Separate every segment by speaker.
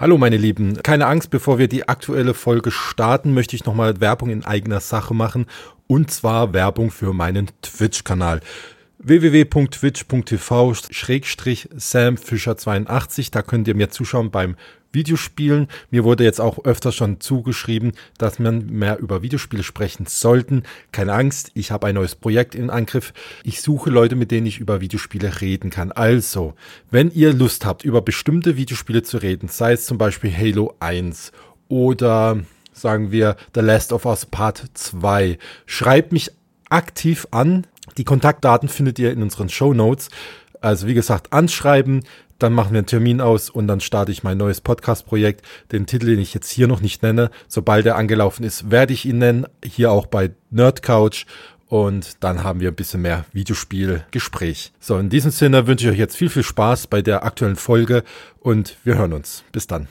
Speaker 1: Hallo meine Lieben, keine Angst, bevor wir die aktuelle Folge starten, möchte ich nochmal Werbung in eigener Sache machen. Und zwar Werbung für meinen Twitch-Kanal. www.twitch.tv-samfischer82, da könnt ihr mir zuschauen beim Videospielen. Mir wurde jetzt auch öfter schon zugeschrieben, dass man mehr über Videospiele sprechen sollten. Keine Angst, ich habe ein neues Projekt in Angriff. Ich suche Leute, mit denen ich über Videospiele reden kann. Also, wenn ihr Lust habt, über bestimmte Videospiele zu reden, sei es zum Beispiel Halo 1 oder sagen wir The Last of Us Part 2, schreibt mich aktiv an. Die Kontaktdaten findet ihr in unseren Show Notes. Also wie gesagt, anschreiben, dann machen wir einen Termin aus und dann starte ich mein neues Podcast-Projekt. Den Titel, den ich jetzt hier noch nicht nenne, sobald er angelaufen ist, werde ich ihn nennen. Hier auch bei Nerd Couch. Und dann haben wir ein bisschen mehr Videospielgespräch. So, in diesem Sinne wünsche ich euch jetzt viel, viel Spaß bei der aktuellen Folge und wir hören uns. Bis dann.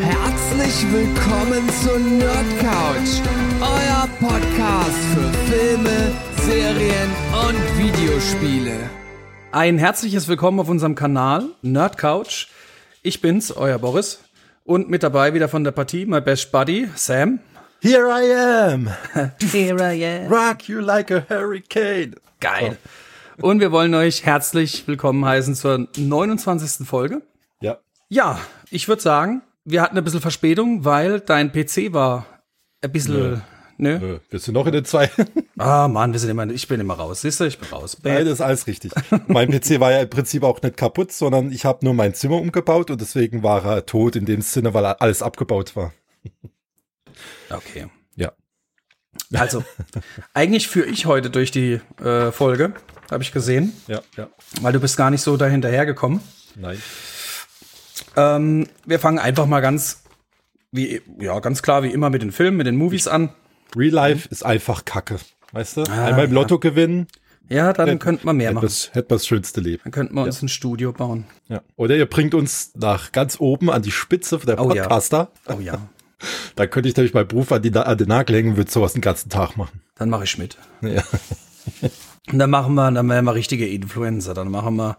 Speaker 2: Herzlich willkommen zur Nerd Couch, euer Podcast für Filme, Serien und Videospiele.
Speaker 3: Ein herzliches Willkommen auf unserem Kanal Nerd Couch. Ich bin's, euer Boris. Und mit dabei wieder von der Partie, my best buddy, Sam.
Speaker 1: Here I am.
Speaker 3: Here I am.
Speaker 1: Rock you like a hurricane.
Speaker 3: Geil. Und wir wollen euch herzlich willkommen heißen zur 29. Folge.
Speaker 1: Ja.
Speaker 3: Ja, ich würde sagen, wir hatten ein bisschen Verspätung, weil dein PC war ein bisschen.
Speaker 1: Nö.
Speaker 3: Nö.
Speaker 1: Nö, wir sind noch in den zwei.
Speaker 3: Ah, Mann, wir sind immer, ich bin immer raus. Siehst du, ich bin raus.
Speaker 1: Nein, das ist alles richtig. Mein PC war ja im Prinzip auch nicht kaputt, sondern ich habe nur mein Zimmer umgebaut und deswegen war er tot in dem Sinne, weil alles abgebaut war.
Speaker 3: Okay.
Speaker 1: Ja.
Speaker 3: Also, eigentlich führe ich heute durch die äh, Folge, habe ich gesehen,
Speaker 1: Ja, ja.
Speaker 3: weil du bist gar nicht so dahinterhergekommen.
Speaker 1: Nein.
Speaker 3: Ähm, wir fangen einfach mal ganz, wie, ja, ganz klar wie immer mit den Filmen, mit den Movies an.
Speaker 1: Real Life ist einfach Kacke. Weißt du?
Speaker 3: Ah,
Speaker 1: Einmal im Lotto gewinnen,
Speaker 3: Ja, dann
Speaker 1: Hätten-
Speaker 3: könnten wir mehr machen.
Speaker 1: das, hätte man das schönste Leben.
Speaker 3: Dann könnten wir uns ein Studio bauen.
Speaker 1: Ja. Oder ihr bringt uns nach ganz oben an die Spitze der
Speaker 3: Oh ja.
Speaker 1: Podcaster.
Speaker 3: Oh ja,
Speaker 1: Da könnte ich nämlich meinen Beruf an, die, an den Nagel hängen und würde sowas den ganzen Tag machen.
Speaker 3: dann mache ich mit.
Speaker 1: Ja.
Speaker 3: Und dann machen wir, dann werden wir richtige Influencer. Dann machen wir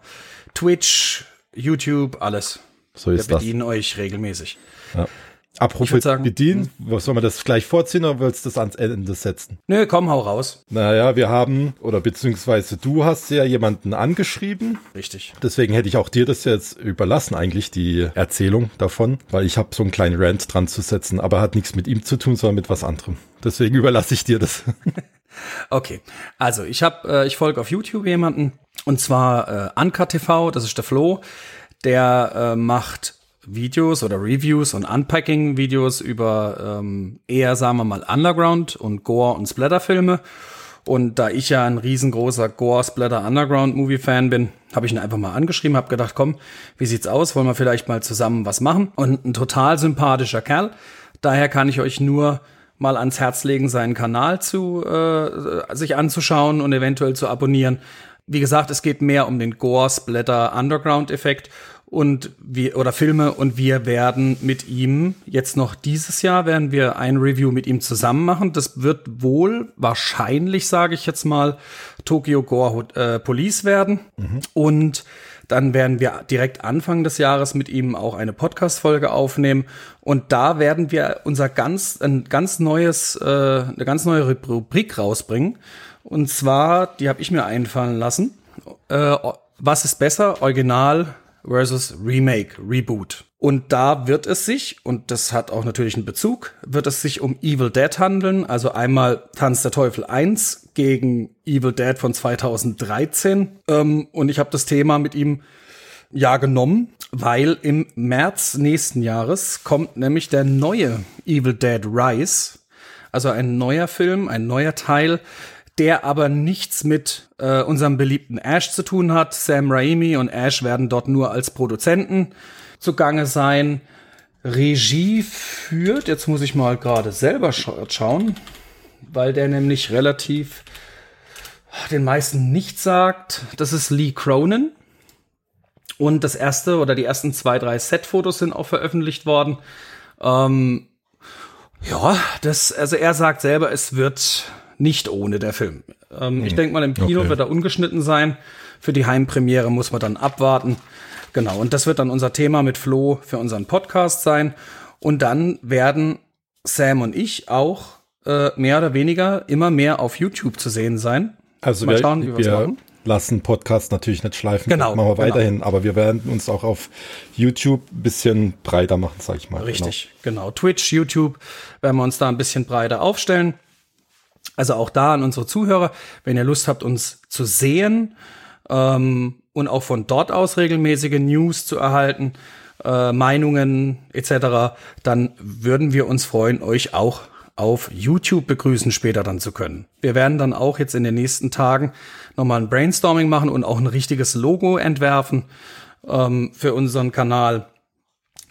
Speaker 3: Twitch, YouTube, alles.
Speaker 1: So
Speaker 3: Wir
Speaker 1: ist das.
Speaker 3: bedienen euch regelmäßig.
Speaker 1: Ja.
Speaker 3: Ich
Speaker 1: Apropos
Speaker 3: sagen-
Speaker 1: bedienen, was soll man das gleich vorziehen oder willst du das ans Ende setzen?
Speaker 3: Nö, komm, hau raus.
Speaker 1: Naja, wir haben, oder beziehungsweise du hast ja jemanden angeschrieben.
Speaker 3: Richtig.
Speaker 1: Deswegen hätte ich auch dir das jetzt überlassen, eigentlich, die Erzählung davon, weil ich habe so einen kleinen Rant dran zu setzen, aber hat nichts mit ihm zu tun, sondern mit was anderem. Deswegen überlasse ich dir das.
Speaker 3: Okay, also ich habe, äh, ich folge auf YouTube jemanden und zwar äh, Uncut TV, das ist der Flo, der äh, macht Videos oder Reviews und Unpacking-Videos über ähm, eher, sagen wir mal, Underground und Gore- und Splatter-Filme. Und da ich ja ein riesengroßer Gore-Splatter-Underground-Movie-Fan bin, habe ich ihn einfach mal angeschrieben, habe gedacht, komm, wie sieht's aus? Wollen wir vielleicht mal zusammen was machen? Und ein total sympathischer Kerl. Daher kann ich euch nur mal ans Herz legen, seinen Kanal zu äh, sich anzuschauen und eventuell zu abonnieren. Wie gesagt, es geht mehr um den Gore-Splatter-Underground-Effekt und wir oder Filme und wir werden mit ihm jetzt noch dieses Jahr werden wir ein Review mit ihm zusammen machen. Das wird wohl wahrscheinlich, sage ich jetzt mal, Tokyo Gore äh, Police werden und dann werden wir direkt Anfang des Jahres mit ihm auch eine Podcast-Folge aufnehmen. Und da werden wir unser ganz, ein ganz neues, äh, eine ganz neue Rubrik rausbringen. Und zwar, die habe ich mir einfallen lassen. Äh, was ist besser? Original versus Remake, Reboot. Und da wird es sich, und das hat auch natürlich einen Bezug, wird es sich um Evil Dead handeln. Also einmal Tanz der Teufel 1 gegen Evil Dead von 2013. Ähm, und ich habe das Thema mit ihm ja genommen, weil im März nächsten Jahres kommt nämlich der neue Evil Dead Rise. Also ein neuer Film, ein neuer Teil, der aber nichts mit äh, unserem beliebten Ash zu tun hat. Sam Raimi und Ash werden dort nur als Produzenten zugange sein. Regie führt, jetzt muss ich mal gerade selber scha schauen, weil der nämlich relativ den meisten nichts sagt. Das ist Lee Cronin. Und das erste oder die ersten zwei, drei Set-Fotos sind auch veröffentlicht worden. Ähm, Ja, das, also er sagt selber, es wird nicht ohne der Film. Ähm, Ich denke mal, im Kino
Speaker 1: Okay.
Speaker 3: wird er ungeschnitten sein. Für die Heimpremiere muss man dann abwarten. Genau, und das wird dann unser Thema mit Flo für unseren Podcast sein. Und dann werden Sam und ich auch äh, mehr oder weniger immer mehr auf YouTube zu sehen sein.
Speaker 1: Also
Speaker 3: Mal
Speaker 1: wir,
Speaker 3: schauen, wie wir
Speaker 1: wir
Speaker 3: machen.
Speaker 1: lassen Podcast natürlich nicht schleifen.
Speaker 3: Genau,
Speaker 1: machen wir
Speaker 3: genau.
Speaker 1: weiterhin. Aber wir werden uns auch auf YouTube ein bisschen breiter machen, sag ich mal.
Speaker 3: Richtig, genau. Twitch, YouTube werden wir uns da ein bisschen breiter aufstellen. Also auch da an unsere Zuhörer, wenn ihr Lust habt, uns zu sehen ähm, und auch von dort aus regelmäßige News zu erhalten, äh, Meinungen etc., dann würden wir uns freuen, euch auch auf YouTube begrüßen später dann zu können. Wir werden dann auch jetzt in den nächsten Tagen nochmal ein Brainstorming machen und auch ein richtiges Logo entwerfen ähm, für unseren Kanal.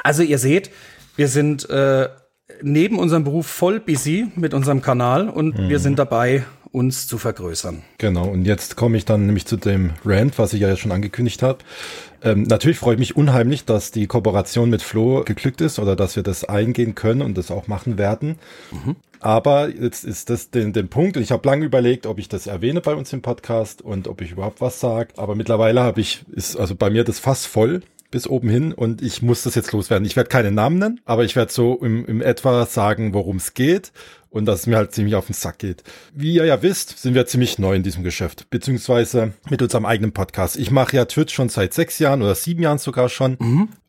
Speaker 3: Also ihr seht, wir sind äh, neben unserem Beruf voll busy mit unserem Kanal und wir sind dabei, uns zu vergrößern.
Speaker 1: Genau, und jetzt komme ich dann nämlich zu dem Rant, was ich ja schon angekündigt habe. Ähm, natürlich freue ich mich unheimlich, dass die Kooperation mit Flo geglückt ist oder dass wir das eingehen können und das auch machen werden. Aber jetzt ist das den, den Punkt, und ich habe lange überlegt, ob ich das erwähne bei uns im Podcast und ob ich überhaupt was sage. Aber mittlerweile habe ich, ist also bei mir das Fass voll bis oben hin und ich muss das jetzt loswerden. Ich werde keine Namen nennen, aber ich werde so im, im etwa sagen, worum es geht und dass es mir halt ziemlich auf den Sack geht. Wie ihr ja wisst, sind wir ziemlich neu in diesem Geschäft, beziehungsweise mit unserem eigenen Podcast. Ich mache ja Twitch schon seit sechs Jahren oder sieben Jahren sogar schon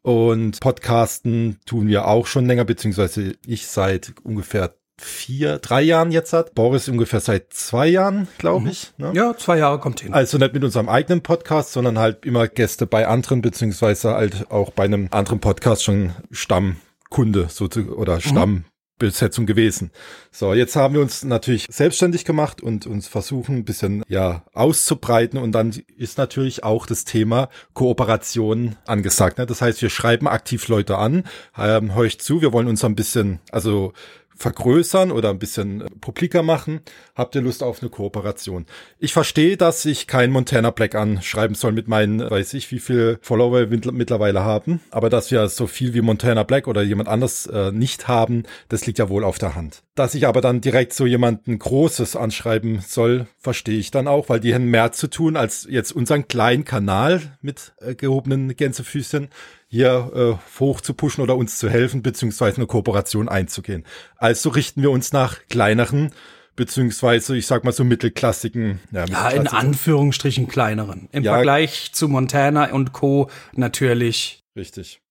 Speaker 1: und Podcasten tun wir auch schon länger, beziehungsweise ich seit ungefähr vier, drei Jahren jetzt hat. Boris ungefähr seit zwei Jahren, glaube ich. Ne?
Speaker 3: Ja, zwei Jahre kommt hin.
Speaker 1: Also nicht mit unserem eigenen Podcast, sondern halt immer Gäste bei anderen, beziehungsweise halt auch bei einem anderen Podcast schon Stammkunde so zu, oder Stammbesetzung gewesen. So, jetzt haben wir uns natürlich selbstständig gemacht und uns versuchen ein bisschen ja auszubreiten und dann ist natürlich auch das Thema Kooperation angesagt. Ne? Das heißt, wir schreiben aktiv Leute an, ähm, horcht zu, wir wollen uns ein bisschen, also vergrößern oder ein bisschen äh, publiker machen, habt ihr Lust auf eine Kooperation. Ich verstehe, dass ich kein Montana Black anschreiben soll mit meinen, äh, weiß ich, wie viele Follower wir mittl- mittlerweile haben, aber dass wir so viel wie Montana Black oder jemand anders äh, nicht haben, das liegt ja wohl auf der Hand. Dass ich aber dann direkt so jemanden Großes anschreiben soll, verstehe ich dann auch, weil die haben mehr zu tun, als jetzt unseren kleinen Kanal mit äh, gehobenen Gänsefüßchen hier äh, hoch zu pushen oder uns zu helfen, beziehungsweise eine Kooperation einzugehen. Also richten wir uns nach kleineren, beziehungsweise ich sag mal so mittelklassigen, ja,
Speaker 3: Ja, in Anführungsstrichen kleineren. Im
Speaker 1: Ja.
Speaker 3: Vergleich zu Montana und Co. natürlich.
Speaker 1: Richtig.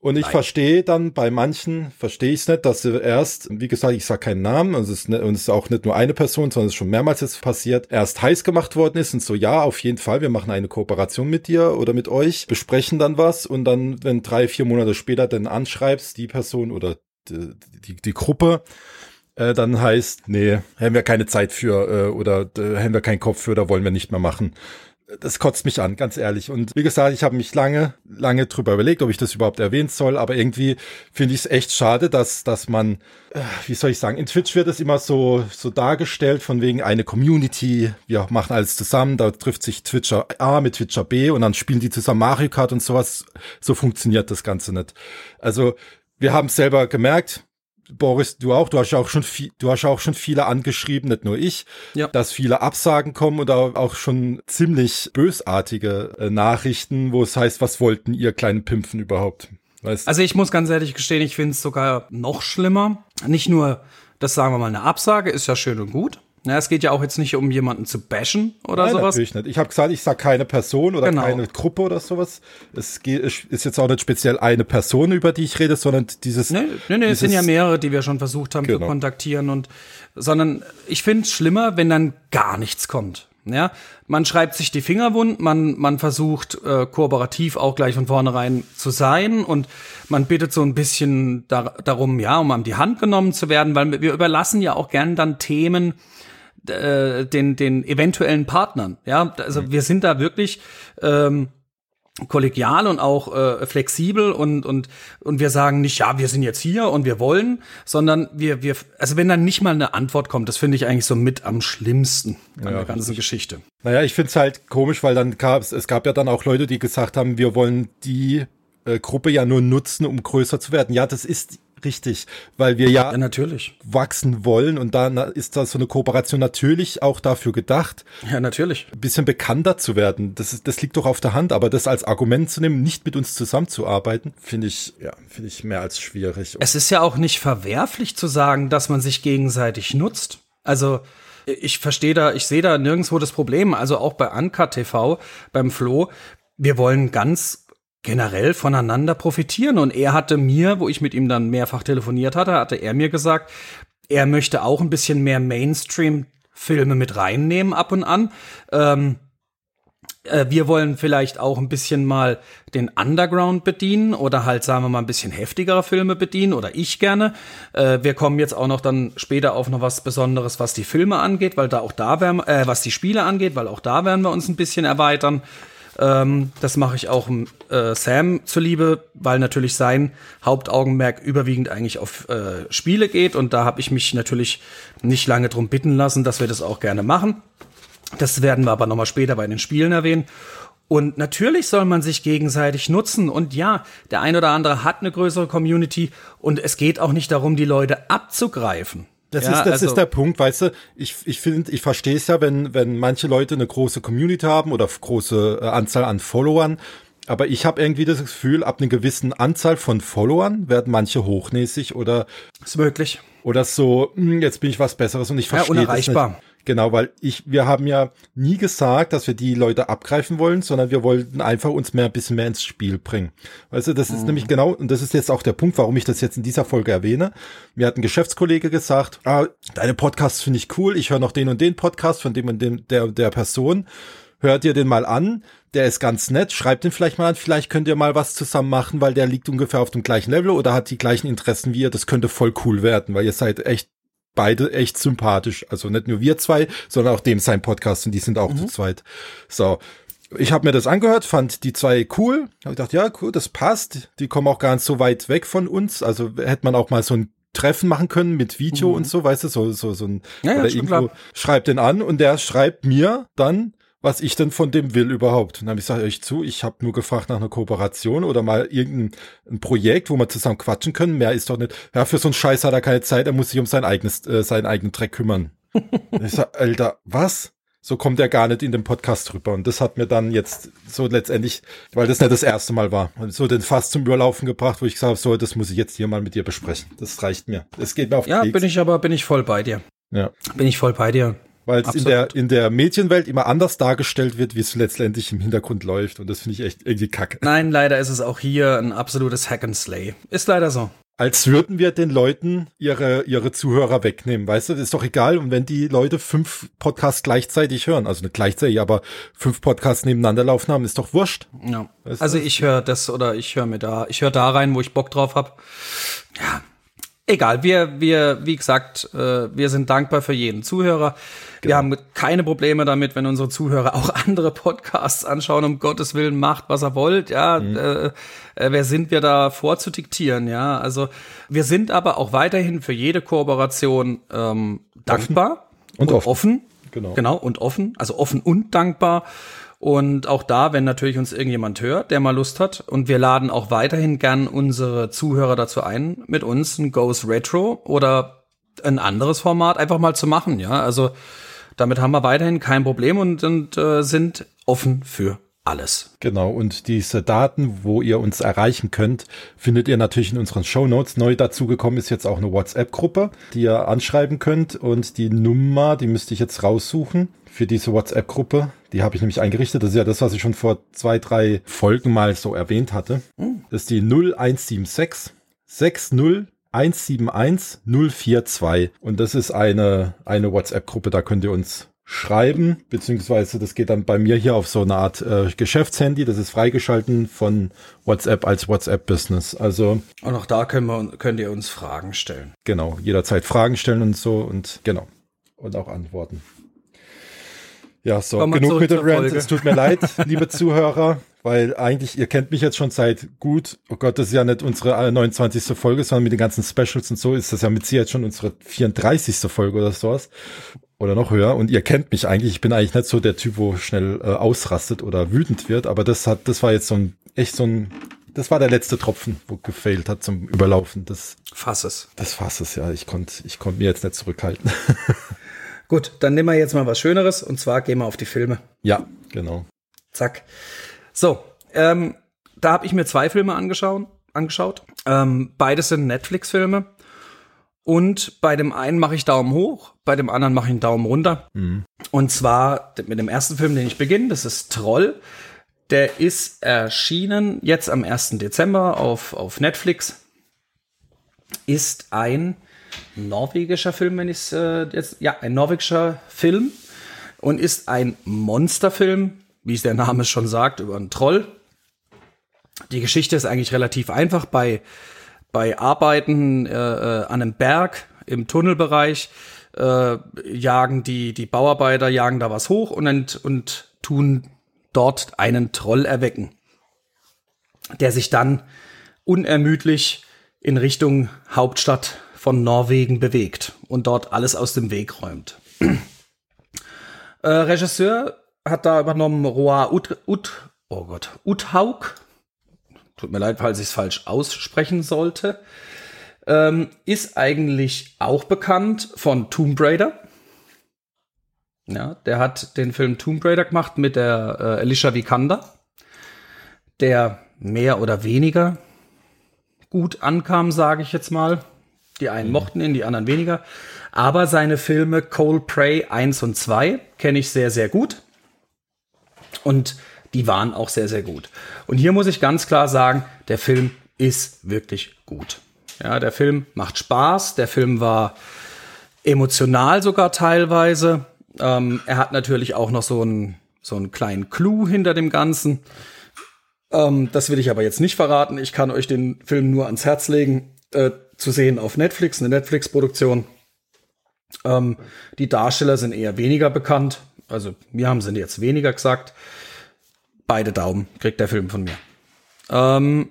Speaker 1: Und ich verstehe dann bei manchen, verstehe ich es nicht, dass sie erst, wie gesagt, ich sage keinen Namen, also es ist, ne, und es ist auch nicht nur eine Person, sondern es ist schon mehrmals jetzt passiert, erst heiß gemacht worden ist und so, ja, auf jeden Fall, wir machen eine Kooperation mit dir oder mit euch, besprechen dann was und dann, wenn drei, vier Monate später dann anschreibst, die Person oder die, die, die Gruppe, äh, dann heißt, nee, haben wir keine Zeit für äh, oder äh, haben wir keinen Kopf für, da wollen wir nicht mehr machen das kotzt mich an, ganz ehrlich. Und wie gesagt, ich habe mich lange, lange drüber überlegt, ob ich das überhaupt erwähnen soll, aber irgendwie finde ich es echt schade, dass, dass man, äh, wie soll ich sagen, in Twitch wird es immer so, so dargestellt, von wegen eine Community, wir machen alles zusammen, da trifft sich Twitcher A mit Twitcher B und dann spielen die zusammen Mario Kart und sowas. So funktioniert das Ganze nicht. Also, wir haben selber gemerkt, Boris, du auch, du hast ja auch schon viel, du hast ja auch schon viele angeschrieben, nicht nur ich,
Speaker 3: Ja.
Speaker 1: dass viele Absagen kommen oder auch schon ziemlich bösartige äh, Nachrichten, wo es heißt, was wollten ihr kleinen Pimpfen überhaupt? Weißt
Speaker 3: Also ich muss ganz ehrlich gestehen, ich finde es sogar noch schlimmer. Nicht nur, das sagen wir mal, eine Absage ist ja schön und gut. Ja, es geht ja auch jetzt nicht um jemanden zu bashen oder
Speaker 1: Nein,
Speaker 3: sowas.
Speaker 1: natürlich nicht. Ich habe gesagt, ich sag keine Person oder
Speaker 3: Genau.
Speaker 1: keine Gruppe oder sowas. Es ist jetzt auch nicht speziell eine Person, über die ich rede, sondern dieses.
Speaker 3: Nee, nee, nee es sind ja mehrere, die wir schon versucht haben zu
Speaker 1: Genau.
Speaker 3: kontaktieren und sondern ich finde es schlimmer, wenn dann gar nichts kommt. Ja, man schreibt sich die Finger wund, man, man versucht äh, kooperativ auch gleich von vornherein zu sein und man bittet so ein bisschen da, darum, ja, um an die Hand genommen zu werden, weil wir überlassen ja auch gern dann Themen äh, den, den eventuellen Partnern. Ja, also wir sind da wirklich ähm, kollegial und auch äh, flexibel und und und wir sagen nicht ja wir sind jetzt hier und wir wollen sondern wir wir also wenn dann nicht mal eine Antwort kommt das finde ich eigentlich so mit am schlimmsten an der ganzen Geschichte
Speaker 1: Naja, ich find's halt komisch, weil dann gab es, es gab ja dann auch Leute, die gesagt haben, wir wollen die äh, Gruppe ja nur nutzen, um größer zu werden. Ja, das ist Richtig, weil wir ja,
Speaker 3: Ja, natürlich.
Speaker 1: wachsen wollen und dann ist da so eine Kooperation natürlich auch dafür gedacht,
Speaker 3: Ja, natürlich.
Speaker 1: ein bisschen bekannter zu werden. Das, ist, das liegt doch auf der Hand, aber das als Argument zu nehmen, nicht mit uns zusammenzuarbeiten, finde ich, ja, finde ich mehr als schwierig.
Speaker 3: Es ist ja auch nicht verwerflich zu sagen, dass man sich gegenseitig nutzt. Also ich verstehe da, ich sehe da nirgendwo das Problem. Also auch bei Anka TV, beim Flo, wir wollen ganz generell voneinander profitieren. Und er hatte mir, wo ich mit ihm dann mehrfach telefoniert hatte, hatte er mir gesagt, er möchte auch ein bisschen mehr Mainstream-Filme mit reinnehmen ab und an. Ähm, äh, wir wollen vielleicht auch ein bisschen mal den Underground bedienen oder halt, sagen wir mal, ein bisschen heftigere Filme bedienen oder ich gerne. Äh, wir kommen jetzt auch noch dann später auf noch was Besonderes, was die Filme angeht, weil da auch da werden, äh, was die Spiele angeht, weil auch da werden wir uns ein bisschen erweitern. Ähm, das mache ich auch äh, Sam zuliebe, weil natürlich sein Hauptaugenmerk überwiegend eigentlich auf äh, Spiele geht und da habe ich mich natürlich nicht lange drum bitten lassen, dass wir das auch gerne machen. Das werden wir aber nochmal später bei den Spielen erwähnen. Und natürlich soll man sich gegenseitig nutzen. Und ja, der ein oder andere hat eine größere Community und es geht auch nicht darum, die Leute abzugreifen.
Speaker 1: Das,
Speaker 3: Ja,
Speaker 1: ist, das
Speaker 3: also-
Speaker 1: ist der Punkt, weißt du, ich, ich finde, ich verstehe es ja, wenn, wenn manche Leute eine große Community haben oder große äh, Anzahl an Followern, aber ich habe irgendwie das Gefühl, ab einer gewissen Anzahl von Followern werden manche hochnäsig oder
Speaker 3: Ist möglich.
Speaker 1: oder so, hm, jetzt bin ich was Besseres und ich
Speaker 3: Ja,
Speaker 1: verstehe das
Speaker 3: unerreichbar.
Speaker 1: nicht. Genau, weil ich, wir haben ja nie gesagt, dass wir die Leute abgreifen wollen, sondern wir wollten einfach uns mehr ein bisschen mehr ins Spiel bringen. Weißt du, das ist nämlich genau, und das ist jetzt auch der Punkt, warum ich das jetzt in dieser Folge erwähne. Mir hat ein Geschäftskollege gesagt, ah, deine Podcasts finde ich cool, ich höre noch den und den Podcast von dem und dem, der, der Person. Hört ihr den mal an, der ist ganz nett, schreibt den vielleicht mal an, vielleicht könnt ihr mal was zusammen machen, weil der liegt ungefähr auf dem gleichen Level oder hat die gleichen Interessen wie ihr, das könnte voll cool werden, weil ihr seid echt beide echt sympathisch. Also nicht nur wir zwei, sondern auch dem sein Podcast und die sind auch zu zweit. So. Ich habe mir das angehört, fand die zwei cool. Hab gedacht, ja, cool, das passt. Die kommen auch gar nicht so weit weg von uns. Also hätte man auch mal so ein Treffen machen können mit Video und so, weißt du, so, so, so ein,
Speaker 3: Ja, ja,
Speaker 1: oder irgendwo, schreibt den an und der schreibt mir dann, was ich denn von dem will überhaupt. Und dann habe ich gesagt, euch zu, ich habe nur gefragt nach einer Kooperation oder mal irgendein ein Projekt, wo wir zusammen quatschen können. Mehr ist doch nicht. Ja, für so einen Scheiß hat er keine Zeit, er muss sich um sein eigenes, äh, seinen eigenen Dreck kümmern. Und ich sag, Alter, was? So kommt er gar nicht in den Podcast rüber. Und das hat mir dann jetzt so letztendlich, weil das nicht das erste Mal war, so den Fass zum Überlaufen gebracht, wo ich gesagt habe, so, das muss ich jetzt hier mal mit dir besprechen. Das reicht mir. Das geht mir auf
Speaker 3: Ja,
Speaker 1: den
Speaker 3: bin
Speaker 1: Keks.
Speaker 3: ich aber, bin ich voll bei dir.
Speaker 1: Ja.
Speaker 3: Bin ich voll bei dir.
Speaker 1: Weil es in der, in der Mädchenwelt immer anders dargestellt wird, wie es letztendlich im Hintergrund läuft. Und das finde ich echt irgendwie kacke.
Speaker 3: Nein, leider ist es auch hier ein absolutes Hack and Slay. Ist leider so.
Speaker 1: Als würden wir den Leuten ihre, ihre Zuhörer wegnehmen. Weißt du, das ist doch egal. Und wenn die Leute fünf Podcasts gleichzeitig hören, also nicht gleichzeitig, aber fünf Podcasts nebeneinander laufen haben, ist doch wurscht.
Speaker 3: Ja.
Speaker 1: Weißt
Speaker 3: Also
Speaker 1: du?
Speaker 3: ich höre das oder ich höre mir da, ich höre da rein, wo ich Bock drauf hab. Ja. Egal, wir, wir, wie gesagt, äh, wir sind dankbar für jeden Zuhörer. Wir haben keine Probleme damit, wenn unsere Zuhörer auch andere Podcasts anschauen. Um Gottes Willen, macht, was ihr wollt. Ja, äh, äh, wer sind wir da vorzudiktieren? Ja, also wir sind aber auch weiterhin für jede Kooperation ähm, dankbar
Speaker 1: Und offen.
Speaker 3: offen.
Speaker 1: Genau.
Speaker 3: Genau, und offen, also offen und dankbar. Und auch da, wenn natürlich uns irgendjemand hört, der mal Lust hat, und wir laden auch weiterhin gern unsere Zuhörer dazu ein, mit uns ein Ghost Retro oder ein anderes Format einfach mal zu machen, ja. Also damit haben wir weiterhin kein Problem und, und äh, sind offen für alles.
Speaker 1: Genau, und diese Daten, wo ihr uns erreichen könnt, findet ihr natürlich in unseren Show Notes. Neu dazugekommen ist jetzt auch eine WhatsApp-Gruppe, die ihr anschreiben könnt. Und die Nummer, die müsste ich jetzt raussuchen für diese WhatsApp-Gruppe. Die habe ich nämlich eingerichtet. Das ist ja das, was ich schon vor zwei, drei Folgen mal so erwähnt hatte. Das ist die 0176 60 171 042. Und das ist eine, eine WhatsApp-Gruppe, da könnt ihr uns schreiben, beziehungsweise das geht dann bei mir hier auf so eine Art äh, Geschäftshandy, das ist freigeschalten von WhatsApp als WhatsApp-Business. Also
Speaker 3: Und auch da können wir, könnt ihr uns Fragen stellen.
Speaker 1: genau, jederzeit Fragen stellen und so und genau. Und auch antworten. Ja, so,
Speaker 3: Kommen
Speaker 1: genug mit dem
Speaker 3: zur
Speaker 1: Rant. Es tut mir leid, liebe Zuhörer, weil eigentlich, ihr kennt mich jetzt schon seit gut, oh Gott, das ist ja nicht unsere äh, 29. Folge, sondern mit den ganzen Specials und so ist das ja mit Sicherheit schon unsere 34. Folge oder sowas. Oder noch höher. Und ihr kennt mich eigentlich. Ich bin eigentlich nicht so der Typ, wo schnell äh, ausrastet oder wütend wird. Aber das hat, das war jetzt so ein, echt so ein das war der letzte Tropfen, wo gefailt hat zum Überlaufen des,
Speaker 3: Fasses.
Speaker 1: des Fasses. Ja, ich konnte ich konnte mir jetzt nicht zurückhalten.
Speaker 3: Gut, dann nehmen wir jetzt mal was Schöneres und zwar gehen wir auf die Filme.
Speaker 1: ja, genau.
Speaker 3: Zack. So, ähm, da habe ich mir zwei Filme angeschaut. angeschaut. Ähm, beides sind Netflix-Filme. Und bei dem einen mache ich Daumen hoch, bei dem anderen mache ich einen Daumen runter. Und zwar mit dem ersten Film, den ich beginne, das ist Troll. Der ist erschienen jetzt am 1. Dezember auf, auf Netflix. Ist ein norwegischer Film, wenn ich es äh, jetzt, ja, ein norwegischer Film und ist ein Monsterfilm, wie es der Name schon sagt, über einen Troll. Die Geschichte ist eigentlich relativ einfach. Bei, bei Arbeiten äh, äh, an einem Berg im Tunnelbereich äh, jagen die, die Bauarbeiter jagen da was hoch und, ent- und tun dort einen Troll erwecken, der sich dann unermüdlich in Richtung Hauptstadt von Norwegen bewegt und dort alles aus dem Weg räumt. äh, Regisseur hat da übernommen Roa Ut, Ut, oh Gott, Uthaug. Tut mir leid, falls ich es falsch aussprechen sollte. Ähm, ist eigentlich auch bekannt von Tomb Raider. Ja, der hat den Film Tomb Raider gemacht mit der äh, Alicia Vikander, der mehr oder weniger gut ankam, sage ich jetzt mal. Die einen mochten ihn, die anderen weniger. Aber seine Filme Cole Prey 1 und 2 kenne ich sehr, sehr gut. Und die waren auch sehr, sehr gut. Und hier muss ich ganz klar sagen, der Film ist wirklich gut. Ja, der Film macht Spaß. Der Film war emotional sogar teilweise. Ähm, er hat natürlich auch noch so einen, so einen kleinen Clou hinter dem Ganzen. Ähm, das will ich aber jetzt nicht verraten. Ich kann euch den Film nur ans Herz legen, äh, zu sehen auf Netflix, eine Netflix-Produktion. Ähm, die Darsteller sind eher weniger bekannt. Also mir haben sie jetzt weniger gesagt. Beide Daumen kriegt der Film von mir. Ähm,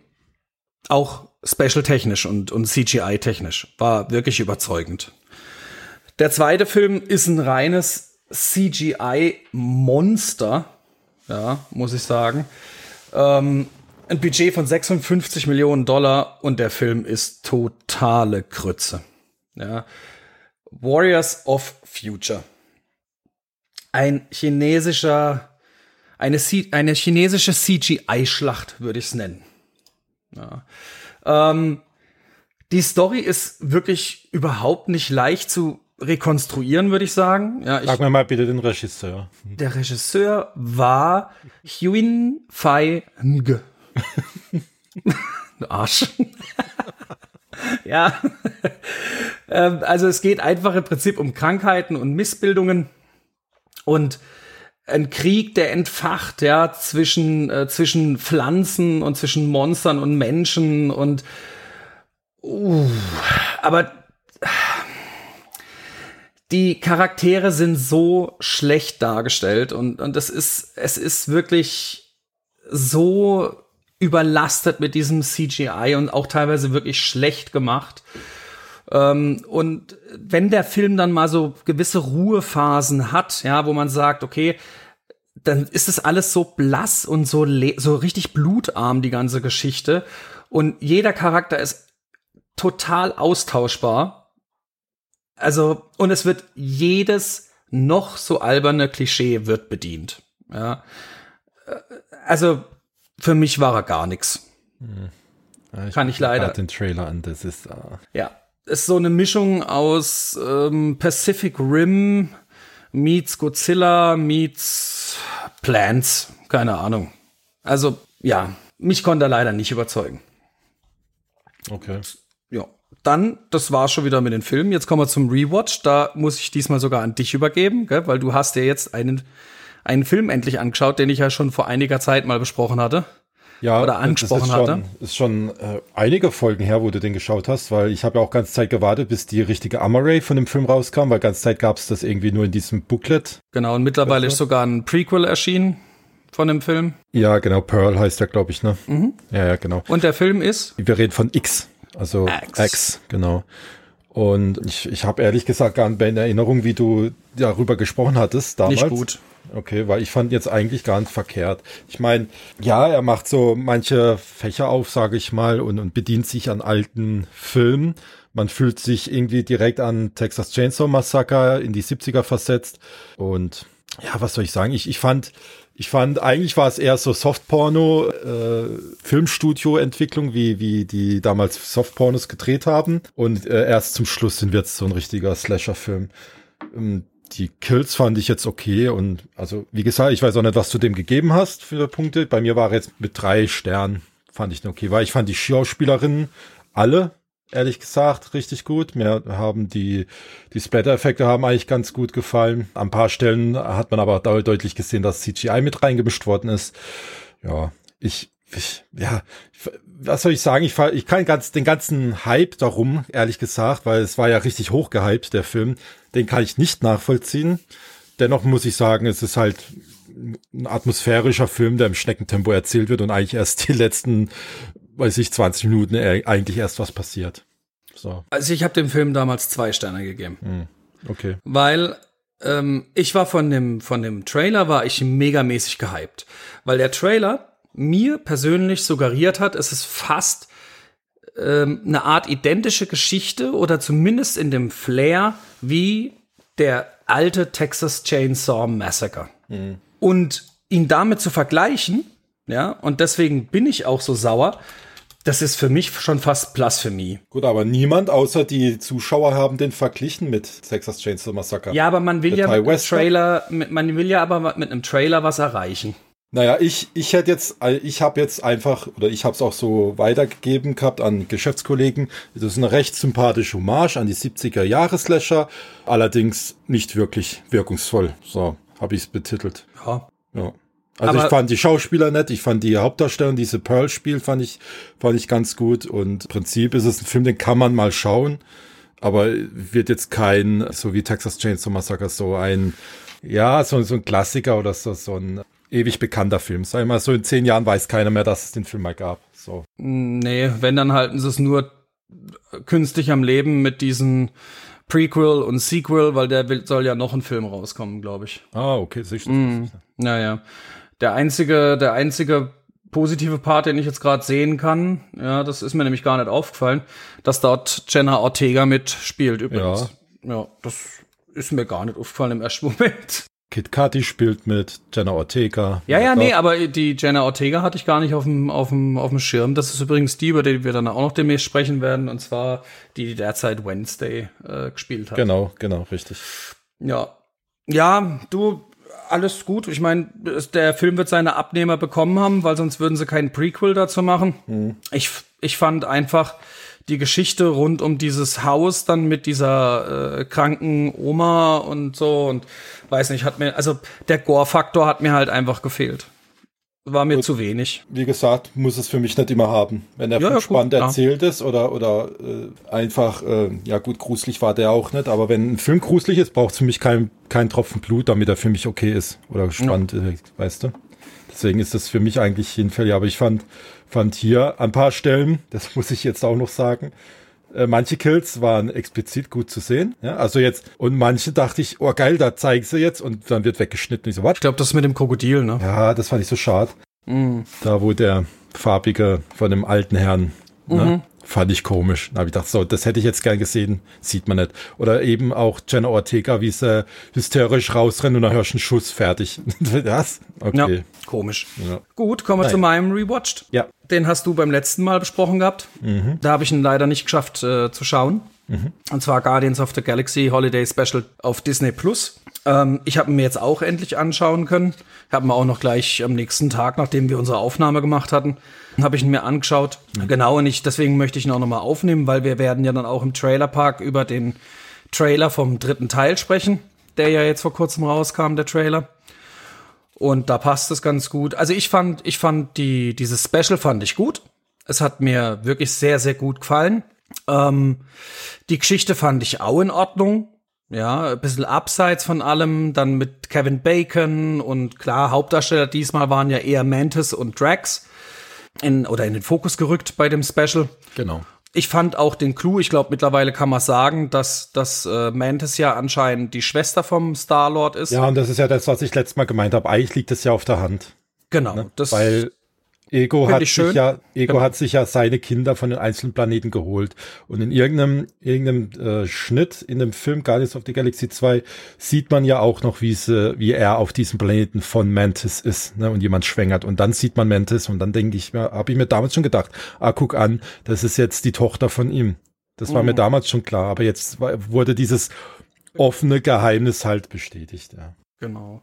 Speaker 3: auch special technisch und, und CGI technisch war wirklich überzeugend. Der zweite Film ist ein reines CGI-Monster, ja, muss ich sagen. Ähm, ein Budget von 56 Millionen Dollar und der Film ist totale Krütze. Ja. Warriors of Future. Ein chinesischer, eine, eine chinesische CGI-Schlacht, würde ich es nennen. Ja. Ähm, die Story ist wirklich überhaupt nicht leicht zu rekonstruieren, würde ich sagen. Ja, ich,
Speaker 1: Sag mir mal bitte den Regisseur.
Speaker 3: der Regisseur war Huin Fai Ng. Arsch. ja. ähm, also es geht einfach im Prinzip um Krankheiten und Missbildungen und ein Krieg, der entfacht, ja, zwischen, äh, zwischen Pflanzen und zwischen Monstern und Menschen und uh, aber die Charaktere sind so schlecht dargestellt und, und das ist, es ist wirklich so überlastet mit diesem CGI und auch teilweise wirklich schlecht gemacht. Ähm, und wenn der Film dann mal so gewisse Ruhephasen hat, ja, wo man sagt, okay, dann ist es alles so blass und so, so richtig blutarm, die ganze Geschichte. Und jeder Charakter ist total austauschbar. Also, und es wird jedes noch so alberne Klischee wird bedient. Ja. Äh, Also, für mich war er gar nichts.
Speaker 1: Ja,
Speaker 3: Kann ich leider.
Speaker 1: den Trailer an, das ist. äh,
Speaker 3: Ja. Ist so eine Mischung aus ähm, Pacific Rim meets Godzilla meets Plants. Keine Ahnung. Also, ja, mich konnte er leider nicht überzeugen.
Speaker 1: okay.
Speaker 3: Ja. Dann, das war schon wieder mit den Filmen. Jetzt kommen wir zum Rewatch. Da muss ich diesmal sogar an dich übergeben, gell? weil du hast ja jetzt einen, einen Film endlich angeschaut, den ich ja schon vor einiger Zeit mal besprochen hatte.
Speaker 1: Ja,
Speaker 3: Oder
Speaker 1: das
Speaker 3: angesprochen
Speaker 1: ist schon,
Speaker 3: hatte.
Speaker 1: Ist schon äh, einige Folgen her, wo du den geschaut hast, weil ich habe ja auch ganz Zeit gewartet, bis die richtige Amaray von dem Film rauskam, weil ganz Zeit gab es das irgendwie nur in diesem Booklet.
Speaker 3: Genau, und mittlerweile
Speaker 1: Das
Speaker 3: ist sogar ein Prequel erschienen von dem Film.
Speaker 1: Ja, genau, Pearl heißt der, glaube ich, ne?
Speaker 3: Mhm.
Speaker 1: Ja, ja, genau.
Speaker 3: Und der Film ist
Speaker 1: Wir reden von X, also
Speaker 3: X.
Speaker 1: X, genau. Und ich, ich habe ehrlich gesagt gar nicht mehr in Erinnerung, wie du darüber gesprochen hattest damals.
Speaker 3: nicht gut.
Speaker 1: Okay, weil ich fand jetzt eigentlich gar nicht verkehrt. Ich meine, ja, er macht so manche Fächer auf, sage ich mal, und, und bedient sich an alten Filmen. Man fühlt sich irgendwie direkt an Texas Chainsaw Massacre in die 70er versetzt. Und ja, was soll ich sagen? Ich, ich fand, ich fand, eigentlich war es eher so Softporno, äh, Filmstudio-Entwicklung, wie, wie die damals Softpornos gedreht haben. Und äh, erst zum Schluss sind wir jetzt so ein richtiger Slasher-Film. Ähm, die Kills fand ich jetzt okay und also wie gesagt, ich weiß auch nicht, was du dem gegeben hast für Punkte. Bei mir war jetzt mit drei Sternen, fand ich okay, weil ich fand die Schauspielerinnen alle, ehrlich gesagt, richtig gut. Mir haben die, die Splatter-Effekte haben eigentlich ganz gut gefallen. An paar Stellen hat man aber deutlich gesehen, dass CGI mit reingemischt worden ist. Ja, ich, ich ja, was soll ich sagen? Ich, ich kann ganz, den ganzen Hype darum, ehrlich gesagt, weil es war ja richtig hochgehypt, der Film den kann ich nicht nachvollziehen. Dennoch muss ich sagen, es ist halt ein atmosphärischer Film, der im Schneckentempo erzählt wird und eigentlich erst die letzten, weiß ich, 20 Minuten eigentlich erst was passiert. So.
Speaker 3: Also ich habe dem Film damals zwei Sterne gegeben.
Speaker 1: Hm. Okay.
Speaker 3: Weil ähm, ich war von dem, von dem Trailer war ich megamäßig gehypt. Weil der Trailer mir persönlich suggeriert hat, es ist fast ähm, eine Art identische Geschichte oder zumindest in dem Flair wie der alte Texas Chainsaw Massacre. Mhm. Und ihn damit zu vergleichen, ja, und deswegen bin ich auch so sauer, das ist für mich schon fast Blasphemie.
Speaker 1: Gut, aber niemand außer die Zuschauer haben den verglichen mit Texas Chainsaw Massacre.
Speaker 3: Ja, aber man will ja mit einem Trailer, man will ja aber mit einem Trailer was erreichen.
Speaker 1: Naja, ich, ich hätte jetzt, ich habe jetzt einfach, oder ich habe es auch so weitergegeben gehabt an Geschäftskollegen. Das ist eine recht sympathische Hommage an die 70er Jahre Slasher, allerdings nicht wirklich wirkungsvoll. So habe ich es betitelt.
Speaker 3: Ja.
Speaker 1: ja. Also Aber ich fand die Schauspieler nett, ich fand die Hauptdarstellerin, diese Pearl spiel fand ich, fand ich ganz gut. Und im Prinzip ist es ein Film, den kann man mal schauen, aber wird jetzt kein, so wie Texas Chainsaw Massacre, so ein, ja, so, so ein Klassiker oder so, so ein ewig bekannter Film. Sag mal, so in zehn Jahren weiß keiner mehr, dass es den Film mal gab. So.
Speaker 3: Nee, wenn, dann halten sie es nur künstlich am Leben mit diesen Prequel und Sequel, weil der will, soll ja noch ein Film rauskommen, glaube ich.
Speaker 1: Ah, okay, sicher.
Speaker 3: Mm, naja. Der einzige, der einzige positive Part, den ich jetzt gerade sehen kann, ja, das ist mir nämlich gar nicht aufgefallen, dass dort Jenna Ortega mitspielt übrigens. Ja. ja, das ist mir gar nicht aufgefallen im ersten Moment.
Speaker 1: Kit Cudi spielt mit, Jenna Ortega.
Speaker 3: Ja, ja, nee, aber die Jenna Ortega hatte ich gar nicht auf dem, auf dem, auf dem Schirm. Das ist übrigens die, über die wir dann auch noch demnächst sprechen werden, und zwar die, die derzeit Wednesday äh, gespielt hat.
Speaker 1: Genau, genau, richtig.
Speaker 3: Ja. Ja, du, alles gut. Ich meine, der Film wird seine Abnehmer bekommen haben, weil sonst würden sie keinen Prequel dazu machen. Mhm. Ich, ich fand einfach, die Geschichte rund um dieses Haus dann mit dieser äh, kranken Oma und so und weiß nicht, hat mir, also der Gore-Faktor hat mir halt einfach gefehlt. War mir gut, zu wenig.
Speaker 1: Wie gesagt, muss es für mich nicht immer haben. Wenn er ja, ja, spannend gut, erzählt ja. ist oder, oder äh, einfach, äh, ja gut, gruselig war der auch nicht, aber wenn ein Film gruselig ist, braucht es für mich keinen kein Tropfen Blut, damit er für mich okay ist oder spannend, ja. Weißt du? Deswegen ist das für mich eigentlich hinfällig. Aber ich fand, fand hier ein paar Stellen, das muss ich jetzt auch noch sagen, äh, manche Kills waren explizit gut zu sehen. Ja, also jetzt, und manche dachte ich, oh geil, da zeigen sie jetzt und dann wird weggeschnitten. Ich so,
Speaker 3: was? Ich glaube, das mit dem Krokodil, ne?
Speaker 1: Ja, das fand ich so schade.
Speaker 3: Mm.
Speaker 1: Da, wo der farbige von dem alten Herrn ne, mhm. ne, Fand ich komisch. Da habe ich gedacht, so, das hätte ich jetzt gern gesehen, sieht man nicht. Oder eben auch Jenna Ortega, wie sie hysterisch rausrennt und dann hörst du einen Schuss fertig. das?
Speaker 3: Okay. Ja, komisch. Ja. Gut, kommen wir Nein. zu meinem Rewatched.
Speaker 1: Ja.
Speaker 3: Den hast du beim letzten Mal besprochen gehabt.
Speaker 1: Mhm.
Speaker 3: Da habe ich ihn leider nicht geschafft äh, zu schauen. Mhm. Und zwar Guardians of the Galaxy Holiday Special auf Disney Plus. Ähm, ich habe mir jetzt auch endlich anschauen können. Habe mir auch noch gleich am nächsten Tag, nachdem wir unsere Aufnahme gemacht hatten, habe ich ihn mir angeschaut. Mhm. Genau, und ich, deswegen möchte ich ihn auch nochmal aufnehmen, weil wir werden ja dann auch im Trailerpark über den Trailer vom dritten Teil sprechen, der ja jetzt vor kurzem rauskam, der Trailer. Und da passt es ganz gut. Also ich fand, ich fand die, dieses Special fand ich gut. Es hat mir wirklich sehr, sehr gut gefallen. Ähm, die Geschichte fand ich auch in Ordnung. Ja, ein bisschen abseits von allem, dann mit Kevin Bacon und klar, Hauptdarsteller diesmal waren ja eher Mantis und Drax in, oder in den Fokus gerückt bei dem Special.
Speaker 1: Genau.
Speaker 3: ich fand auch den Clou, ich glaube mittlerweile kann man sagen, dass, dass äh, Mantis ja anscheinend die Schwester vom Star-Lord ist.
Speaker 1: Ja, und das ist ja das, was ich letztes Mal gemeint habe. Eigentlich liegt es ja auf der Hand.
Speaker 3: Genau.
Speaker 1: Ne?
Speaker 3: Das
Speaker 1: Weil Ego hat
Speaker 3: ich
Speaker 1: sich ja, Ego
Speaker 3: Genau.
Speaker 1: hat sich ja seine Kinder von den einzelnen Planeten geholt. Und in irgendeinem, irgendeinem äh, Schnitt in dem Film Guardians of the Galaxy 2 sieht man ja auch noch, wie sie, wie er auf diesem Planeten von Mantis ist, ne, und jemand schwängert. Und dann sieht man Mantis und dann denke ich mir, habe ich mir damals schon gedacht, ah, guck an, das ist jetzt die Tochter von ihm. Das war mir
Speaker 3: Mhm.
Speaker 1: damals schon klar, aber jetzt war- wurde dieses offene Geheimnis halt bestätigt, ja.
Speaker 3: Genau.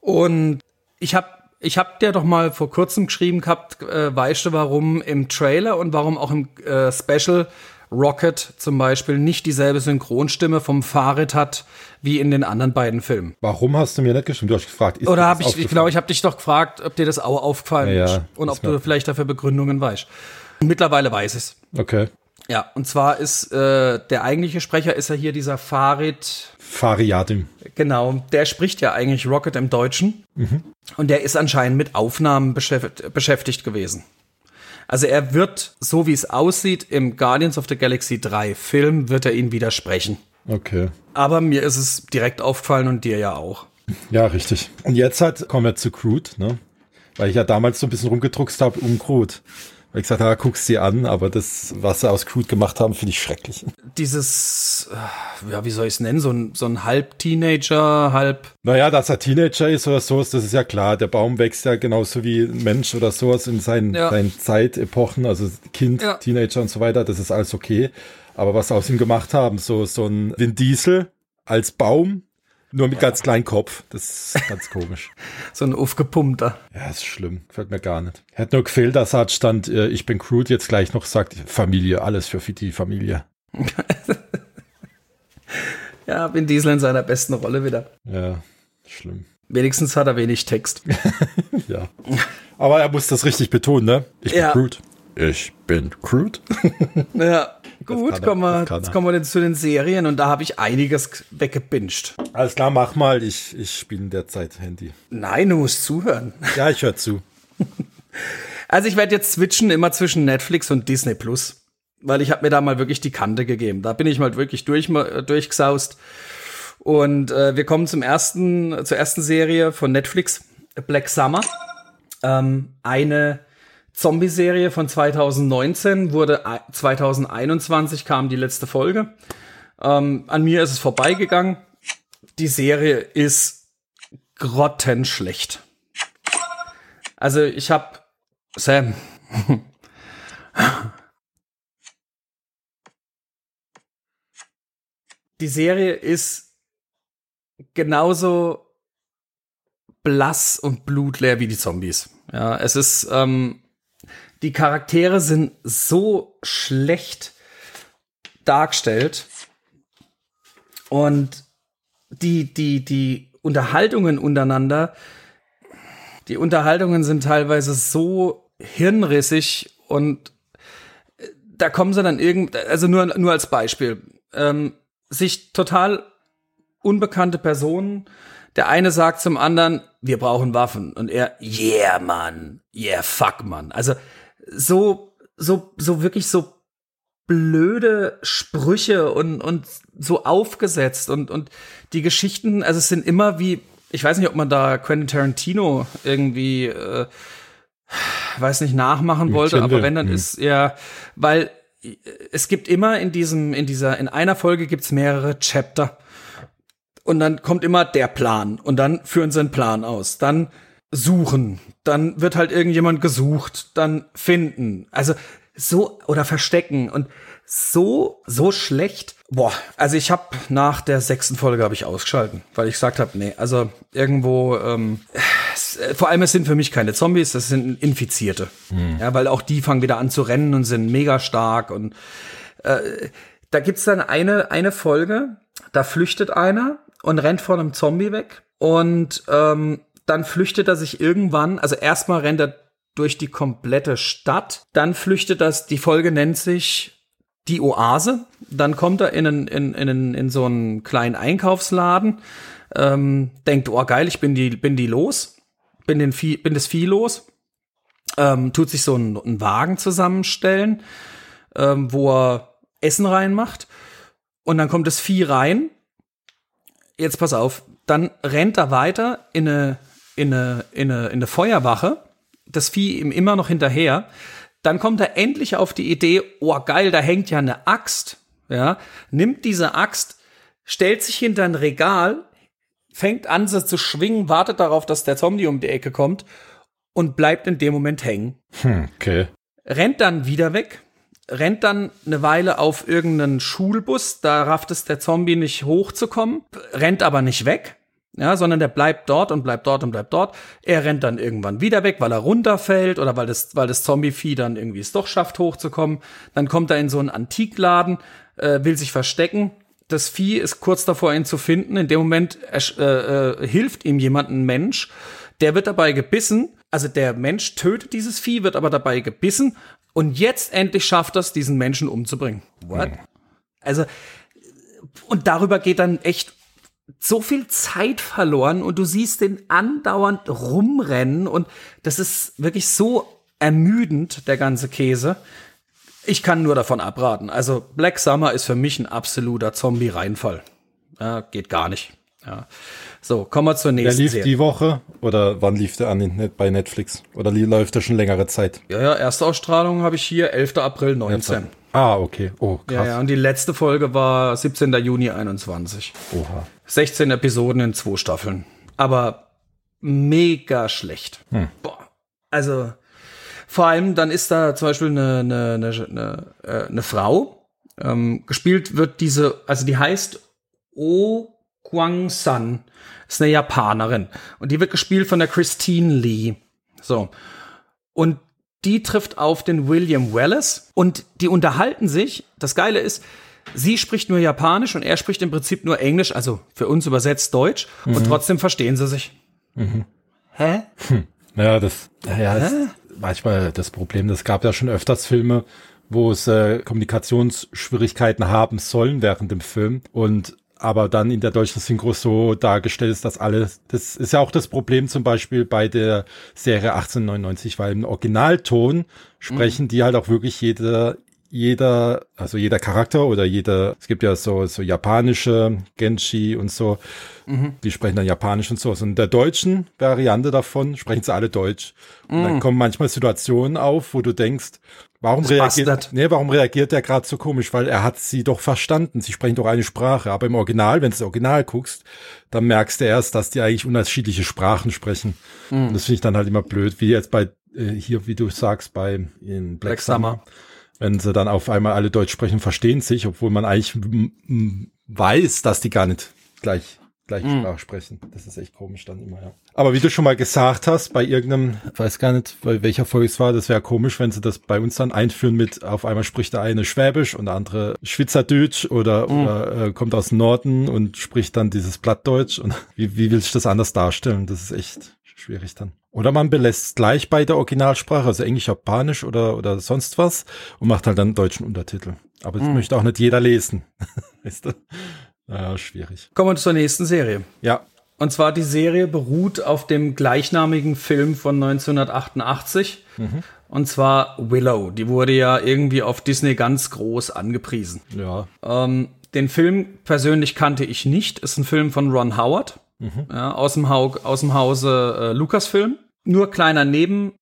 Speaker 3: Und ich habe ich hab dir doch mal vor kurzem geschrieben gehabt, äh, weißt du, warum im Trailer und warum auch im äh, Special Rocket zum Beispiel nicht dieselbe Synchronstimme vom Fahrrad hat wie in den anderen beiden Filmen?
Speaker 1: Warum hast du mir nicht geschrieben? Du hast gefragt, ist
Speaker 3: Oder habe ich, ich
Speaker 1: aufgefallen?
Speaker 3: glaube, ich habe dich doch gefragt, ob dir das auch aufgefallen
Speaker 1: Ja,
Speaker 3: ist und ob du vielleicht dafür Begründungen weißt. Mittlerweile weiß es.
Speaker 1: Okay.
Speaker 3: Ja, und zwar ist äh, der eigentliche Sprecher ist ja hier dieser Farid
Speaker 1: Fariadim.
Speaker 3: Genau, der spricht ja eigentlich Rocket im Deutschen. Und der ist anscheinend mit Aufnahmen beschäftigt, beschäftigt gewesen. Also er wird, so wie es aussieht, im Guardians of the Galaxy 3 Film wird er ihn widersprechen.
Speaker 1: Okay.
Speaker 3: Aber mir ist es direkt aufgefallen und dir ja auch.
Speaker 1: Ja, richtig. Und jetzt halt kommen wir zu Crude, ne? Weil ich ja damals so ein bisschen rumgedruckst habe um Crude. Weil ich gesagt habe, guck's sie an, aber das, was sie aus Crude gemacht haben, finde ich schrecklich.
Speaker 3: Dieses, äh, ja, wie soll ich es nennen, so ein, so ein Halb-Teenager, halb,
Speaker 1: Naja, dass er Teenager ist oder sowas, das ist ja klar. Der Baum wächst ja genauso wie ein Mensch oder sowas in seinen,
Speaker 3: Ja.
Speaker 1: seinen Zeitepochen, also Kind,
Speaker 3: Ja.
Speaker 1: Teenager und so weiter, das ist alles okay. Aber was sie aus ihm gemacht haben, so, so ein Vin Diesel als Baum, nur mit ganz kleinem Kopf, das ist ganz komisch.
Speaker 3: so ein aufgepumpter.
Speaker 1: Ja, ist schlimm. Gefällt mir gar nicht. Hätte nur gefehlt, dass halt stand, äh, ich bin Crude, jetzt gleich noch sagt, Familie, alles für die Familie.
Speaker 3: Ja, Vin Diesel in seiner besten Rolle wieder.
Speaker 1: Ja, schlimm.
Speaker 3: Wenigstens hat er wenig Text.
Speaker 1: Ja. Aber er muss das richtig betonen, ne? Ich
Speaker 3: Ja.
Speaker 1: bin Crude. Ich bin Crude.
Speaker 3: Ja, gut,
Speaker 1: er,
Speaker 3: kommen wir, jetzt kommen wir zu den Serien und da habe ich einiges weggebinged.
Speaker 1: Alles klar, mach mal. Ich, ich spiele in der Zeit Handy.
Speaker 3: Nein, du musst zuhören.
Speaker 1: Ja, ich höre zu.
Speaker 3: Also ich werde jetzt switchen immer zwischen Netflix und Disney Plus, weil ich habe mir da mal wirklich die Kante gegeben. Da bin ich mal wirklich durch, äh, durchgesaust. Und äh, wir kommen zum ersten, zur ersten Serie von Netflix, Black Summer. Ähm, eine Zombie-Serie von 2019, wurde ei- 2021 kam die letzte Folge. Ähm, an mir ist es vorbeigegangen. Die Serie ist grottenschlecht. Also ich habe Sam. Die Serie ist genauso blass und blutleer wie die Zombies. Ja, es ist, ähm, die Charaktere sind so schlecht dargestellt. Und die, die, die Unterhaltungen untereinander, die Unterhaltungen sind teilweise so hirnrissig und äh, da kommen sie dann irgend, also nur, nur als Beispiel, ähm, sich total unbekannte Personen, der eine sagt zum anderen, wir brauchen Waffen. Und er, yeah, Mann, yeah, fuck, Mann. Also so, so, so wirklich so blöde Sprüche und, und so aufgesetzt und, und die Geschichten, also es sind immer wie, ich weiß nicht, ob man da Quentin Tarantino irgendwie, äh, weiß nicht, nachmachen wollte,
Speaker 1: Kindle,
Speaker 3: aber wenn, dann
Speaker 1: hm.
Speaker 3: ist ja, weil äh, es gibt immer in diesem, in dieser, in einer Folge gibt's mehrere Chapter. Und dann kommt immer der Plan. Und dann führen sie einen Plan aus. Dann suchen. Dann wird halt irgendjemand gesucht. Dann finden. Also so, oder verstecken. Und so, so schlecht. Boah, also ich habe nach der sechsten Folge habe ich ausgeschalten, weil ich gesagt habe, nee, also irgendwo, ähm, äh, vor allem es sind für mich keine Zombies, das sind Infizierte. Ja, weil auch die fangen wieder an zu rennen und sind mega stark und da gibt's dann eine, eine Folge, da flüchtet einer und rennt vor einem Zombie weg. Und ähm, dann flüchtet er sich irgendwann, also erstmal rennt er durch die komplette Stadt, dann flüchtet das, die Folge nennt sich die Oase. Dann kommt er in, einen, in, in, in, so einen kleinen Einkaufsladen, ähm, denkt, oh geil, ich bin die, bin die los, bin, den Vieh, bin das Vieh los, ähm, tut sich so einen, einen Wagen zusammenstellen, ähm, wo er Essen reinmacht. Und dann kommt das Vieh rein. Jetzt pass auf. Dann rennt er weiter in eine, in eine, in eine, in eine Feuerwache. Das Vieh ihm immer noch hinterher. Dann kommt er endlich auf die Idee, oh geil, da hängt ja eine Axt. Ja, nimmt diese Axt, stellt sich hinter ein Regal, fängt an, sie zu schwingen, wartet darauf, dass der Zombie um die Ecke kommt und bleibt in dem Moment hängen.
Speaker 1: Hm, okay.
Speaker 3: Rennt dann wieder weg, rennt dann eine Weile auf irgendeinen Schulbus, da rafft es der Zombie nicht hochzukommen, rennt aber nicht weg, ja, sondern der bleibt dort und bleibt dort und bleibt dort. Er rennt dann irgendwann wieder weg, weil er runterfällt oder weil das, weil das Zombie-Vieh dann irgendwie es doch schafft, hochzukommen. Dann kommt er in so einen Antikladen, äh, will sich verstecken. Das Vieh ist kurz davor, ihn zu finden. In dem Moment äh, äh, hilft ihm jemand, ein Mensch. Der wird dabei gebissen. Also der Mensch tötet dieses Vieh, wird aber dabei gebissen. Und jetzt endlich schafft er es, diesen Menschen umzubringen. What? Also, und darüber geht dann echt so viel Zeit verloren und du siehst den andauernd rumrennen und das ist wirklich so ermüdend, der ganze Käse. Ich kann nur davon abraten. Also Black Summer ist für mich ein absoluter Zombie-Reinfall. Ja, geht gar nicht. Ja. So, kommen wir zur
Speaker 1: Der
Speaker 3: nächsten
Speaker 1: lief
Speaker 3: Serie.
Speaker 1: die Woche oder wann lief der an Net- bei Netflix? Oder läuft der schon längere Zeit?
Speaker 3: Ja, ja, erste Ausstrahlung habe ich hier, 11. April 19.
Speaker 1: Ah, okay. Oh, krass.
Speaker 3: Ja, ja, und die letzte Folge war 17. Juni 21.
Speaker 1: Oha.
Speaker 3: 16 Episoden in zwei Staffeln. Aber mega schlecht. Boah. Also, vor allem dann ist da zum Beispiel eine, eine, eine, eine, äh, eine Frau. Ähm, gespielt wird diese, also die heißt Oh Kwang-san. Ist eine Japanerin. Und die wird gespielt von der Christine Lee. So. Und die trifft auf den William Wallace und die unterhalten sich. Das Geile ist, sie spricht nur Japanisch und er spricht im Prinzip nur Englisch, also für uns übersetzt Deutsch. Und trotzdem verstehen sie sich. Hä?
Speaker 1: Ja, das, ja, ist manchmal das Problem. Das gab ja schon öfters Filme, wo es äh, Kommunikationsschwierigkeiten haben sollen während dem Film und aber dann in der deutschen Synchro so dargestellt ist, dass alles, das ist ja auch das Problem zum Beispiel bei der Serie 1899, weil im Originalton sprechen die halt auch wirklich jeder, jeder, also jeder Charakter oder jeder, es gibt ja so, so japanische Genshi und so, die sprechen dann Japanisch und so. Und in der deutschen Variante davon sprechen sie alle Deutsch. Und dann kommen manchmal Situationen auf, wo du denkst, warum
Speaker 3: Das
Speaker 1: reagiert,
Speaker 3: Bastard.
Speaker 1: nee, warum reagiert der gerade so komisch? Weil er hat sie doch verstanden. Sie sprechen doch eine Sprache. Aber im Original, wenn du das Original guckst, dann merkst du erst, dass die eigentlich unterschiedliche Sprachen sprechen. Und das finde ich dann halt immer blöd, wie jetzt bei, äh, hier, wie du sagst, bei in Black,
Speaker 3: Black Summer.
Speaker 1: wenn sie dann auf einmal alle Deutsch sprechen, verstehen sich, obwohl man eigentlich weiß, dass die gar nicht gleich gleiche Sprache sprechen. Das ist echt komisch dann immer, ja. Aber wie du schon mal gesagt hast, bei irgendeinem, weiß gar nicht, bei welcher Folge es war, das wäre komisch, wenn sie das bei uns dann einführen mit, auf einmal spricht der eine Schwäbisch und der andere Schweizerdeutsch oder, oder äh, kommt aus dem Norden und spricht dann dieses Plattdeutsch und wie, wie will ich das anders darstellen? Das ist echt schwierig dann. Oder man belässt es gleich bei der Originalsprache, also Englisch, Japanisch oder, oder sonst was und macht halt dann deutschen Untertitel. Aber das möchte auch nicht jeder lesen. weißt du? Ja, schwierig.
Speaker 3: Kommen wir zur nächsten Serie.
Speaker 1: Ja.
Speaker 3: Und zwar die Serie beruht auf dem gleichnamigen Film von 1988. Und zwar Willow. Die wurde ja irgendwie auf Disney ganz groß angepriesen.
Speaker 1: Ja.
Speaker 3: Ähm, den Film persönlich kannte ich nicht. Ist ein Film von Ron Howard. Ja, aus, dem Hau aus dem Hause äh, Lucasfilm. Nur kleiner Neben.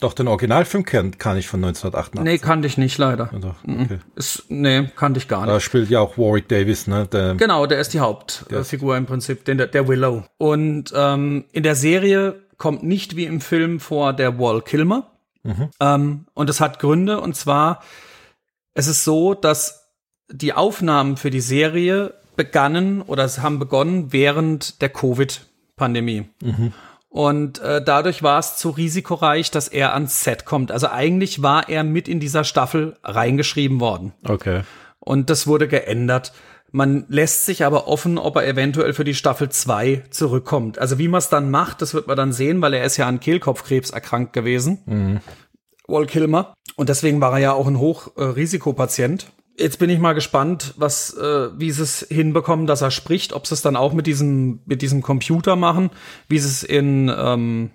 Speaker 1: Doch, den Originalfilm kann, kann ich von 1988.
Speaker 3: Nee, kannte ich nicht leider.
Speaker 1: Also, okay.
Speaker 3: Ist, nee, kannte ich gar nicht.
Speaker 1: Da spielt ja auch Warwick Davis, ne? Der,
Speaker 3: Genau, der ist die Hauptfigur im Prinzip, den, der Willow. Und ähm, in der Serie kommt nicht wie im Film vor der Wall Kilmer. Ähm, und es hat Gründe, und zwar, es ist so, dass die Aufnahmen für die Serie begannen oder es haben begonnen während der Covid-Pandemie. Und äh, dadurch war es zu risikoreich, dass er ans Set kommt. Also eigentlich war er mit in dieser Staffel reingeschrieben worden.
Speaker 1: okay.
Speaker 3: Und das wurde geändert. Man lässt sich aber offen, ob er eventuell für die Staffel 2 zurückkommt. Also wie man es dann macht, das wird man dann sehen, weil er ist ja an Kehlkopfkrebs erkrankt gewesen. Wall Kilmer. Und deswegen war er ja auch ein Hochrisikopatient. Jetzt bin ich mal gespannt, was, äh, wie sie es hinbekommen, dass er spricht, ob sie es dann auch mit diesem, mit diesem Computer machen, wie sie es in ähm,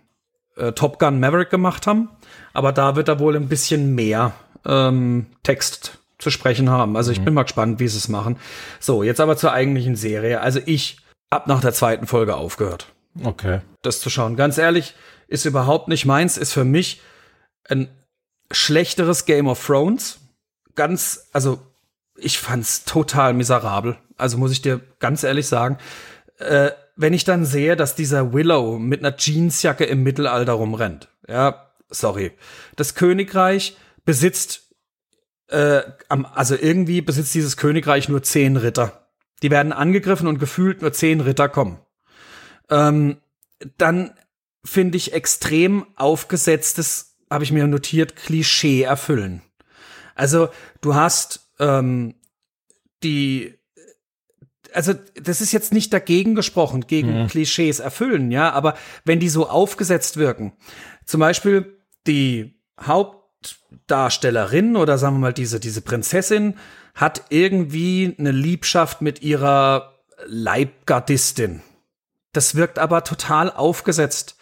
Speaker 3: äh, Top Gun Maverick gemacht haben. Aber da wird er wohl ein bisschen mehr ähm, Text zu sprechen haben. Also ich bin mal gespannt, wie sie es machen. So, jetzt aber zur eigentlichen Serie. Also ich hab nach der zweiten Folge aufgehört,
Speaker 1: Okay.
Speaker 3: das zu schauen. Ganz ehrlich, ist überhaupt nicht meins, ist für mich ein schlechteres Game of Thrones. Ganz, also ich fand's total miserabel. Also muss ich dir ganz ehrlich sagen, äh, wenn ich dann sehe, dass dieser Willow mit einer Jeansjacke im Mittelalter rumrennt, ja, sorry. Das Königreich besitzt, äh, also irgendwie besitzt dieses Königreich nur zehn Ritter. Die werden angegriffen und gefühlt nur zehn Ritter kommen. Ähm, dann finde ich extrem aufgesetztes, habe ich mir notiert, Klischee erfüllen. Also du hast ähm, die, also das ist jetzt nicht dagegen gesprochen, gegen Klischees erfüllen, ja, aber wenn die so aufgesetzt wirken, zum Beispiel die Hauptdarstellerin oder sagen wir mal diese, diese Prinzessin hat irgendwie eine Liebschaft mit ihrer Leibgardistin. Das wirkt aber total aufgesetzt.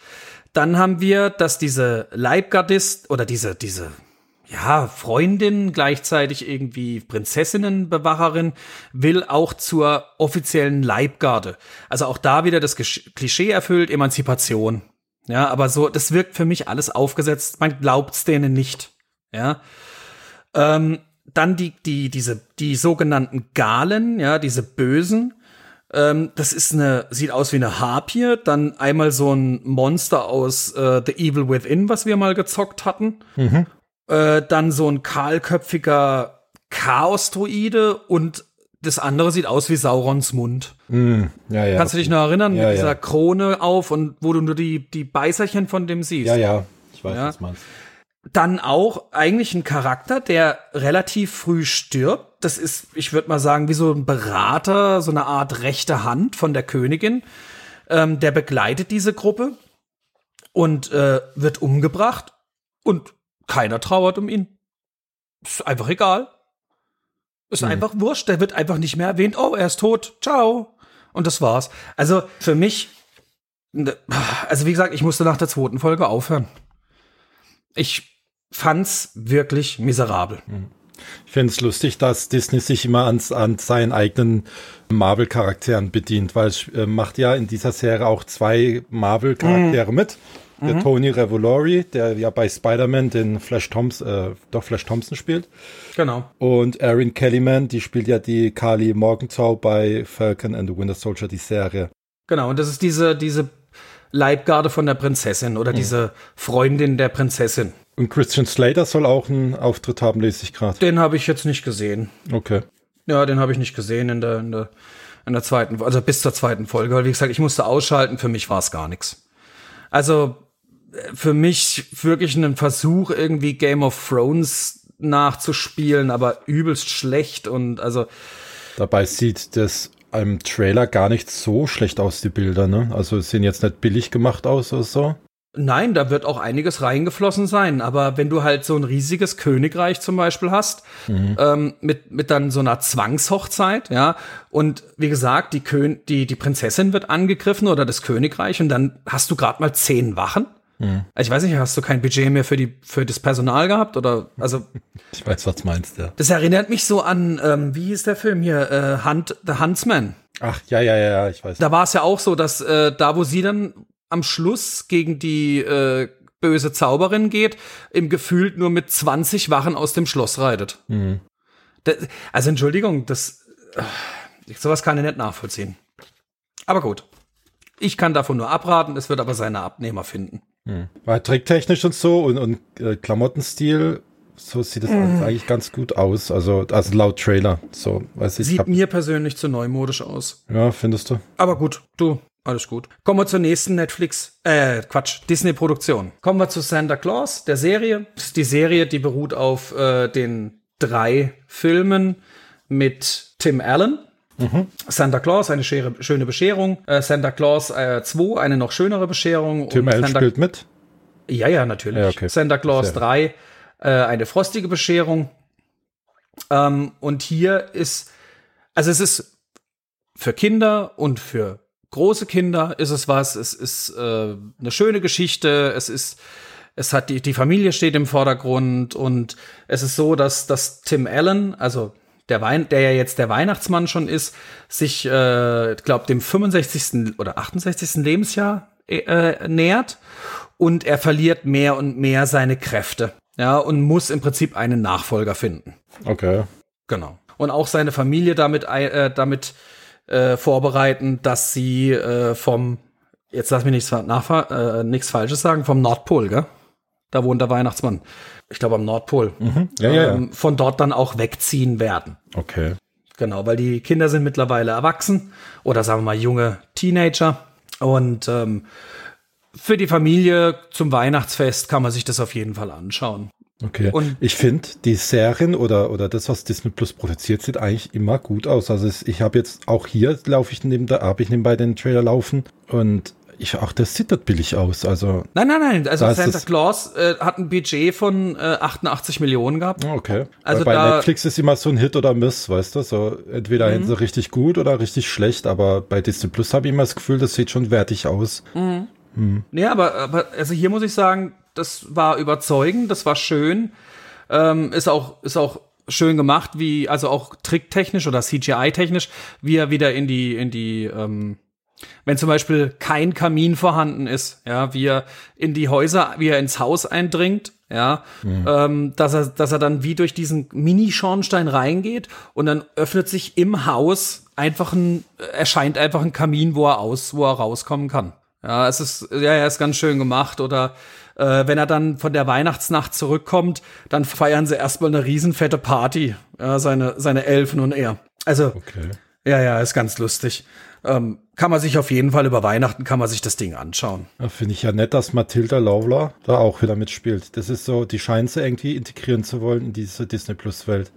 Speaker 3: Dann haben wir, dass diese Leibgardist oder diese, diese, ja, Freundin, gleichzeitig irgendwie Prinzessinnenbewacherin, will auch zur offiziellen Leibgarde. Also auch da wieder das Klischee erfüllt, Emanzipation. Ja, aber so, das wirkt für mich alles aufgesetzt. Man glaubt's denen nicht. Ja. Ähm, dann die, die, diese, die sogenannten Galen, ja, diese Bösen. Ähm, das ist eine, sieht aus wie eine Harpie. Dann einmal so ein Monster aus äh, The Evil Within, was wir mal gezockt hatten. Äh, dann so ein kahlköpfiger Chaos-Druide und das andere sieht aus wie Saurons Mund.
Speaker 1: Ja, ja.
Speaker 3: Kannst du dich noch erinnern?
Speaker 1: Ja,
Speaker 3: mit dieser. Krone auf und wo du nur die, die Beißerchen von dem siehst.
Speaker 1: Ja, ja. Ich weiß, was meinst.
Speaker 3: Dann auch eigentlich ein Charakter, der relativ früh stirbt. Das ist, ich würde mal sagen, wie so ein Berater, so eine Art rechte Hand von der Königin. Ähm, der begleitet diese Gruppe und äh, wird umgebracht und keiner trauert um ihn. Ist einfach egal. Ist einfach wurscht. Der wird einfach nicht mehr erwähnt. Oh, er ist tot. Ciao. Und das war's. Also für mich, also wie gesagt, ich musste nach der zweiten Folge aufhören. Ich fand's wirklich miserabel.
Speaker 1: Ich finde es lustig, dass Disney sich immer an, an seinen eigenen Marvel-Charakteren bedient, weil es äh, macht ja in dieser Serie auch zwei Marvel-Charaktere mit. Der Tony Revolori, der ja bei Spider-Man den Flash Thompson, äh, doch Flash Thompson spielt.
Speaker 3: Genau.
Speaker 1: Und Erin Kellyman, die spielt ja die Carly Morgenthau bei Falcon and the Winter Soldier, die Serie.
Speaker 3: Genau. Und das ist diese, diese Leibgarde von der Prinzessin oder diese Freundin der Prinzessin.
Speaker 1: Und Christian Slater soll auch einen Auftritt haben, lese ich gerade.
Speaker 3: Den habe ich jetzt nicht gesehen.
Speaker 1: Okay.
Speaker 3: Ja, den habe ich nicht gesehen in der, in der, in der zweiten, also bis zur zweiten Folge. Weil wie gesagt, ich musste ausschalten, für mich war es gar nichts. Also für mich wirklich ein Versuch, irgendwie Game of Thrones nachzuspielen, aber übelst schlecht und also
Speaker 1: Dabei sieht das im Trailer gar nicht so schlecht aus, die Bilder, ne? Also es sehen jetzt nicht billig gemacht aus oder so.
Speaker 3: Nein, da wird auch einiges reingeflossen sein. Aber wenn du halt so ein riesiges Königreich zum Beispiel hast, ähm, mit, mit dann so einer Zwangshochzeit, ja, und wie gesagt, die, Kön die, die Prinzessin wird angegriffen oder das Königreich und dann hast du gerade mal zehn Wachen. Also Ich weiß nicht, hast du kein Budget mehr für, die, für das Personal gehabt? Oder also
Speaker 1: Ich weiß, was du meinst, ja.
Speaker 3: das erinnert mich so an, ähm, wie hieß der Film hier? Äh, Hunt, The Huntsman.
Speaker 1: Ach, ja, ja, ja, ja, ich weiß.
Speaker 3: Da war es ja auch so, dass äh, da, wo sie dann am Schluss gegen die äh, böse Zauberin geht, im Gefühlt nur mit 20 Wachen aus dem Schloss reitet. Da, also Entschuldigung, das äh, sowas kann ich nicht nachvollziehen. Aber gut. Ich kann davon nur abraten, es wird aber seine Abnehmer finden.
Speaker 1: Weil tricktechnisch und so und, und äh, Klamottenstil, so sieht es alles eigentlich ganz gut aus. Also, also laut Trailer. So, weiß ich.
Speaker 3: Sieht
Speaker 1: hab,
Speaker 3: mir persönlich zu neumodisch aus.
Speaker 1: ja, findest du?
Speaker 3: Aber gut, du, alles gut. Kommen wir zur nächsten Netflix, äh, Quatsch, Disney-Produktion. Kommen wir zu Santa Claus, der Serie. Das ist die Serie, die beruht auf äh, den drei Filmen mit Tim Allen. Santa Claus, eine schere, schöne Bescherung. Äh, Santa Claus äh, 2, eine noch schönere Bescherung.
Speaker 1: Tim
Speaker 3: Santa
Speaker 1: spielt mit.
Speaker 3: ja, ja, natürlich.
Speaker 1: Ja, okay.
Speaker 3: Santa Claus
Speaker 1: Sehr.
Speaker 3: 3, äh, eine frostige Bescherung. Ähm, und hier ist, also es ist für Kinder und für große Kinder ist es was. Es ist äh, eine schöne Geschichte. Es ist es hat die, die Familie steht im Vordergrund und es ist so, dass, dass Tim Allen, also der Wein, der ja jetzt der Weihnachtsmann schon ist, sich, äh, glaube dem 65. oder 68. Lebensjahr äh, nähert und er verliert mehr und mehr seine Kräfte. Ja, und muss im Prinzip einen Nachfolger finden.
Speaker 1: Okay.
Speaker 3: Genau. Und auch seine Familie damit, äh, damit äh, vorbereiten, dass sie äh, vom, jetzt lass mich nichts, äh, nichts Falsches sagen, vom Nordpol, gell? Da wohnt der Weihnachtsmann. Ich glaube am Nordpol.
Speaker 1: Mhm. Ja, ja,
Speaker 3: ähm, von dort dann auch wegziehen werden.
Speaker 1: Okay.
Speaker 3: Genau, weil die Kinder sind mittlerweile erwachsen oder sagen wir mal junge Teenager. Und ähm, für die Familie zum Weihnachtsfest kann man sich das auf jeden Fall anschauen.
Speaker 1: Okay. Und ich finde, die Serien oder, oder das, was Disney Plus produziert, sieht eigentlich immer gut aus. Also ich habe jetzt auch hier laufe ich neben der, habe ich nebenbei den Trailer laufen und ich auch, das sieht dort billig aus. Also
Speaker 3: nein, nein, nein. Also Santa Claus äh, hat ein Budget von äh, 88 Millionen gehabt.
Speaker 1: Okay. Also Weil bei Netflix ist immer so ein Hit oder Miss, weißt du? So entweder mhm. sie richtig gut oder richtig schlecht. Aber bei Disney Plus habe ich immer das Gefühl, das sieht schon wertig aus.
Speaker 3: Mhm. Hm. Nee, aber, aber also hier muss ich sagen, das war überzeugend, das war schön. Ähm, ist auch, ist auch schön gemacht, wie, also auch tricktechnisch oder CGI-technisch, wie er wieder in die, in die, ähm, wenn zum Beispiel kein Kamin vorhanden ist, ja, wie er in die Häuser, wie er ins Haus eindringt, ja, mhm. ähm, dass er, dass er dann wie durch diesen Mini-Schornstein reingeht und dann öffnet sich im Haus einfach ein, erscheint einfach ein Kamin, wo er aus, wo er rauskommen kann. Ja, es ist, ja, er ist ganz schön gemacht. Oder äh, wenn er dann von der Weihnachtsnacht zurückkommt, dann feiern sie erstmal eine riesenfette Party. Ja, seine, seine Elfen und er. Also, okay. ja, ja, ist ganz lustig. Ähm, kann man sich auf jeden Fall über Weihnachten kann man sich das Ding anschauen.
Speaker 1: Ja, Finde ich ja nett, dass Mathilda Lawler da auch wieder mitspielt. Das ist so, die scheint sie irgendwie integrieren zu wollen in diese Disney Plus Welt.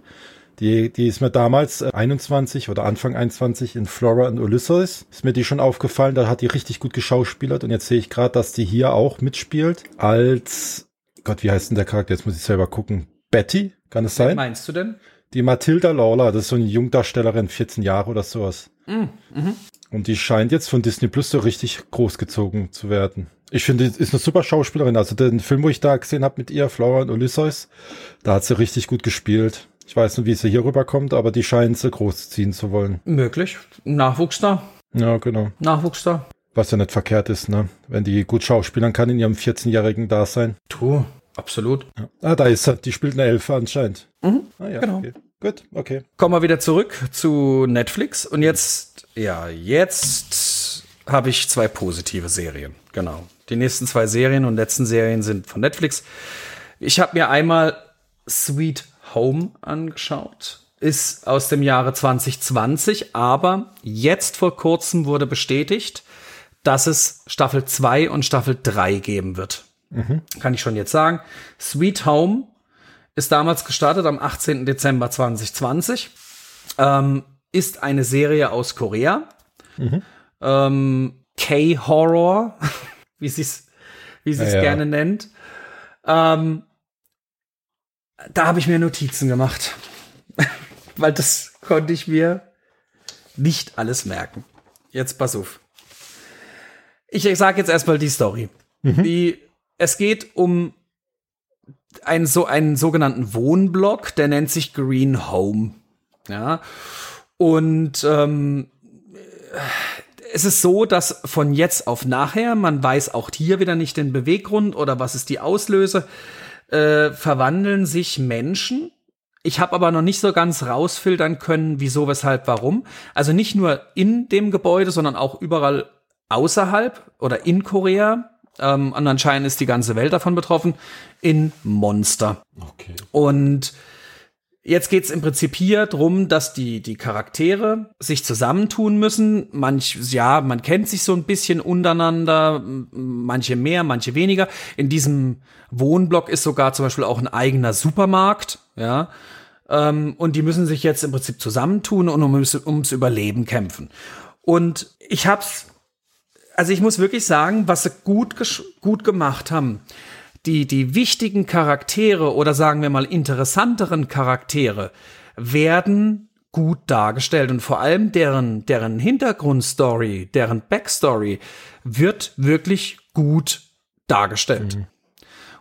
Speaker 1: Die, die ist mir damals 21 äh, oder Anfang 21 in Flora und Ulysses. Ist mir die schon aufgefallen, da hat die richtig gut geschauspielert und jetzt sehe ich gerade, dass die hier auch mitspielt als Gott, wie heißt denn der Charakter? Jetzt muss ich selber gucken. Betty, kann es sein? Was
Speaker 3: meinst du denn?
Speaker 1: Die Mathilda Lawler, das ist so eine Jungdarstellerin, 14 Jahre oder sowas. Mm, mhm. Und die scheint jetzt von Disney Plus so richtig großgezogen zu werden. Ich finde, ist eine super Schauspielerin. Also den Film, wo ich da gesehen habe mit ihr, Flora und Ulysses, da hat sie richtig gut gespielt. Ich weiß nicht, wie sie hier rüberkommt, aber die scheinen sie großziehen zu wollen.
Speaker 3: Möglich. Nachwuchs da.
Speaker 1: Ja, genau.
Speaker 3: Nachwuchs da.
Speaker 1: Was ja nicht verkehrt ist, ne? Wenn die gut schauspielern kann in ihrem 14-jährigen Dasein.
Speaker 3: Tu, absolut.
Speaker 1: Ja. Ah, da ist sie. Die spielt eine Elfe anscheinend.
Speaker 3: Mhm, ah, ja, genau.
Speaker 1: Okay. Gut, okay.
Speaker 3: Kommen wir wieder zurück zu Netflix. Und jetzt, ja, jetzt habe ich zwei positive Serien. Genau. Die nächsten zwei Serien und letzten Serien sind von Netflix. Ich habe mir einmal Sweet Home angeschaut. Ist aus dem Jahre 2020, aber jetzt vor kurzem wurde bestätigt, dass es Staffel 2 und Staffel 3 geben wird. Mhm. Kann ich schon jetzt sagen. Sweet Home ist damals gestartet am 18. Dezember 2020. Ähm, ist eine Serie aus Korea. Mhm. Ähm, K-Horror, wie sie es wie sie es ja, gerne ja. nennt. Ähm, da habe ich mir Notizen gemacht. Weil das konnte ich mir nicht alles merken. Jetzt pass auf. Ich sage jetzt erstmal die Story. Mhm. Die, es geht um einen, so, einen sogenannten Wohnblock, der nennt sich Green Home. Ja. Und ähm, es ist so, dass von jetzt auf nachher, man weiß auch hier wieder nicht den Beweggrund oder was ist die Auslöse, äh, verwandeln sich Menschen. Ich habe aber noch nicht so ganz rausfiltern können, wieso, weshalb, warum. Also nicht nur in dem Gebäude, sondern auch überall außerhalb oder in Korea. Ähm, und anscheinend ist die ganze Welt davon betroffen. In Monster.
Speaker 1: Okay.
Speaker 3: Und Jetzt geht's im Prinzip hier drum, dass die, die Charaktere sich zusammentun müssen. Manch, ja, man kennt sich so ein bisschen untereinander, manche mehr, manche weniger. In diesem Wohnblock ist sogar zum Beispiel auch ein eigener Supermarkt, ja. Ähm, und die müssen sich jetzt im Prinzip zusammentun und ums, ums Überleben kämpfen. Und ich hab's, also ich muss wirklich sagen, was sie gut, gut gemacht haben die, die wichtigen Charaktere oder sagen wir mal interessanteren Charaktere werden gut dargestellt und vor allem deren, deren Hintergrundstory, deren Backstory wird wirklich gut dargestellt. Mhm.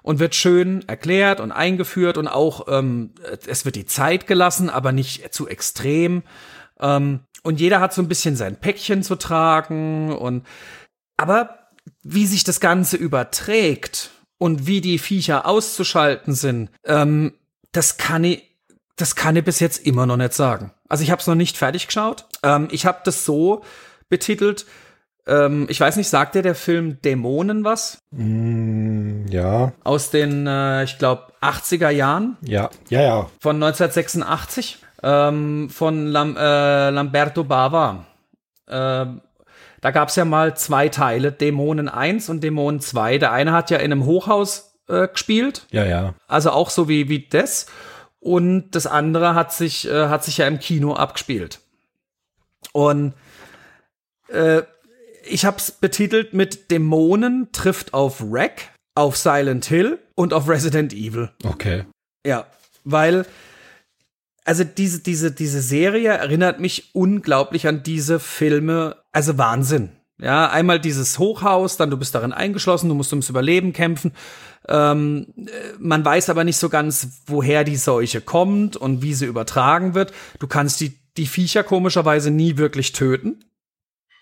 Speaker 3: und wird schön erklärt und eingeführt und auch ähm, es wird die Zeit gelassen, aber nicht zu extrem. Ähm, und jeder hat so ein bisschen sein Päckchen zu tragen und aber wie sich das Ganze überträgt und wie die Viecher auszuschalten sind, ähm, das kann ich, das kann ich bis jetzt immer noch nicht sagen. Also ich habe es noch nicht fertig geschaut. Ähm, ich habe das so betitelt. Ähm, ich weiß nicht, sagt dir der Film Dämonen was?
Speaker 1: Mm, ja.
Speaker 3: Aus den, äh, ich glaube, 80er Jahren.
Speaker 1: Ja, ja, ja.
Speaker 3: Von 1986. Ähm, von Lam äh, Lamberto Bava. Ähm, da gab es ja mal zwei Teile, Dämonen 1 und Dämonen 2. Der eine hat ja in einem Hochhaus äh, gespielt.
Speaker 1: Ja, ja.
Speaker 3: Also auch so wie, wie das. Und das andere hat sich, äh, hat sich ja im Kino abgespielt. Und äh, ich habe es betitelt mit Dämonen trifft auf Wreck, auf Silent Hill und auf Resident Evil.
Speaker 1: Okay.
Speaker 3: Ja, weil also diese, diese, diese Serie erinnert mich unglaublich an diese Filme. Also Wahnsinn. Ja, einmal dieses Hochhaus, dann du bist darin eingeschlossen, du musst ums Überleben kämpfen. Ähm, man weiß aber nicht so ganz, woher die Seuche kommt und wie sie übertragen wird. Du kannst die, die Viecher komischerweise nie wirklich töten.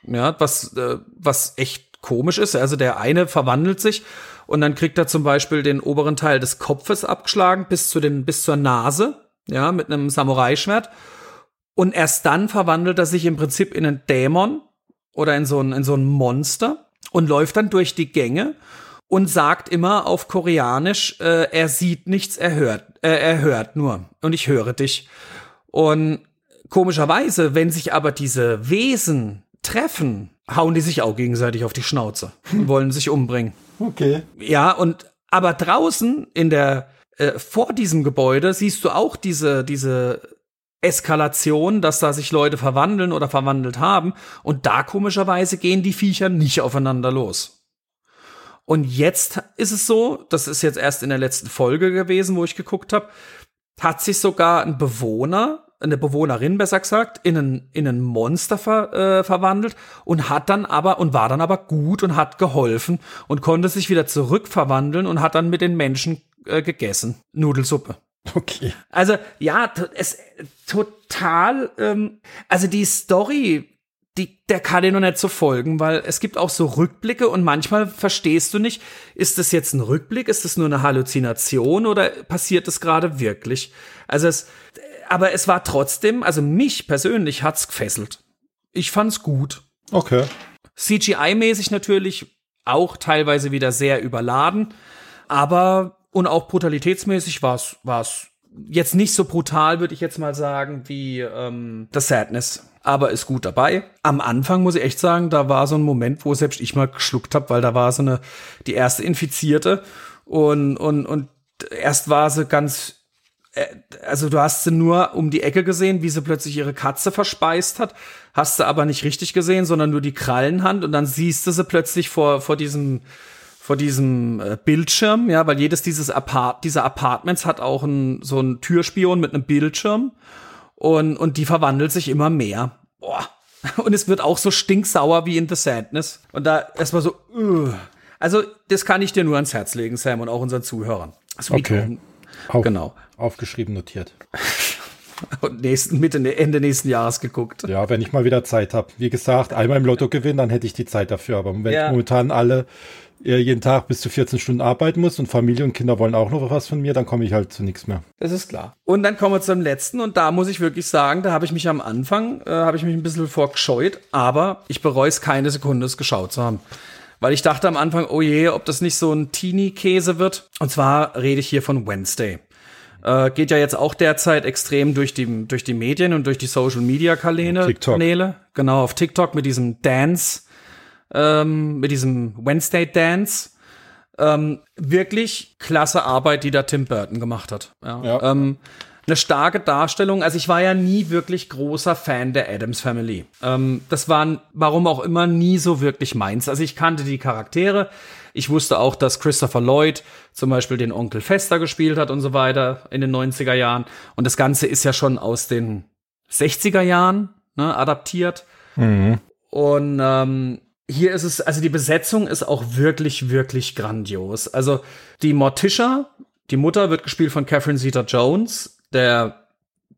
Speaker 3: Ja, was, äh, was echt komisch ist. Also der eine verwandelt sich und dann kriegt er zum Beispiel den oberen Teil des Kopfes abgeschlagen bis zu den, bis zur Nase ja, mit einem Samurai-Schwert. Und erst dann verwandelt er sich im Prinzip in einen Dämon oder in so ein, in so ein Monster und läuft dann durch die Gänge und sagt immer auf Koreanisch, äh, er sieht nichts, er hört, äh, er hört nur und ich höre dich. Und komischerweise, wenn sich aber diese Wesen treffen, hauen die sich auch gegenseitig auf die Schnauze und wollen sich umbringen.
Speaker 1: Okay.
Speaker 3: Ja, und aber draußen in der äh, vor diesem Gebäude siehst du auch diese, diese Eskalation, dass da sich Leute verwandeln oder verwandelt haben. Und da komischerweise gehen die Viecher nicht aufeinander los. Und jetzt ist es so, das ist jetzt erst in der letzten Folge gewesen, wo ich geguckt habe, hat sich sogar ein Bewohner, eine Bewohnerin besser gesagt, in ein, in ein Monster ver, äh, verwandelt und hat dann aber und war dann aber gut und hat geholfen und konnte sich wieder zurückverwandeln und hat dann mit den Menschen äh, gegessen. Nudelsuppe.
Speaker 1: Okay.
Speaker 3: Also ja, es total. Ähm, also die Story, die, der kann dir noch nicht so folgen, weil es gibt auch so Rückblicke und manchmal verstehst du nicht, ist das jetzt ein Rückblick, ist das nur eine Halluzination oder passiert das gerade wirklich? Also es, aber es war trotzdem, also mich persönlich hat's gefesselt. Ich fand's gut.
Speaker 1: Okay.
Speaker 3: CGI-mäßig natürlich auch teilweise wieder sehr überladen, aber und auch brutalitätsmäßig war es jetzt nicht so brutal, würde ich jetzt mal sagen, wie ähm, The Sadness. Aber ist gut dabei. Am Anfang muss ich echt sagen, da war so ein Moment, wo selbst ich mal geschluckt habe, weil da war so eine die erste Infizierte und und und erst war sie ganz äh, also du hast sie nur um die Ecke gesehen, wie sie plötzlich ihre Katze verspeist hat, hast sie aber nicht richtig gesehen, sondern nur die Krallenhand und dann siehst du sie plötzlich vor vor diesem vor diesem äh, Bildschirm, ja, weil jedes dieses Apart dieser Apartments hat auch ein, so einen Türspion mit einem Bildschirm und, und die verwandelt sich immer mehr. Boah. Und es wird auch so stinksauer wie in The Sadness. Und da erstmal so, uh. also das kann ich dir nur ans Herz legen, Sam, und auch unseren Zuhörern.
Speaker 1: Sweet okay.
Speaker 3: Auf, genau.
Speaker 1: Aufgeschrieben, notiert.
Speaker 3: und nächsten, Mitte, Ende nächsten Jahres geguckt.
Speaker 1: Ja, wenn ich mal wieder Zeit habe. Wie gesagt, einmal im Lotto gewinnen, dann hätte ich die Zeit dafür. Aber wenn ja. momentan alle jeden Tag bis zu 14 Stunden arbeiten muss und Familie und Kinder wollen auch noch was von mir, dann komme ich halt zu nichts mehr.
Speaker 3: Das ist klar. Und dann kommen wir zum letzten und da muss ich wirklich sagen, da habe ich mich am Anfang, äh, habe ich mich ein bisschen vorgescheut, aber ich bereue es keine Sekunde, es geschaut zu haben. Weil ich dachte am Anfang, oh je, ob das nicht so ein Teenie-Käse wird. Und zwar rede ich hier von Wednesday. Äh, geht ja jetzt auch derzeit extrem durch die, durch die Medien und durch die Social-Media-Kanäle.
Speaker 1: TikTok.
Speaker 3: Genau, auf TikTok mit diesem Dance ähm, mit diesem Wednesday Dance. Ähm, wirklich klasse Arbeit, die da Tim Burton gemacht hat. Ja. ja. Ähm, eine starke Darstellung. Also ich war ja nie wirklich großer Fan der Adams Family. Ähm, das war, warum auch immer, nie so wirklich meins. Also ich kannte die Charaktere. Ich wusste auch, dass Christopher Lloyd zum Beispiel den Onkel Fester gespielt hat und so weiter in den 90er Jahren. Und das Ganze ist ja schon aus den 60er Jahren ne, adaptiert. Mhm. Und ähm, hier ist es, also die Besetzung ist auch wirklich, wirklich grandios. Also die Morticia, die Mutter wird gespielt von Catherine Zeta-Jones, der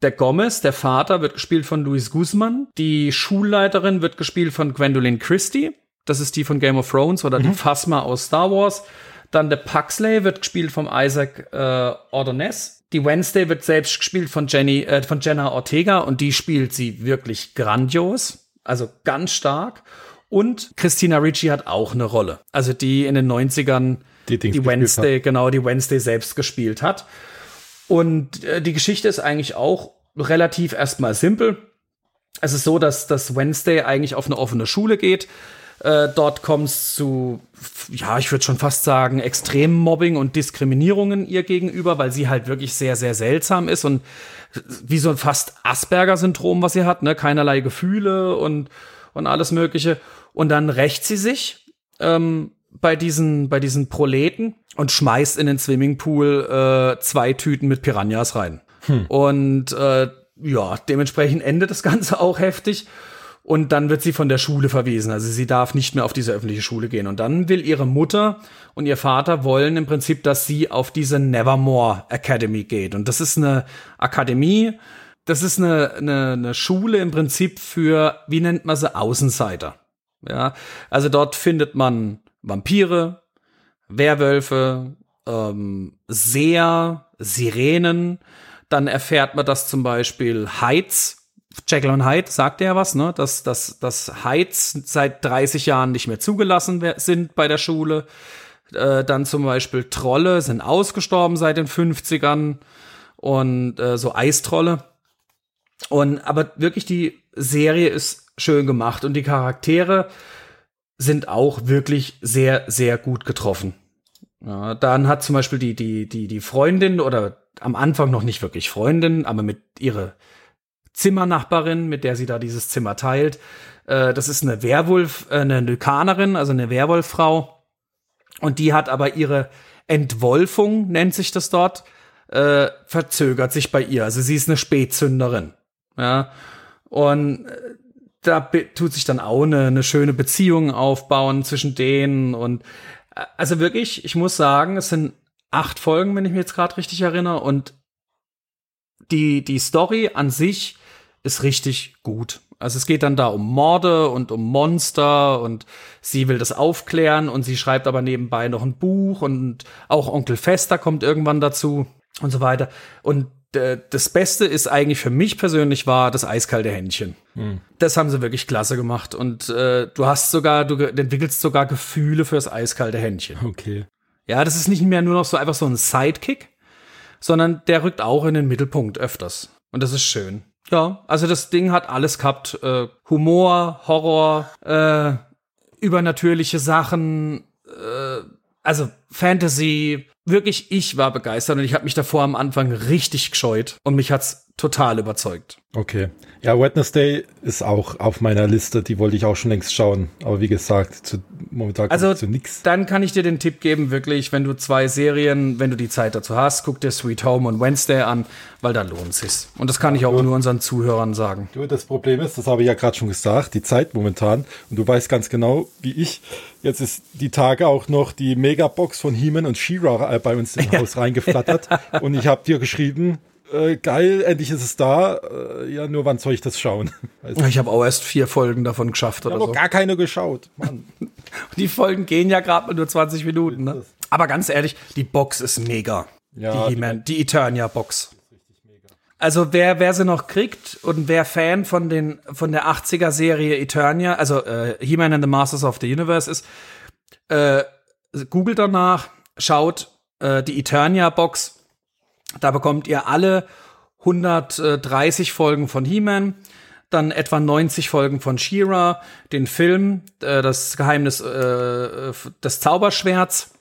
Speaker 3: der Gomez, der Vater, wird gespielt von Luis Guzman. Die Schulleiterin wird gespielt von Gwendolyn Christie. Das ist die von Game of Thrones oder mhm. die Phasma aus Star Wars. Dann der Puxley wird gespielt von Isaac äh, Ordonez. Die Wednesday wird selbst gespielt von Jenny, äh, von Jenna Ortega und die spielt sie wirklich grandios. Also ganz stark. Und Christina Ricci hat auch eine Rolle. Also die in den 90ern die, die Wednesday, genau, die Wednesday selbst gespielt hat. Und äh, die Geschichte ist eigentlich auch relativ erstmal simpel. Es ist so, dass das Wednesday eigentlich auf eine offene Schule geht. Äh, dort kommt es zu, ja, ich würde schon fast sagen, extremen Mobbing und Diskriminierungen ihr gegenüber, weil sie halt wirklich sehr, sehr seltsam ist und wie so ein fast Asperger-Syndrom, was sie hat, ne? Keinerlei Gefühle und, und alles Mögliche. Und dann rächt sie sich ähm, bei diesen, bei diesen Proleten und schmeißt in den Swimmingpool äh, zwei Tüten mit Piranhas rein. Hm. Und äh, ja, dementsprechend endet das Ganze auch heftig. Und dann wird sie von der Schule verwiesen. Also sie darf nicht mehr auf diese öffentliche Schule gehen. Und dann will ihre Mutter und ihr Vater wollen im Prinzip, dass sie auf diese Nevermore Academy geht. Und das ist eine Akademie, das ist eine, eine, eine Schule im Prinzip für, wie nennt man sie, Außenseiter. Ja, also dort findet man Vampire, Werwölfe, ähm, Seher, Sirenen. Dann erfährt man, dass zum Beispiel Heiz, Jekyll und Hyde sagt ja was, ne? Dass, dass, dass Heiz seit 30 Jahren nicht mehr zugelassen sind bei der Schule. Äh, dann zum Beispiel Trolle sind ausgestorben seit den 50ern und äh, so Eistrolle. Und aber wirklich die Serie ist schön gemacht und die Charaktere sind auch wirklich sehr, sehr gut getroffen. Ja, dann hat zum Beispiel die, die, die, die Freundin oder am Anfang noch nicht wirklich Freundin, aber mit ihrer Zimmernachbarin, mit der sie da dieses Zimmer teilt. Äh, das ist eine Werwolf, äh, eine Lykanerin, also eine Werwolffrau. Und die hat aber ihre Entwolfung, nennt sich das dort, äh, verzögert sich bei ihr. Also sie ist eine Spätzünderin. Ja. Und äh, da tut sich dann auch eine, eine schöne Beziehung aufbauen zwischen denen und äh, also wirklich, ich muss sagen, es sind acht Folgen, wenn ich mich jetzt gerade richtig erinnere und die die Story an sich ist richtig gut. Also es geht dann da um Morde und um Monster und sie will das aufklären und sie schreibt aber nebenbei noch ein Buch und auch Onkel Fester kommt irgendwann dazu und so weiter. Und das Beste ist eigentlich für mich persönlich war das eiskalte Händchen. Hm. Das haben sie wirklich klasse gemacht und äh, du hast sogar, du entwickelst sogar Gefühle fürs eiskalte Händchen.
Speaker 1: Okay.
Speaker 3: Ja, das ist nicht mehr nur noch so einfach so ein Sidekick, sondern der rückt auch in den Mittelpunkt öfters und das ist schön. Ja, also das Ding hat alles gehabt: äh, Humor, Horror, äh, übernatürliche Sachen, äh, also Fantasy, wirklich, ich war begeistert und ich habe mich davor am Anfang richtig gescheut und mich hat's total überzeugt.
Speaker 1: Okay. Ja, Wednesday ist auch auf meiner Liste, die wollte ich auch schon längst schauen. Aber wie gesagt, zu, momentan
Speaker 3: also, zu nix. Dann kann ich dir den Tipp geben, wirklich, wenn du zwei Serien, wenn du die Zeit dazu hast, guck dir Sweet Home und Wednesday an, weil da lohnt sich's. Und das kann ich auch du, nur unseren Zuhörern sagen.
Speaker 1: Du, das Problem ist, das habe ich ja gerade schon gesagt, die Zeit momentan. Und du weißt ganz genau, wie ich, jetzt ist die Tage auch noch die Megabox von Heeman und She-Ra äh, bei uns im Haus reingeflattert. und ich habe dir geschrieben, äh, geil, endlich ist es da. Äh, ja, nur wann soll ich das schauen?
Speaker 3: ich habe auch erst vier Folgen davon geschafft oder
Speaker 1: ich so. gar keine geschaut. Mann.
Speaker 3: die Folgen gehen ja gerade nur 20 Minuten. Ne? Aber ganz ehrlich, die Box ist mega. Ja, die, die, die Eternia-Box. Also wer, wer sie noch kriegt und wer Fan von, den, von der 80er-Serie Eternia, also äh, He-Man and the Masters of the Universe ist, äh, googelt danach, schaut äh, die Eternia-Box da bekommt ihr alle 130 Folgen von He-Man, dann etwa 90 Folgen von She-Ra, den Film, äh, das Geheimnis äh, des Zauberschwerts.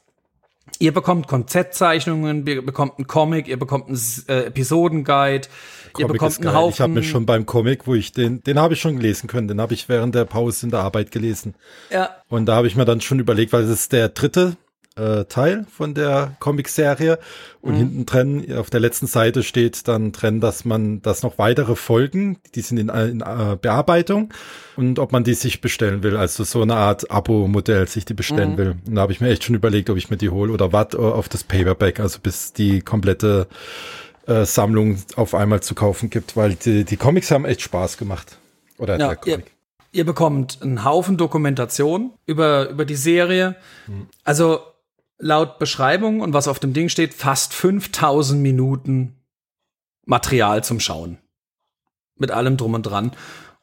Speaker 3: Ihr bekommt Konzeptzeichnungen, ihr bekommt einen Comic, ihr bekommt einen äh, Episodenguide, ihr bekommt einen Haufen.
Speaker 1: Ich habe mir schon beim Comic, wo ich den, den habe ich schon lesen können, den habe ich während der Pause in der Arbeit gelesen.
Speaker 3: Ja.
Speaker 1: Und da habe ich mir dann schon überlegt, weil es ist der dritte äh, Teil von der Comicserie und mhm. hinten drin auf der letzten Seite steht dann drin, dass man das noch weitere Folgen, die sind in, in uh, Bearbeitung und ob man die sich bestellen will, also so eine Art Abo-Modell sich die bestellen mhm. will. Und da habe ich mir echt schon überlegt, ob ich mir die hole oder warte auf das Paperback, also bis die komplette äh, Sammlung auf einmal zu kaufen gibt, weil die, die Comics haben echt Spaß gemacht. Oder
Speaker 3: ja, der Comic. Ihr, ihr bekommt einen Haufen Dokumentation über, über die Serie. Mhm. Also laut Beschreibung und was auf dem Ding steht, fast 5000 Minuten Material zum Schauen. Mit allem drum und dran.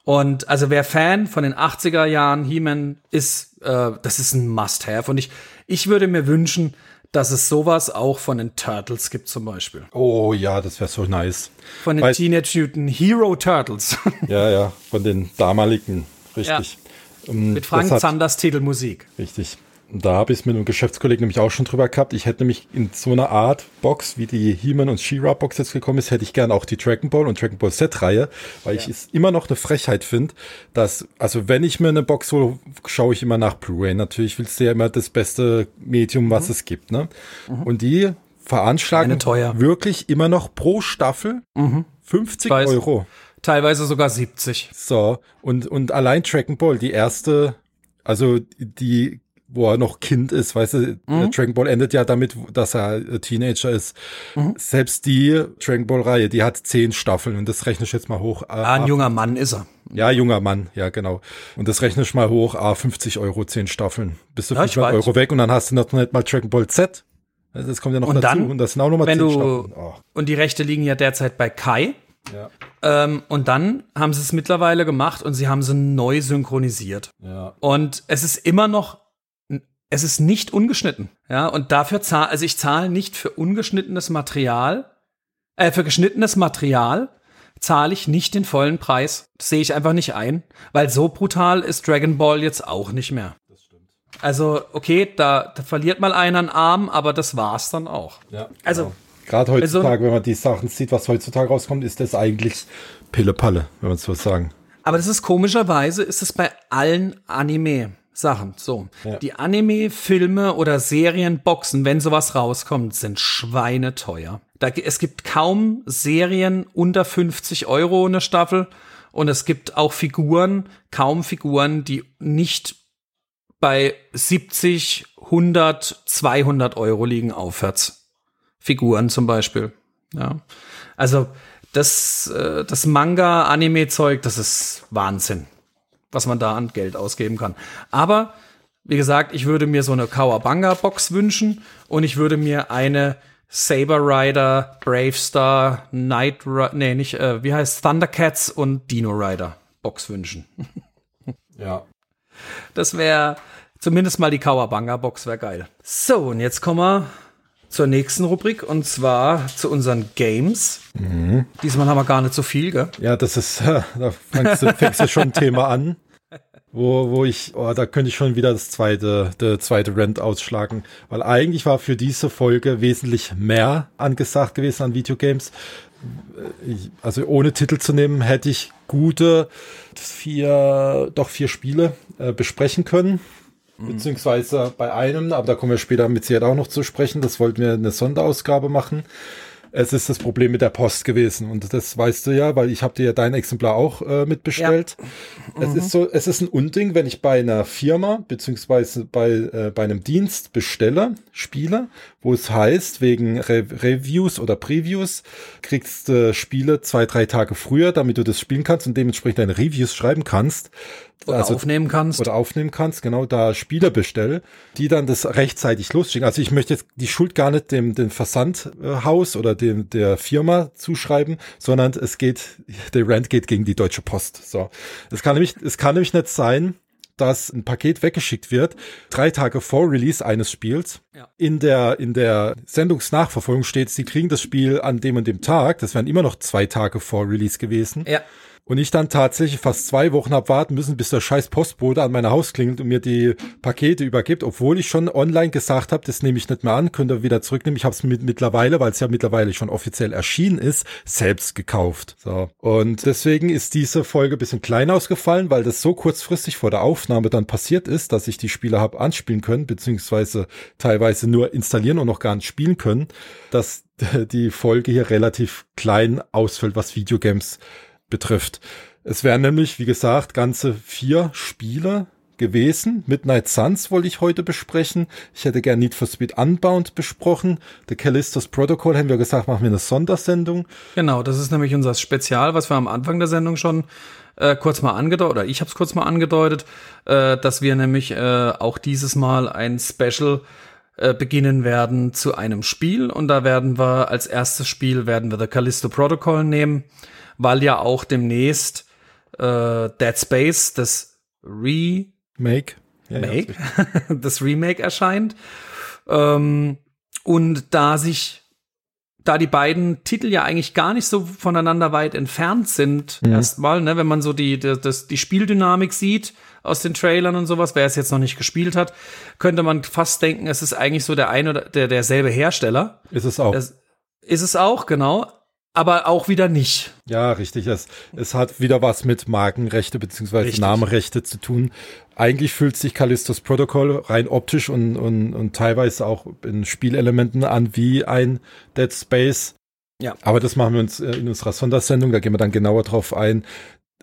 Speaker 3: Und also wer Fan von den 80er Jahren He-Man ist, äh, das ist ein Must-Have. Und ich, ich würde mir wünschen, dass es sowas auch von den Turtles gibt zum Beispiel.
Speaker 1: Oh ja, das wäre so nice.
Speaker 3: Von den Weil, Teenage Mutant Hero Turtles.
Speaker 1: ja, ja, von den damaligen, richtig.
Speaker 3: Ja. Um, Mit Frank Zanders Titelmusik.
Speaker 1: Richtig da habe ich es mit einem Geschäftskollegen nämlich auch schon drüber gehabt. Ich hätte nämlich in so einer Art Box, wie die He-Man und She-Ra Box jetzt gekommen ist, hätte ich gern auch die Dragon Ball und Dragon Ball Z-Reihe, weil ja. ich es immer noch eine Frechheit finde, dass, also wenn ich mir eine Box hole, schaue ich immer nach Blu-ray. Natürlich willst du ja immer das beste Medium, was mhm. es gibt, ne? Mhm. Und die veranschlagen wirklich immer noch pro Staffel mhm. 50 Euro.
Speaker 3: Teilweise sogar 70.
Speaker 1: So, und, und allein Dragon Ball, die erste, also die wo er noch Kind ist, weißt du, mhm. Dragon Ball endet ja damit, dass er Teenager ist. Mhm. Selbst die Dragon Ball Reihe, die hat zehn Staffeln und das rechne ich jetzt mal hoch.
Speaker 3: Ah, ein junger Mann ist er.
Speaker 1: Ja, junger Mann, ja, genau. Und das rechne ich mal hoch, ah, 50 Euro, zehn Staffeln. Bist du ja, 500 Euro weg und dann hast du noch nicht mal Dragon Ball Z. Also das kommt ja noch
Speaker 3: und
Speaker 1: dazu
Speaker 3: dann, und das sind auch nochmal zehn du, Staffeln. Oh. Und die Rechte liegen ja derzeit bei Kai. Ja. Ähm, und dann haben sie es mittlerweile gemacht und sie haben sie neu synchronisiert. Ja. Und es ist immer noch es ist nicht ungeschnitten. Ja, und dafür zahle, also ich zahle nicht für ungeschnittenes Material, äh, für geschnittenes Material zahle ich nicht den vollen Preis. Das sehe ich einfach nicht ein, weil so brutal ist Dragon Ball jetzt auch nicht mehr. Das stimmt. Also, okay, da, da verliert mal einer einen Arm, aber das war's dann auch.
Speaker 1: Ja, also, genau. Gerade heutzutage, also, wenn man die Sachen sieht, was heutzutage rauskommt, ist das eigentlich Pille-Palle, wenn man so sagen.
Speaker 3: Aber das ist komischerweise, ist es bei allen Anime. Sachen. So. Ja. Die Anime, Filme oder Serienboxen, wenn sowas rauskommt, sind schweineteuer. Da, es gibt kaum Serien unter 50 Euro eine Staffel. Und es gibt auch Figuren, kaum Figuren, die nicht bei 70, 100, 200 Euro liegen aufwärts. Figuren zum Beispiel. Ja. Also, das, äh, das Manga-Anime-Zeug, das ist Wahnsinn was man da an Geld ausgeben kann. Aber wie gesagt, ich würde mir so eine Kawabanga Box wünschen und ich würde mir eine Saber Rider, Brave Star, Night Rider, nee, nicht, äh, wie heißt Thundercats und Dino Rider Box wünschen.
Speaker 1: ja.
Speaker 3: Das wäre zumindest mal die Kawabanga Box wäre geil. So, und jetzt kommen wir zur nächsten Rubrik und zwar zu unseren Games. Mhm. Diesmal haben wir gar nicht so viel, gell?
Speaker 1: Ja, das ist, da fängst du, fängst du schon ein Thema an, wo, wo ich, oh, da könnte ich schon wieder das zweite, der zweite Rent ausschlagen, weil eigentlich war für diese Folge wesentlich mehr angesagt gewesen an Videogames. Ich, also ohne Titel zu nehmen, hätte ich gute vier, doch vier Spiele äh, besprechen können. Mhm. Beziehungsweise bei einem, aber da kommen wir später mit Sicherheit auch noch zu sprechen. Das wollten wir eine Sonderausgabe machen. Es ist das Problem mit der Post gewesen und das weißt du ja, weil ich habe dir ja dein Exemplar auch äh, mitbestellt. Ja. Mhm. Es ist so, es ist ein Unding, wenn ich bei einer Firma beziehungsweise bei äh, bei einem Dienst bestelle Spiele, wo es heißt wegen Re Reviews oder Previews kriegst du äh, Spiele zwei drei Tage früher, damit du das spielen kannst und dementsprechend deine Reviews schreiben kannst.
Speaker 3: Oder also, aufnehmen kannst.
Speaker 1: Oder aufnehmen kannst, genau, da Spieler bestelle, die dann das rechtzeitig losschicken. Also ich möchte jetzt die Schuld gar nicht dem, dem Versandhaus oder dem, der Firma zuschreiben, sondern es geht, der Rent geht gegen die Deutsche Post. So. Es kann nämlich, es kann nämlich nicht sein, dass ein Paket weggeschickt wird, drei Tage vor Release eines Spiels. Ja. In der, in der Sendungsnachverfolgung steht, sie kriegen das Spiel an dem und dem Tag. Das wären immer noch zwei Tage vor Release gewesen.
Speaker 3: Ja
Speaker 1: Und ich dann tatsächlich fast zwei Wochen hab warten müssen, bis der scheiß Postbote an mein Haus klingelt und mir die Pakete übergibt, obwohl ich schon online gesagt habe, das nehme ich nicht mehr an, könnt ihr wieder zurücknehmen. Ich habe es mit, mittlerweile, weil es ja mittlerweile schon offiziell erschienen ist, selbst gekauft. So. Und deswegen ist diese Folge bisschen klein ausgefallen, weil das so kurzfristig vor der Aufnahme dann passiert ist, dass ich die Spiele habe anspielen können, beziehungsweise teilweise nur installieren und noch gar nicht spielen können, dass die Folge hier relativ klein ausfällt, was Videogames betrifft. Es wären nämlich, wie gesagt, ganze vier Spiele gewesen. Midnight Suns wollte ich heute besprechen. Ich hätte gern Need for Speed Unbound besprochen. The Callistus Protocol haben wir gesagt, machen wir eine Sondersendung.
Speaker 3: Genau, das ist nämlich unser Spezial, was wir am Anfang der Sendung schon äh, kurz mal angedeutet, oder ich habe es kurz mal angedeutet, äh, dass wir nämlich äh, auch dieses Mal ein Special äh, beginnen werden zu einem Spiel. Und da werden wir als erstes Spiel werden wir The Callisto Protocol nehmen weil ja auch demnächst äh, Dead Space, das Remake,
Speaker 1: ja,
Speaker 3: Make, das Remake erscheint. Ähm, und da sich, da die beiden Titel ja eigentlich gar nicht so voneinander weit entfernt sind, mhm. erstmal, ne, wenn man so die, die, das, die Spieldynamik sieht aus den Trailern und sowas, wer es jetzt noch nicht gespielt hat, könnte man fast denken, es ist eigentlich so der ein oder der derselbe Hersteller.
Speaker 1: Ist es auch.
Speaker 3: Es, ist es auch, genau aber auch wieder nicht.
Speaker 1: Ja, richtig. Es, es hat wieder was mit Markenrechte beziehungsweise Namenrechte zu tun. Eigentlich fühlt sich Callistos Protocol rein optisch und, und, und teilweise auch in Spielelementen an wie ein Dead Space. Ja. Aber das machen wir uns äh, in unserer Sondersendung, da gehen wir dann genauer drauf ein.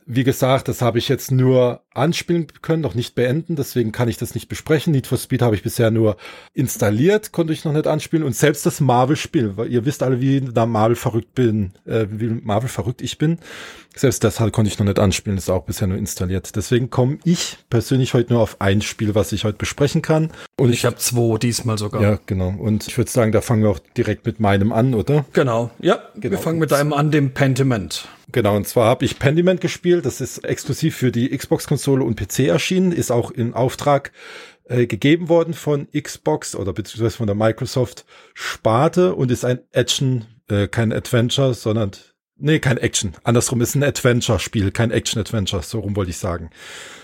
Speaker 1: Wie gesagt, das habe ich jetzt nur anspielen können, noch nicht beenden, deswegen kann ich das nicht besprechen. Need for Speed habe ich bisher nur installiert, konnte ich noch nicht anspielen und selbst das Marvel-Spiel, weil ihr wisst alle, wie da Marvel verrückt bin, äh, wie Marvel verrückt ich bin. Selbst das halt konnte ich noch nicht anspielen, ist auch bisher nur installiert. Deswegen komme ich persönlich heute nur auf ein Spiel, was ich heute besprechen kann.
Speaker 3: Und ich, ich habe zwei diesmal sogar.
Speaker 1: Ja, genau. Und ich würde sagen, da fangen wir auch direkt mit meinem an, oder?
Speaker 3: Genau. Ja, genau. wir fangen mit deinem an, dem Pentiment.
Speaker 1: Genau, und zwar habe ich Pentiment gespielt. Das ist exklusiv für die Xbox-Konsole und PC erschienen, ist auch in Auftrag äh, gegeben worden von Xbox oder beziehungsweise von der Microsoft Sparte und ist ein Action, äh, kein Adventure, sondern Nee, kein Action. Andersrum ist ein Adventure-Spiel, kein Action-Adventure, so rum wollte ich sagen.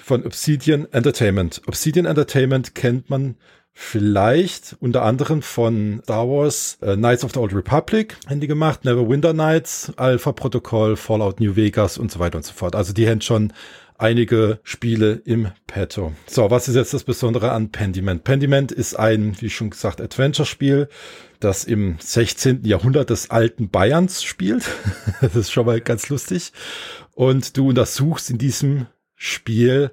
Speaker 1: Von Obsidian Entertainment. Obsidian Entertainment kennt man vielleicht unter anderem von Star Wars äh, Knights of the Old Republic haben die gemacht, Neverwinter Nights, Alpha Protocol, Fallout New Vegas und so weiter und so fort. Also die haben schon einige Spiele im Petto. So, was ist jetzt das Besondere an Pendiment? Pendiment ist ein, wie schon gesagt, Adventure-Spiel das im 16. Jahrhundert des alten Bayerns spielt. das ist schon mal ganz lustig. Und du untersuchst in diesem Spiel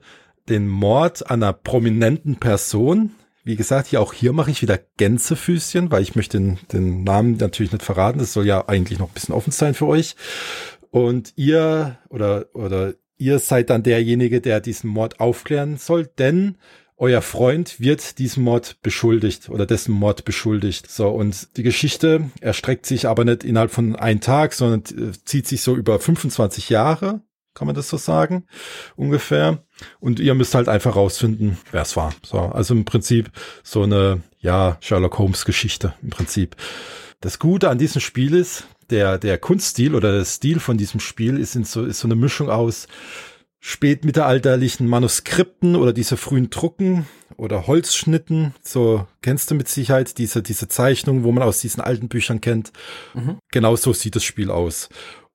Speaker 1: den Mord einer prominenten Person. Wie gesagt, hier auch hier mache ich wieder Gänsefüßchen, weil ich möchte den, den Namen natürlich nicht verraten. Das soll ja eigentlich noch ein bisschen offen sein für euch. Und ihr oder, oder ihr seid dann derjenige, der diesen Mord aufklären soll, denn euer Freund wird diesem Mord beschuldigt oder dessen Mord beschuldigt. So, und die Geschichte erstreckt sich aber nicht innerhalb von einem Tag, sondern äh, zieht sich so über 25 Jahre, kann man das so sagen, ungefähr. Und ihr müsst halt einfach rausfinden, wer es war. So, also im Prinzip so eine, ja, Sherlock Holmes Geschichte im Prinzip. Das Gute an diesem Spiel ist, der, der Kunststil oder der Stil von diesem Spiel ist, in so, ist so eine Mischung aus spätmittelalterlichen Manuskripten oder diese frühen Drucken oder Holzschnitten. So kennst du mit Sicherheit diese, diese Zeichnungen, wo man aus diesen alten Büchern kennt. Mhm. Genau so sieht das Spiel aus.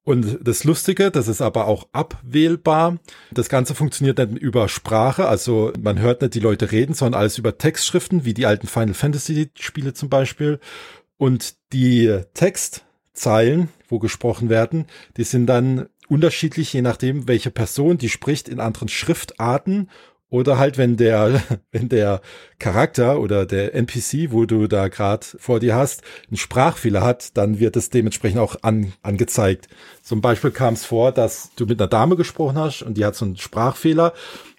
Speaker 1: Und das Lustige, das ist aber auch abwählbar. Das Ganze funktioniert nicht über Sprache, also man hört nicht die Leute reden, sondern alles über Textschriften, wie die alten Final Fantasy Spiele zum Beispiel. Und die Textzeilen, wo gesprochen werden, die sind dann unterschiedlich, je nachdem, welche Person die spricht, in anderen Schriftarten oder halt, wenn der, wenn der Charakter oder der NPC, wo du da gerade vor dir hast, einen Sprachfehler hat, dann wird es dementsprechend auch an, angezeigt. Zum Beispiel kam es vor, dass du mit einer Dame gesprochen hast und die hat so einen Sprachfehler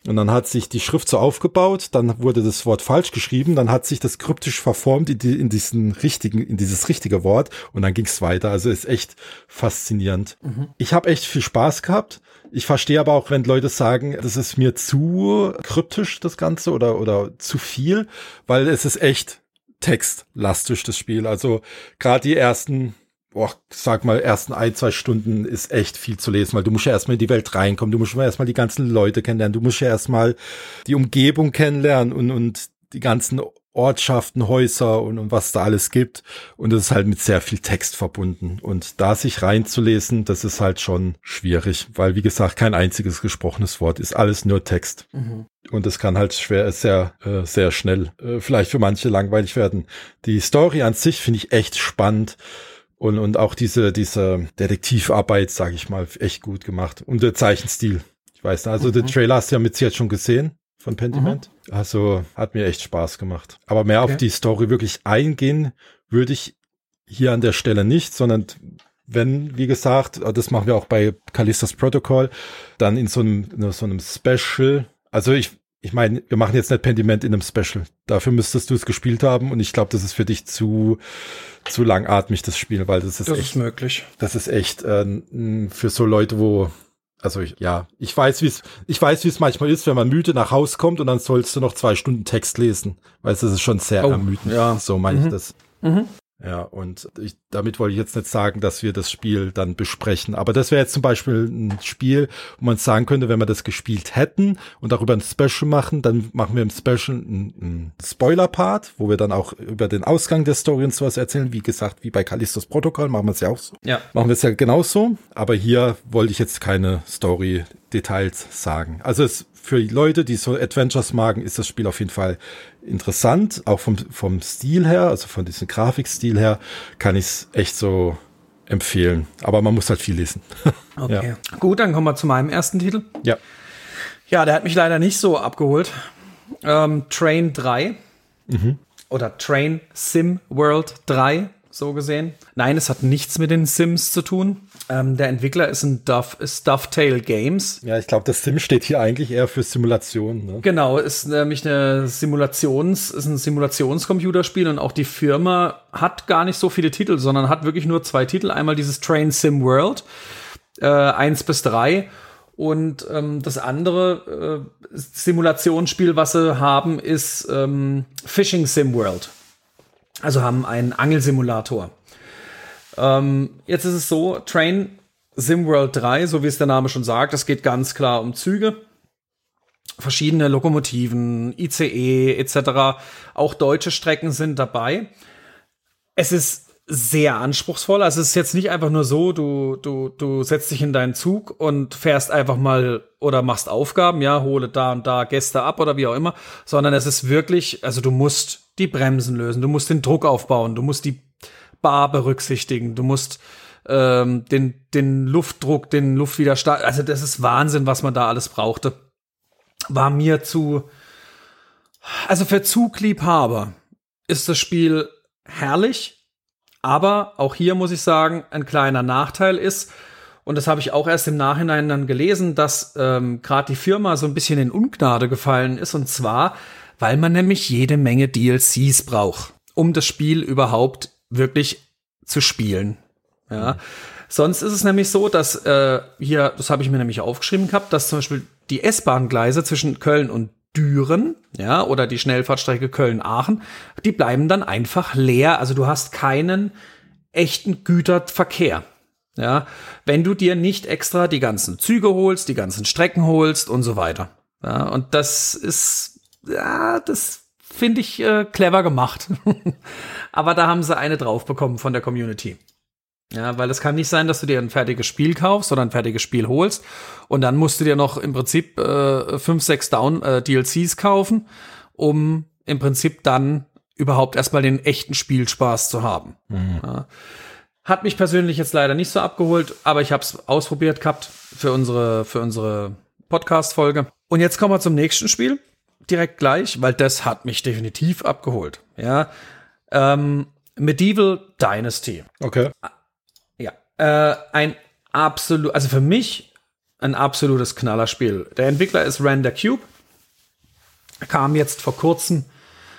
Speaker 1: und dann hat sich die Schrift so aufgebaut, dann wurde das Wort falsch geschrieben, dann hat sich das kryptisch verformt in, die, in diesen richtigen, in dieses richtige Wort und dann ging es weiter. Also ist echt faszinierend. Mhm. Ich habe echt viel Spaß gehabt. Ich verstehe aber auch, wenn Leute sagen, das ist mir zu kryptisch, das Ganze, oder, oder zu viel, weil es ist echt textlastisch, das Spiel. Also gerade die ersten boah, sag mal, ersten ein, zwei Stunden ist echt viel zu lesen, weil du musst ja erstmal in die Welt reinkommen, du musst ja erstmal die ganzen Leute kennenlernen, du musst ja erstmal die Umgebung kennenlernen und, und die ganzen Ortschaften, Häuser und, und was da alles gibt. Und das ist halt mit sehr viel Text verbunden. Und da sich reinzulesen, das ist halt schon schwierig, weil wie gesagt, kein einziges gesprochenes Wort ist alles nur Text. Mhm. Und es kann halt schwer, sehr, äh, sehr schnell, äh, vielleicht für manche langweilig werden. Die Story an sich finde ich echt spannend. Und, und auch diese, diese Detektivarbeit, sage ich mal, echt gut gemacht. Und der Zeichenstil. Ich weiß nicht, also mhm. den Trailer hast du ja mit jetzt schon gesehen von Pentiment. Mhm. Also hat mir echt Spaß gemacht. Aber mehr okay. auf die Story wirklich eingehen würde ich hier an der Stelle nicht, sondern wenn, wie gesagt, das machen wir auch bei Callistas Protocol, dann in so einem, in so einem Special. Also ich, ich meine, wir machen jetzt nicht Pentiment in einem Special. Dafür müsstest du es gespielt haben und ich glaube, das ist für dich zu, zu langatmig, das Spiel, weil das ist
Speaker 3: das
Speaker 1: echt,
Speaker 3: ist möglich.
Speaker 1: Das ist echt äh, für so Leute, wo also ich, ja, ich weiß, wie es, ich weiß, wie es manchmal ist, wenn man müde nach Hause kommt und dann sollst du noch zwei Stunden Text lesen, weil es ist schon sehr oh, ermüdend. Ja. So meine mhm. ich das. Mhm. Ja, und ich, damit wollte ich jetzt nicht sagen, dass wir das Spiel dann besprechen. Aber das wäre jetzt zum Beispiel ein Spiel, wo man sagen könnte, wenn wir das gespielt hätten und darüber ein Special machen, dann machen wir im Special einen, einen Spoiler-Part, wo wir dann auch über den Ausgang der Story und sowas erzählen. Wie gesagt, wie bei Callistos Protokoll machen wir es ja auch so. Ja. Machen wir es ja genauso. Aber hier wollte ich jetzt keine Story-Details sagen. Also es für Leute, die so Adventures magen, ist das Spiel auf jeden Fall interessant. Auch vom, vom Stil her, also von diesem Grafikstil her, kann ich es echt so empfehlen. Aber man muss halt viel lesen.
Speaker 3: okay. Ja. Gut, dann kommen wir zu meinem ersten Titel.
Speaker 1: Ja.
Speaker 3: Ja, der hat mich leider nicht so abgeholt. Ähm, Train 3. Mhm. Oder Train Sim World 3 so gesehen. Nein, es hat nichts mit den Sims zu tun. Ähm, der Entwickler ist ein Duff, Dovetail Games.
Speaker 1: Ja, ich glaube, das Sim steht hier eigentlich eher für Simulation. Ne?
Speaker 3: Genau, ist nämlich eine Simulations, ist ein Simulationscomputerspiel und auch die Firma hat gar nicht so viele Titel, sondern hat wirklich nur zwei Titel. Einmal dieses Train Sim World, äh, eins bis drei. Und ähm, das andere äh, Simulationsspiel, was sie haben, ist ähm, Fishing Sim World. Also haben einen Angelsimulator. Ähm, jetzt ist es so, Train SimWorld 3, so wie es der Name schon sagt, es geht ganz klar um Züge. Verschiedene Lokomotiven, ICE etc. Auch deutsche Strecken sind dabei. Es ist sehr anspruchsvoll. Also es ist jetzt nicht einfach nur so, du, du, du setzt dich in deinen Zug und fährst einfach mal oder machst Aufgaben, ja, hole da und da Gäste ab oder wie auch immer, sondern es ist wirklich, also du musst die Bremsen lösen, du musst den Druck aufbauen, du musst die Bar berücksichtigen, du musst ähm, den, den Luftdruck, den Luftwiderstand, also das ist Wahnsinn, was man da alles brauchte. War mir zu, also für Zugliebhaber ist das Spiel herrlich, aber auch hier muss ich sagen, ein kleiner Nachteil ist, und das habe ich auch erst im Nachhinein dann gelesen, dass ähm, gerade die Firma so ein bisschen in Ungnade gefallen ist. Und zwar weil man nämlich jede Menge DLCs braucht, um das Spiel überhaupt wirklich zu spielen. Ja. Mhm. Sonst ist es nämlich so, dass äh, hier, das habe ich mir nämlich aufgeschrieben gehabt, dass zum Beispiel die S-Bahn-Gleise zwischen Köln und Düren, ja, oder die Schnellfahrtstrecke Köln-Aachen, die bleiben dann einfach leer. Also du hast keinen echten Güterverkehr. Ja, wenn du dir nicht extra die ganzen Züge holst, die ganzen Strecken holst und so weiter. Ja, und das ist ja, das finde ich äh, clever gemacht. Aber da haben sie eine drauf bekommen von der Community. Ja, weil es kann nicht sein, dass du dir ein fertiges Spiel kaufst oder ein fertiges Spiel holst und dann musst du dir noch im Prinzip äh, fünf, sechs Down äh, DLCs kaufen, um im Prinzip dann überhaupt erstmal den echten Spielspaß zu haben. Mhm. Ja. Hat mich persönlich jetzt leider nicht so abgeholt, aber ich habe es ausprobiert gehabt für unsere für unsere Podcast Folge. Und jetzt kommen wir zum nächsten Spiel direkt gleich, weil das hat mich definitiv abgeholt. Ja, ähm, Medieval Dynasty.
Speaker 1: Okay.
Speaker 3: Ja, äh, ein absolut, also für mich ein absolutes Knallerspiel. Der Entwickler ist Render Cube. Kam jetzt vor kurzem,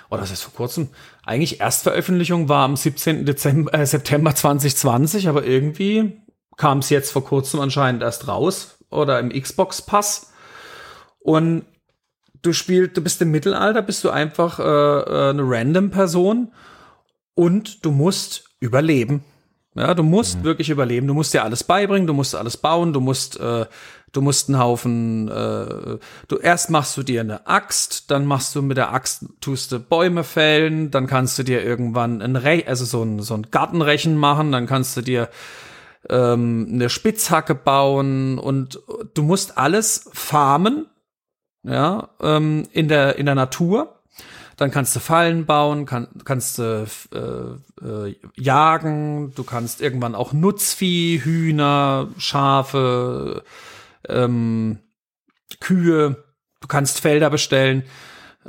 Speaker 3: oder was ist vor kurzem? Eigentlich Erstveröffentlichung war am 17. Dezember, äh, September 2020, aber irgendwie kam es jetzt vor kurzem anscheinend erst raus oder im Xbox Pass. Und du spielst, du bist im Mittelalter, bist du einfach äh, äh, eine random Person und du musst überleben. Ja, du musst wirklich überleben. Du musst dir alles beibringen, du musst alles bauen, du musst, äh, du musst einen Haufen, äh, du erst machst du dir eine Axt, dann machst du mit der Axt, tust du Bäume fällen, dann kannst du dir irgendwann ein Re also so ein, so ein Gartenrechen machen, dann kannst du dir ähm, eine Spitzhacke bauen und du musst alles farmen, ja, ähm, in der, in der Natur dann kannst du Fallen bauen, kann, kannst du äh, äh, jagen, du kannst irgendwann auch Nutzvieh, Hühner, Schafe, ähm, Kühe, du kannst Felder bestellen.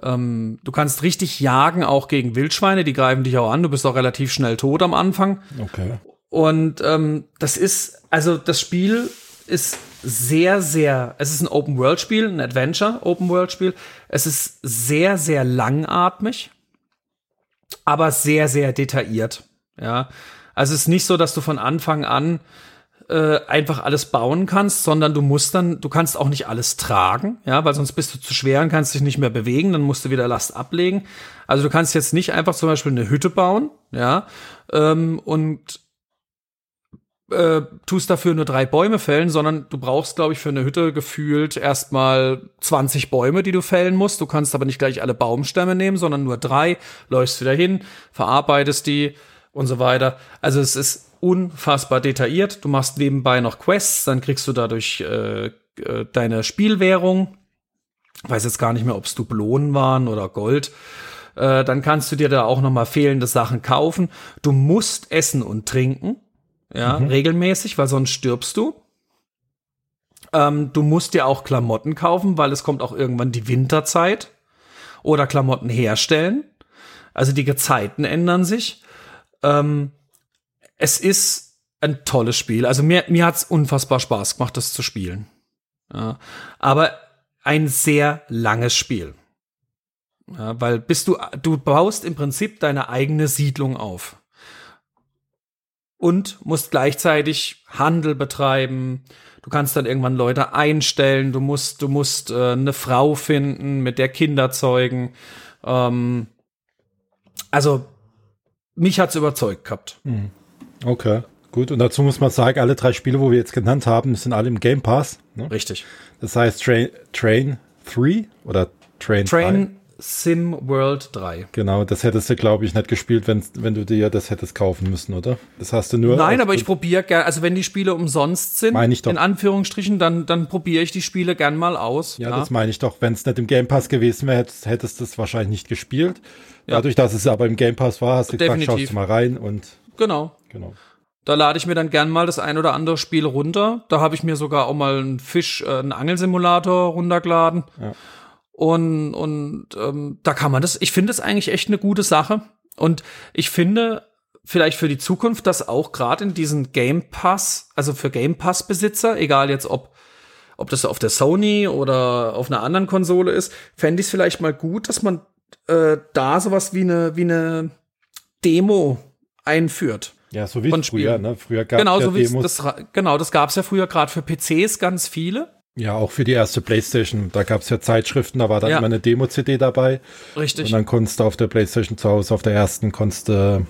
Speaker 3: Ähm, du kannst richtig jagen, auch gegen Wildschweine, die greifen dich auch an. Du bist auch relativ schnell tot am Anfang.
Speaker 1: Okay.
Speaker 3: Und ähm, das ist, also das Spiel ist sehr, sehr, es ist ein Open-World-Spiel, ein Adventure-Open-World-Spiel. Es ist sehr, sehr langatmig, aber sehr, sehr detailliert. Ja, also es ist nicht so, dass du von Anfang an äh, einfach alles bauen kannst, sondern du musst dann, du kannst auch nicht alles tragen, ja, weil sonst bist du zu schwer und kannst dich nicht mehr bewegen, dann musst du wieder Last ablegen. Also du kannst jetzt nicht einfach zum Beispiel eine Hütte bauen, ja, ähm, und äh, tust dafür nur drei Bäume fällen, sondern du brauchst, glaube ich, für eine Hütte gefühlt erstmal 20 Bäume, die du fällen musst. Du kannst aber nicht gleich alle Baumstämme nehmen, sondern nur drei, läufst wieder hin, verarbeitest die und so weiter. Also es ist unfassbar detailliert. Du machst nebenbei noch Quests, dann kriegst du dadurch äh, äh, deine Spielwährung. Weiß jetzt gar nicht mehr, ob es Dublonen waren oder Gold. Äh, dann kannst du dir da auch noch mal fehlende Sachen kaufen. Du musst essen und trinken ja, mhm. regelmäßig, weil sonst stirbst du. Ähm, du musst dir auch Klamotten kaufen, weil es kommt auch irgendwann die Winterzeit oder Klamotten herstellen. Also die Gezeiten ändern sich. Ähm, es ist ein tolles Spiel. Also mir, mir hat's unfassbar Spaß gemacht, das zu spielen. Ja, aber ein sehr langes Spiel. Ja, weil bist du, du baust im Prinzip deine eigene Siedlung auf und musst gleichzeitig Handel betreiben. Du kannst dann irgendwann Leute einstellen. Du musst, du musst äh, eine Frau finden, mit der Kinder zeugen. Ähm, also mich hat's überzeugt gehabt.
Speaker 1: Hm. Okay, gut. Und dazu muss man sagen, alle drei Spiele, wo wir jetzt genannt haben, sind alle im Game Pass.
Speaker 3: Ne? Richtig.
Speaker 1: Das heißt Train, Train 3 oder Train
Speaker 3: Train Sim World 3.
Speaker 1: Genau, das hättest du, glaube ich, nicht gespielt, wenn, wenn du dir das hättest kaufen müssen, oder? Das hast du nur.
Speaker 3: Nein, aber ich probiere gerne, also wenn die Spiele umsonst sind,
Speaker 1: meine ich doch.
Speaker 3: in Anführungsstrichen, dann, dann probiere ich die Spiele gern mal aus.
Speaker 1: Ja, ja. das meine ich doch. Wenn es nicht im Game Pass gewesen wäre, hättest du es wahrscheinlich nicht gespielt. Ja. Dadurch, dass es aber im Game Pass war, hast du Definitiv. gesagt, schaust du mal rein und.
Speaker 3: Genau.
Speaker 1: Genau.
Speaker 3: Da lade ich mir dann gern mal das ein oder andere Spiel runter. Da habe ich mir sogar auch mal einen Fisch, äh, einen Angelsimulator runtergeladen. Ja. Und, und ähm, da kann man das, ich finde es eigentlich echt eine gute Sache. Und ich finde vielleicht für die Zukunft, dass auch gerade in diesen Game Pass, also für Game Pass-Besitzer, egal jetzt ob, ob das auf der Sony oder auf einer anderen Konsole ist, fände ich es vielleicht mal gut, dass man äh, da sowas wie eine, wie eine Demo einführt.
Speaker 1: Ja, so wie früher, ne? Früher
Speaker 3: gab es genau, ja so Demos. Das, genau, das gab es ja früher gerade für PCs ganz viele.
Speaker 1: Ja, auch für die erste Playstation. Da gab es ja Zeitschriften, da war dann ja. immer eine Demo-CD dabei.
Speaker 3: Richtig.
Speaker 1: Und dann konntest du auf der Playstation zu Hause, auf der ersten, konntest du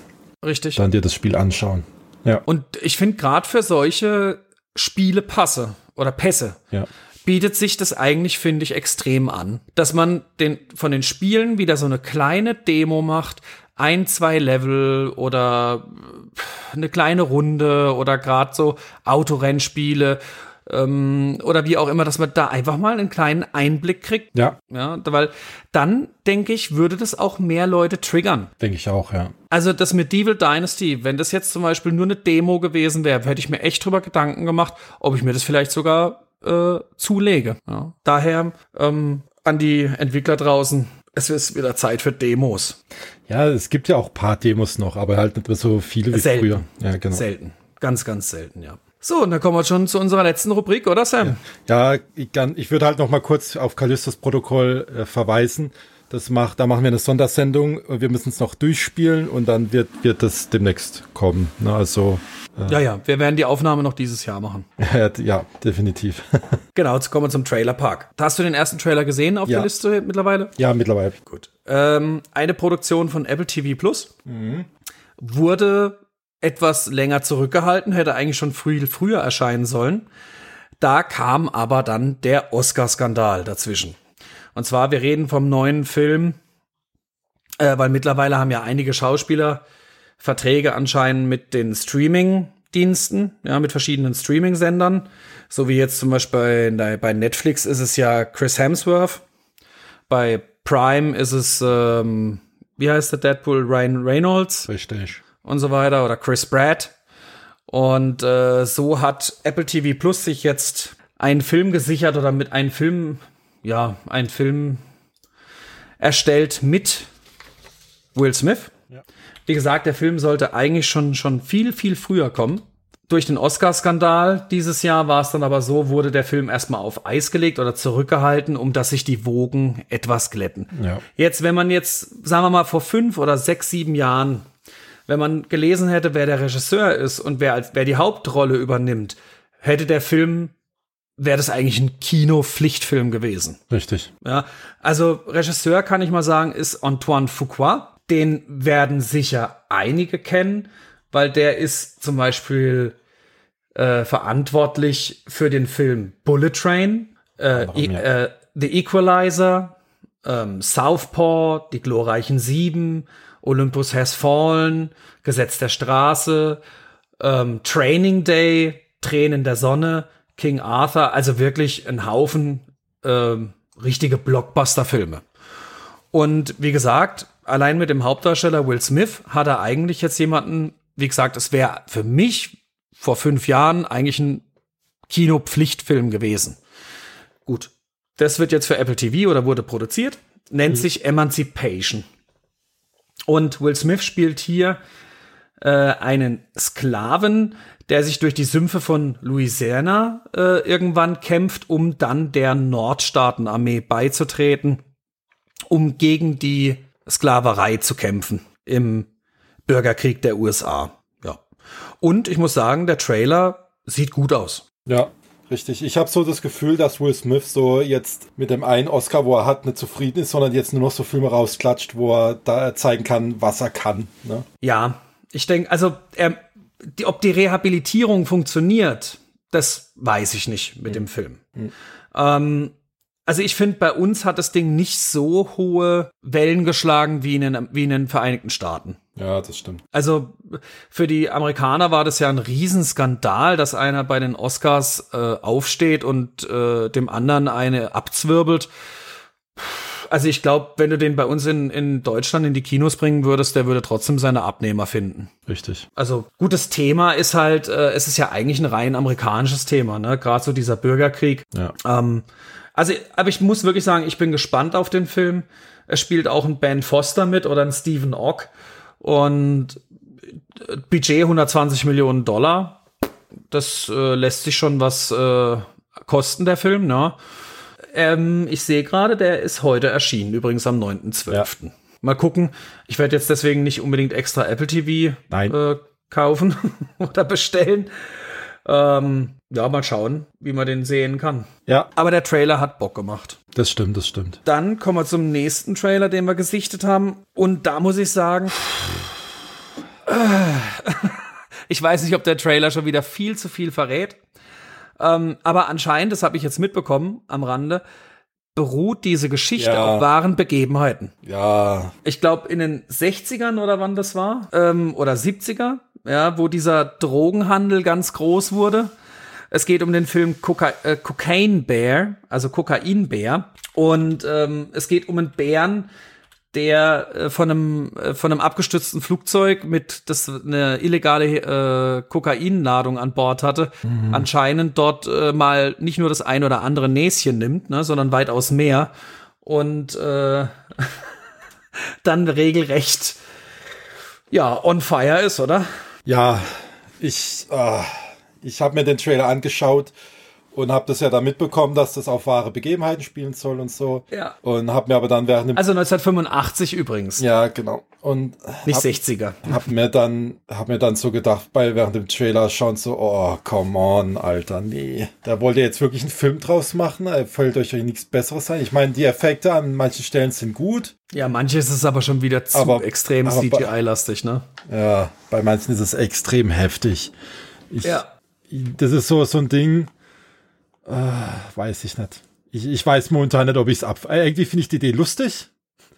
Speaker 3: Richtig.
Speaker 1: dann dir das Spiel anschauen.
Speaker 3: Ja. Und ich finde gerade für solche Spiele passe oder Pässe,
Speaker 1: ja.
Speaker 3: bietet sich das eigentlich, finde ich, extrem an. Dass man den, von den Spielen wieder so eine kleine Demo macht, ein, zwei Level oder eine kleine Runde oder gerade so Autorennspiele ähm, oder wie auch immer, dass man da einfach mal einen kleinen Einblick kriegt.
Speaker 1: Ja.
Speaker 3: Ja, weil dann, denke ich, würde das auch mehr Leute triggern.
Speaker 1: Denke ich auch, ja.
Speaker 3: Also das Medieval Dynasty, wenn das jetzt zum Beispiel nur eine Demo gewesen wäre, hätte ich mir echt drüber Gedanken gemacht, ob ich mir das vielleicht sogar äh, zulege. Ja. Daher ähm, an die Entwickler draußen, es ist wieder Zeit für Demos.
Speaker 1: Ja, es gibt ja auch paar Demos noch, aber halt nicht mehr so viele wie
Speaker 3: selten.
Speaker 1: früher.
Speaker 3: Ja, genau. Selten. Ganz, ganz selten, ja. So, und dann kommen wir schon zu unserer letzten Rubrik, oder Sam?
Speaker 1: Ja, ja ich, kann, ich würde halt noch mal kurz auf Callistos Protokoll äh, verweisen. Das macht, da machen wir eine Sondersendung. Wir müssen es noch durchspielen und dann wird, wird das demnächst kommen. Ne, also
Speaker 3: äh, ja, ja, wir werden die Aufnahme noch dieses Jahr machen.
Speaker 1: ja, definitiv.
Speaker 3: genau, jetzt kommen wir zum Trailer Park. Hast du den ersten Trailer gesehen auf ja. der Liste mittlerweile?
Speaker 1: Ja, mittlerweile.
Speaker 3: Gut. Ähm, eine Produktion von Apple TV Plus mhm. wurde etwas länger zurückgehalten, hätte eigentlich schon früh, früher erscheinen sollen. Da kam aber dann der Oscar-Skandal dazwischen. Und zwar, wir reden vom neuen Film, äh, weil mittlerweile haben ja einige Schauspieler Verträge anscheinend mit den Streaming-Diensten, ja, mit verschiedenen Streaming-Sendern. So wie jetzt zum Beispiel bei, bei Netflix ist es ja Chris Hemsworth. Bei Prime ist es, ähm, wie heißt der Deadpool? Ryan Reynolds.
Speaker 1: Richtig.
Speaker 3: Und so weiter. Oder Chris Pratt. Und äh, so hat Apple TV Plus sich jetzt einen Film gesichert oder mit einem Film, ja, einen Film erstellt mit Will Smith. Ja. Wie gesagt, der Film sollte eigentlich schon, schon viel, viel früher kommen. Durch den Oscar-Skandal dieses Jahr war es dann aber so, wurde der Film erstmal auf Eis gelegt oder zurückgehalten, um dass sich die Wogen etwas glätten. Ja. Jetzt, wenn man jetzt, sagen wir mal, vor fünf oder sechs, sieben Jahren, wenn man gelesen hätte, wer der Regisseur ist und wer, als, wer die Hauptrolle übernimmt, hätte der Film wäre das eigentlich ein Kino-Pflichtfilm gewesen.
Speaker 1: Richtig.
Speaker 3: Ja, also Regisseur kann ich mal sagen, ist Antoine Fuqua. Den werden sicher einige kennen, weil der ist zum Beispiel äh, verantwortlich für den Film Bullet Train, äh, e äh, The Equalizer, ähm, Southpaw, Die glorreichen Sieben, Olympus Has Fallen, Gesetz der Straße, ähm, Training Day, Tränen der Sonne, King Arthur, also wirklich ein Haufen ähm, richtige Blockbuster-Filme. Und wie gesagt, allein mit dem Hauptdarsteller Will Smith hat er eigentlich jetzt jemanden, wie gesagt, es wäre für mich vor fünf Jahren eigentlich ein Kinopflichtfilm gewesen. Gut, das wird jetzt für Apple TV oder wurde produziert, nennt mhm. sich Emancipation. Und Will Smith spielt hier äh, einen Sklaven, der sich durch die Sümpfe von Louisiana äh, irgendwann kämpft, um dann der Nordstaatenarmee beizutreten, um gegen die Sklaverei zu kämpfen im Bürgerkrieg der USA. Ja. Und ich muss sagen, der Trailer sieht gut aus.
Speaker 1: Ja, richtig. Ich habe so das Gefühl, dass Will Smith so jetzt mit dem einen Oscar, wo er hat, nicht zufrieden ist, sondern jetzt nur noch so Filme rausklatscht, wo er da zeigen kann, was er kann. Ne?
Speaker 3: Ja, ich denke, also er, die, ob die Rehabilitierung funktioniert, das weiß ich nicht mit mhm. dem Film. Mhm. Ähm, also ich finde, bei uns hat das Ding nicht so hohe Wellen geschlagen wie in, den, wie in den Vereinigten Staaten.
Speaker 1: Ja, das stimmt.
Speaker 3: Also für die Amerikaner war das ja ein Riesenskandal, dass einer bei den Oscars äh, aufsteht und äh, dem anderen eine abzwirbelt. Also ich glaube, wenn du den bei uns in, in Deutschland in die Kinos bringen würdest, der würde trotzdem seine Abnehmer finden.
Speaker 1: Richtig.
Speaker 3: Also gutes Thema ist halt, äh, es ist ja eigentlich ein rein amerikanisches Thema, ne? Gerade so dieser Bürgerkrieg.
Speaker 1: Ja.
Speaker 3: Ähm, also, aber ich muss wirklich sagen, ich bin gespannt auf den Film. Es spielt auch ein Ben Foster mit oder ein Stephen Ock. Und äh, Budget 120 Millionen Dollar. Das äh, lässt sich schon was äh, kosten, der Film, ne? Ähm, ich sehe gerade, der ist heute erschienen, übrigens am 9.12. Ja. Mal gucken. Ich werde jetzt deswegen nicht unbedingt extra Apple TV äh, kaufen oder bestellen. Ähm, ja, mal schauen, wie man den sehen kann.
Speaker 1: Ja.
Speaker 3: Aber der Trailer hat Bock gemacht.
Speaker 1: Das stimmt, das stimmt.
Speaker 3: Dann kommen wir zum nächsten Trailer, den wir gesichtet haben. Und da muss ich sagen, ich weiß nicht, ob der Trailer schon wieder viel zu viel verrät. Ähm, aber anscheinend, das habe ich jetzt mitbekommen am Rande, beruht diese Geschichte ja. auf wahren Begebenheiten.
Speaker 1: Ja.
Speaker 3: Ich glaube, in den 60ern oder wann das war, ähm, oder 70er, ja, wo dieser Drogenhandel ganz groß wurde. Es geht um den Film Coca äh, Cocaine Bear, also Kokainbär. Und ähm, es geht um einen Bären, der äh, von einem äh, von einem abgestürzten Flugzeug mit das eine illegale äh, Kokainladung an Bord hatte, mhm. anscheinend dort äh, mal nicht nur das ein oder andere Näschen nimmt, ne, sondern weitaus mehr und äh, dann regelrecht ja on fire ist, oder?
Speaker 1: Ja, ich, äh, ich habe mir den Trailer angeschaut und habe das ja dann mitbekommen, dass das auf wahre Begebenheiten spielen soll und so.
Speaker 3: Ja.
Speaker 1: Und habe mir aber dann während dem
Speaker 3: Also 1985 übrigens.
Speaker 1: ja genau und
Speaker 3: Nicht
Speaker 1: hab,
Speaker 3: 60er.
Speaker 1: hab mir dann hab mir dann so gedacht, bei während dem Trailer schon so, oh come on, Alter, nee, da wollt ihr jetzt wirklich einen Film draus machen? Äh, Fällt euch euch nichts Besseres sein? Ich meine, die Effekte an manchen Stellen sind gut,
Speaker 3: Ja, manches ist aber schon wieder zu
Speaker 1: Aber-
Speaker 3: extrem CGI-lastig, ne?
Speaker 1: ja, bei manchen ist es extrem heftig. Ich,
Speaker 3: Ja.
Speaker 1: Das ist so so ein Ding, äh, weiß ich nicht. Ich, ich weiß momentan nicht, ob ich es ab. Äh, irgendwie finde ich die Idee lustig.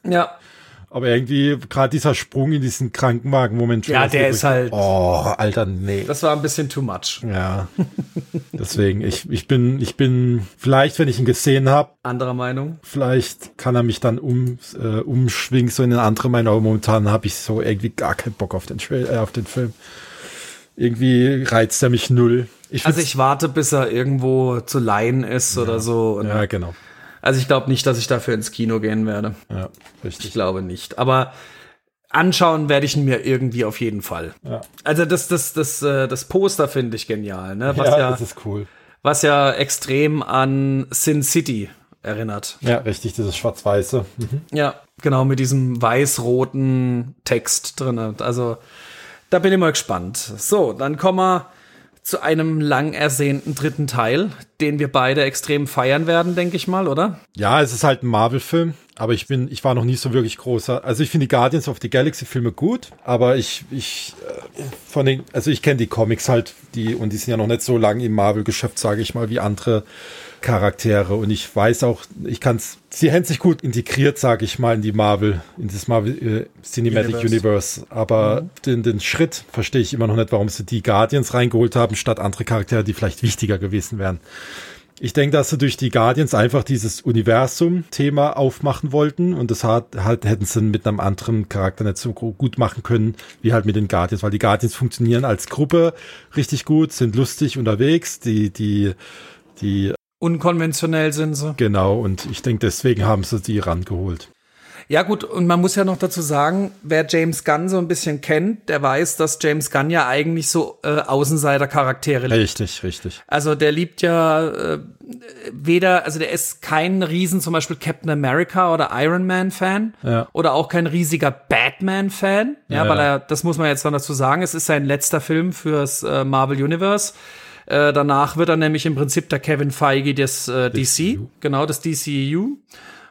Speaker 3: Ja.
Speaker 1: Aber irgendwie gerade dieser Sprung in diesen Krankenwagen, Moment.
Speaker 3: Ja, der ist halt-
Speaker 1: Oh, Alter, nee.
Speaker 3: Das war ein bisschen too much.
Speaker 1: Ja. Deswegen, ich, ich bin, ich bin, vielleicht, wenn ich ihn gesehen habe,
Speaker 3: Anderer Meinung?
Speaker 1: vielleicht kann er mich dann um, äh, umschwingen, so in eine andere Meinung. Aber momentan habe ich so irgendwie gar keinen Bock auf den, Trail, äh, auf den Film. Irgendwie reizt er mich null. Ich
Speaker 3: Also ich warte, bis er irgendwo zu leihen ist oder so.
Speaker 1: Ja, genau.
Speaker 3: Also ich glaube nicht, dass ich dafür ins Kino gehen werde.
Speaker 1: Ja,
Speaker 3: Ich
Speaker 1: richtig.
Speaker 3: glaube nicht. Aber anschauen werde ich ihn mir irgendwie auf jeden Fall.
Speaker 1: Ja.
Speaker 3: Also das, das, das, äh, das Poster finde ich genial, ne? Was
Speaker 1: ja,
Speaker 3: ja,
Speaker 1: das ist cool.
Speaker 3: was ja extrem an Sin City erinnert.
Speaker 1: Ja, richtig, dieses Schwarz-Weiße. Mhm.
Speaker 3: Ja, genau, mit diesem weiß-roten Text drin. Also, da bin ich mal gespannt. So, dann kommen wir zu einem lang ersehnten dritten Teil, den wir beide extrem feiern werden, denke ich mal, oder?
Speaker 1: Ja, es ist halt ein Marvel-Film, aber ich bin, ich war noch nie so wirklich großer. Also ich finde die Guardians of the Galaxy-Filme gut, aber ich, ich, äh, von den, also ich kenne die Comics halt, die, und die sind ja noch nicht so lang im Marvel-Geschäft, sage ich mal, wie andere Charaktere. Und ich weiß auch, ich kann's, sie haben sich gut integriert, sage ich mal, in die Marvel, in das Marvel äh, Cinematic
Speaker 3: Universe.
Speaker 1: Universe. Aber den, den Schritt verstehe ich immer noch nicht, warum sie die Guardians reingeholt haben, statt andere Charaktere, die vielleicht wichtiger gewesen wären. Ich denke, dass sie durch die Guardians einfach dieses Universum-Thema aufmachen wollten und das hat, halt hätten sie mit einem anderen Charakter nicht so gut machen können, wie halt mit den Guardians, weil die Guardians funktionieren als Gruppe richtig gut, sind lustig unterwegs, die, die, die,
Speaker 3: Unkonventionell sind sie.
Speaker 1: genau, und ich denke, deswegen haben sie die rangeholt.
Speaker 3: Ja gut, und man muss ja noch dazu sagen, wer James Gunn so ein bisschen kennt, der weiß, dass James Gunn ja eigentlich so äh, Außenseiter-Charaktere liebt.
Speaker 1: Richtig, richtig.
Speaker 3: Also der liebt ja äh, weder, also der ist kein Riesen zum Beispiel Captain America oder Iron Man Fan
Speaker 1: Ja.
Speaker 3: oder auch kein riesiger Batman Fan. Ja,
Speaker 1: Ja,
Speaker 3: weil er, das muss man jetzt noch dazu sagen, es ist sein letzter Film fürs äh, Marvel Universe. Äh, danach wird er nämlich im Prinzip der Kevin Feige des äh, DC,
Speaker 1: DCU.
Speaker 3: genau das DCU.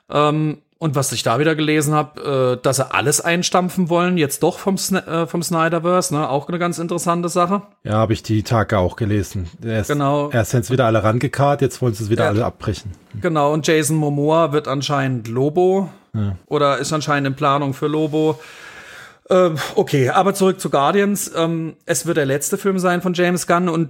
Speaker 3: Ähm, und was ich da wieder gelesen habe, äh, dass sie alles einstampfen wollen, jetzt doch vom, Sn äh, vom Snyderverse, ne? auch eine ganz interessante Sache.
Speaker 1: Ja, habe ich die Tage auch gelesen. Erst,
Speaker 3: Genau.
Speaker 1: Erst sind es wieder alle rangekarrt, jetzt wollen sie es wieder
Speaker 3: Ja.
Speaker 1: alle abbrechen.
Speaker 3: Genau, und Jason Momoa wird anscheinend Lobo oder ist anscheinend in Planung für Lobo. Ähm, okay, aber zurück zu Guardians. Ähm, es wird der letzte Film sein von James Gunn und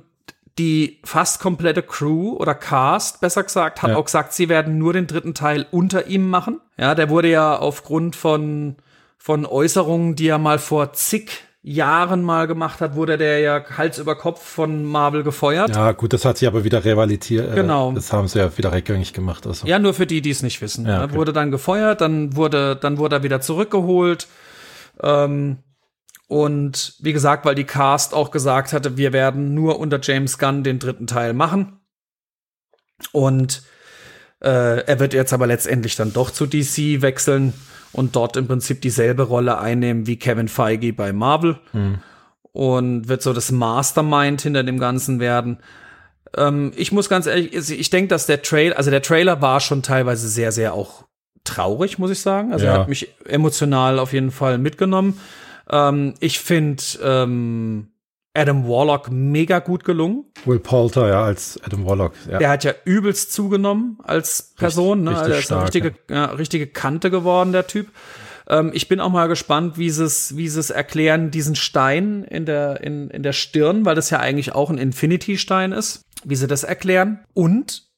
Speaker 3: die fast komplette Crew oder Cast, besser gesagt, hat
Speaker 1: Ja.
Speaker 3: auch gesagt, sie werden nur den dritten Teil unter ihm machen. Ja, der wurde ja aufgrund von, von Äußerungen, die er mal vor zig Jahren mal gemacht hat, wurde der ja Hals über Kopf von Marvel gefeuert.
Speaker 1: Ja, gut, das hat sich aber wieder rivalitiert.
Speaker 3: Genau.
Speaker 1: Äh, das haben sie ja wieder rückgängig gemacht. Also.
Speaker 3: Ja, nur für die, die es nicht wissen.
Speaker 1: Ja,
Speaker 3: Er
Speaker 1: okay.
Speaker 3: Wurde dann gefeuert, dann wurde, dann wurde er wieder zurückgeholt. Ähm, und wie gesagt, weil die Cast auch gesagt hatte, wir werden nur unter James Gunn den dritten Teil machen. Und äh, er wird jetzt aber letztendlich dann doch zu DC wechseln und dort im Prinzip dieselbe Rolle einnehmen wie Kevin Feige bei Marvel. Und wird so das Mastermind hinter dem Ganzen werden. Ähm, ich muss ganz ehrlich, ich- ich denke, dass der Trailer, also der Trailer war schon teilweise sehr, sehr auch traurig, muss ich sagen. Also er
Speaker 1: Ja.
Speaker 3: hat mich emotional auf jeden Fall mitgenommen. Ähm, ich finde ähm, Adam Warlock mega gut gelungen.
Speaker 1: Will Poulter, ja, als Adam Warlock. Ja.
Speaker 3: Der hat ja übelst zugenommen als Person. ne?
Speaker 1: richtig
Speaker 3: der ist eine
Speaker 1: stark,
Speaker 3: richtige, ja, richtige Kante geworden, der Typ. Ähm, ich bin auch mal gespannt, wie sie es, wie sie es erklären, diesen Stein in der, in, in der Stirn, weil das ja eigentlich auch ein Infinity-Stein ist, wie sie das erklären. Und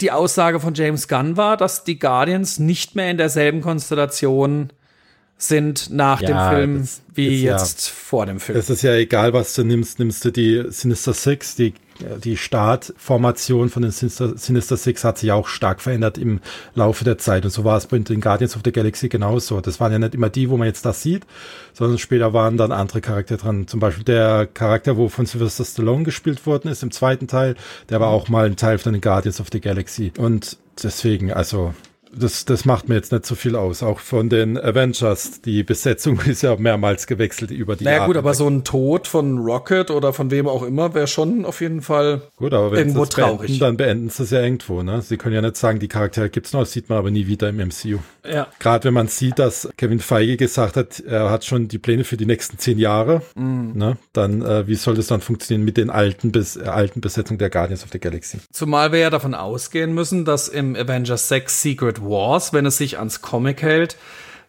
Speaker 3: die Aussage von James Gunn war, dass die Guardians nicht mehr in derselben Konstellation sind nach
Speaker 1: Ja,
Speaker 3: dem Film wie
Speaker 1: ist ja-
Speaker 3: jetzt vor dem Film.
Speaker 1: Es ist ja egal, was du nimmst. Nimmst du die Sinister Six, die die Startformation von den Sinister, Sinister Six hat sich auch stark verändert im Laufe der Zeit. Und so war es bei den Guardians of the Galaxy genauso. Das waren ja nicht immer die, wo man jetzt das sieht, sondern später waren dann andere Charaktere dran. Zum Beispiel der Charakter, wo von Sylvester Stallone gespielt worden ist im zweiten Teil, der war auch mal ein Teil von den Guardians of the Galaxy. Und deswegen, also das, das macht mir jetzt nicht so viel aus. Auch von den Avengers, die Besetzung ist ja mehrmals gewechselt über die
Speaker 3: Naja
Speaker 1: Jahre
Speaker 3: gut, aber so ein Tod von Rocket oder von wem auch immer wäre schon auf jeden Fall
Speaker 1: Gut, aber wenn
Speaker 3: irgendwo
Speaker 1: sie es beenden,
Speaker 3: traurig.
Speaker 1: dann beenden sie es ja irgendwo. Ne? Sie können ja nicht sagen, die Charaktere gibt's noch, das sieht man aber nie wieder im MCU.
Speaker 3: Ja.
Speaker 1: Gerade wenn man sieht, dass Kevin Feige gesagt hat, er hat schon die Pläne für die nächsten zehn Jahre,
Speaker 3: Mhm.
Speaker 1: ne? dann äh, wie soll das dann funktionieren mit den alten, Bes äh, alten Besetzungen der Guardians of the Galaxy?
Speaker 3: Zumal wir ja davon ausgehen müssen, dass im Avengers 6 Secret Wars, wenn es sich ans Comic hält,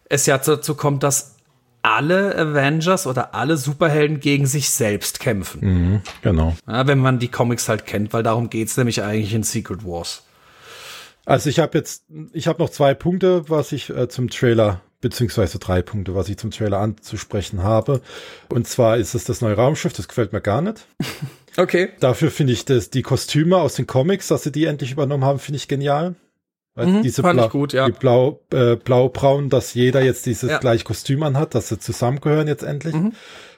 Speaker 3: es ja dazu kommt, dass alle Avengers oder alle Superhelden gegen sich selbst kämpfen.
Speaker 1: Genau.
Speaker 3: Ja, wenn man die Comics halt kennt, weil darum geht's nämlich eigentlich in Secret Wars.
Speaker 1: Also ich habe jetzt, ich habe noch zwei Punkte, was ich äh, zum Trailer beziehungsweise drei Punkte, was ich zum Trailer anzusprechen habe. Und zwar ist es das neue Raumschiff, das gefällt mir gar nicht.
Speaker 3: Okay.
Speaker 1: Dafür finde ich das, die Kostüme aus den Comics, dass sie die endlich übernommen haben, finde ich genial. Weil
Speaker 3: Mhm,
Speaker 1: diese
Speaker 3: ich gut, ja.
Speaker 1: Die blau, äh, blau-braun, dass jeder jetzt dieses
Speaker 3: Ja.
Speaker 1: gleiche Kostüm anhat, dass sie zusammengehören jetzt endlich.
Speaker 3: Mhm.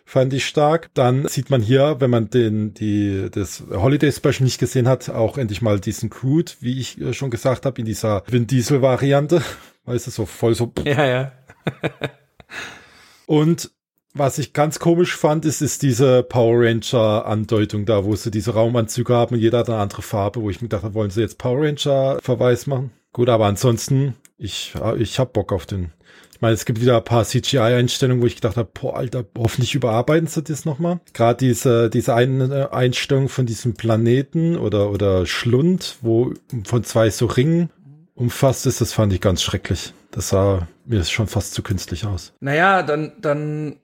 Speaker 1: Fand ich stark. Dann sieht man hier, wenn man den, die, das Holiday Special nicht gesehen hat, auch endlich mal diesen Crude, wie ich äh, schon gesagt habe, in dieser Vin Diesel Variante. Weißt du, so voll so.
Speaker 3: Ja, ja.
Speaker 1: Und was ich ganz komisch fand, ist, ist diese Power Ranger Andeutung da, wo sie diese Raumanzüge haben und jeder hat eine andere Farbe, wo ich mir dachte, wollen sie jetzt Power Ranger Verweis machen? Gut, aber ansonsten, ich, ich hab Bock auf den. Ich meine, es gibt wieder ein paar CGI-Einstellungen, wo ich gedacht habe, boah, Alter, hoffentlich überarbeiten sie das nochmal. Gerade diese, diese eine Einstellung von diesem Planeten oder, oder Schlund, wo von zwei so Ringen umfasst ist, das fand ich ganz schrecklich. Das sah mir schon fast zu künstlich aus.
Speaker 3: Naja, dann, dann,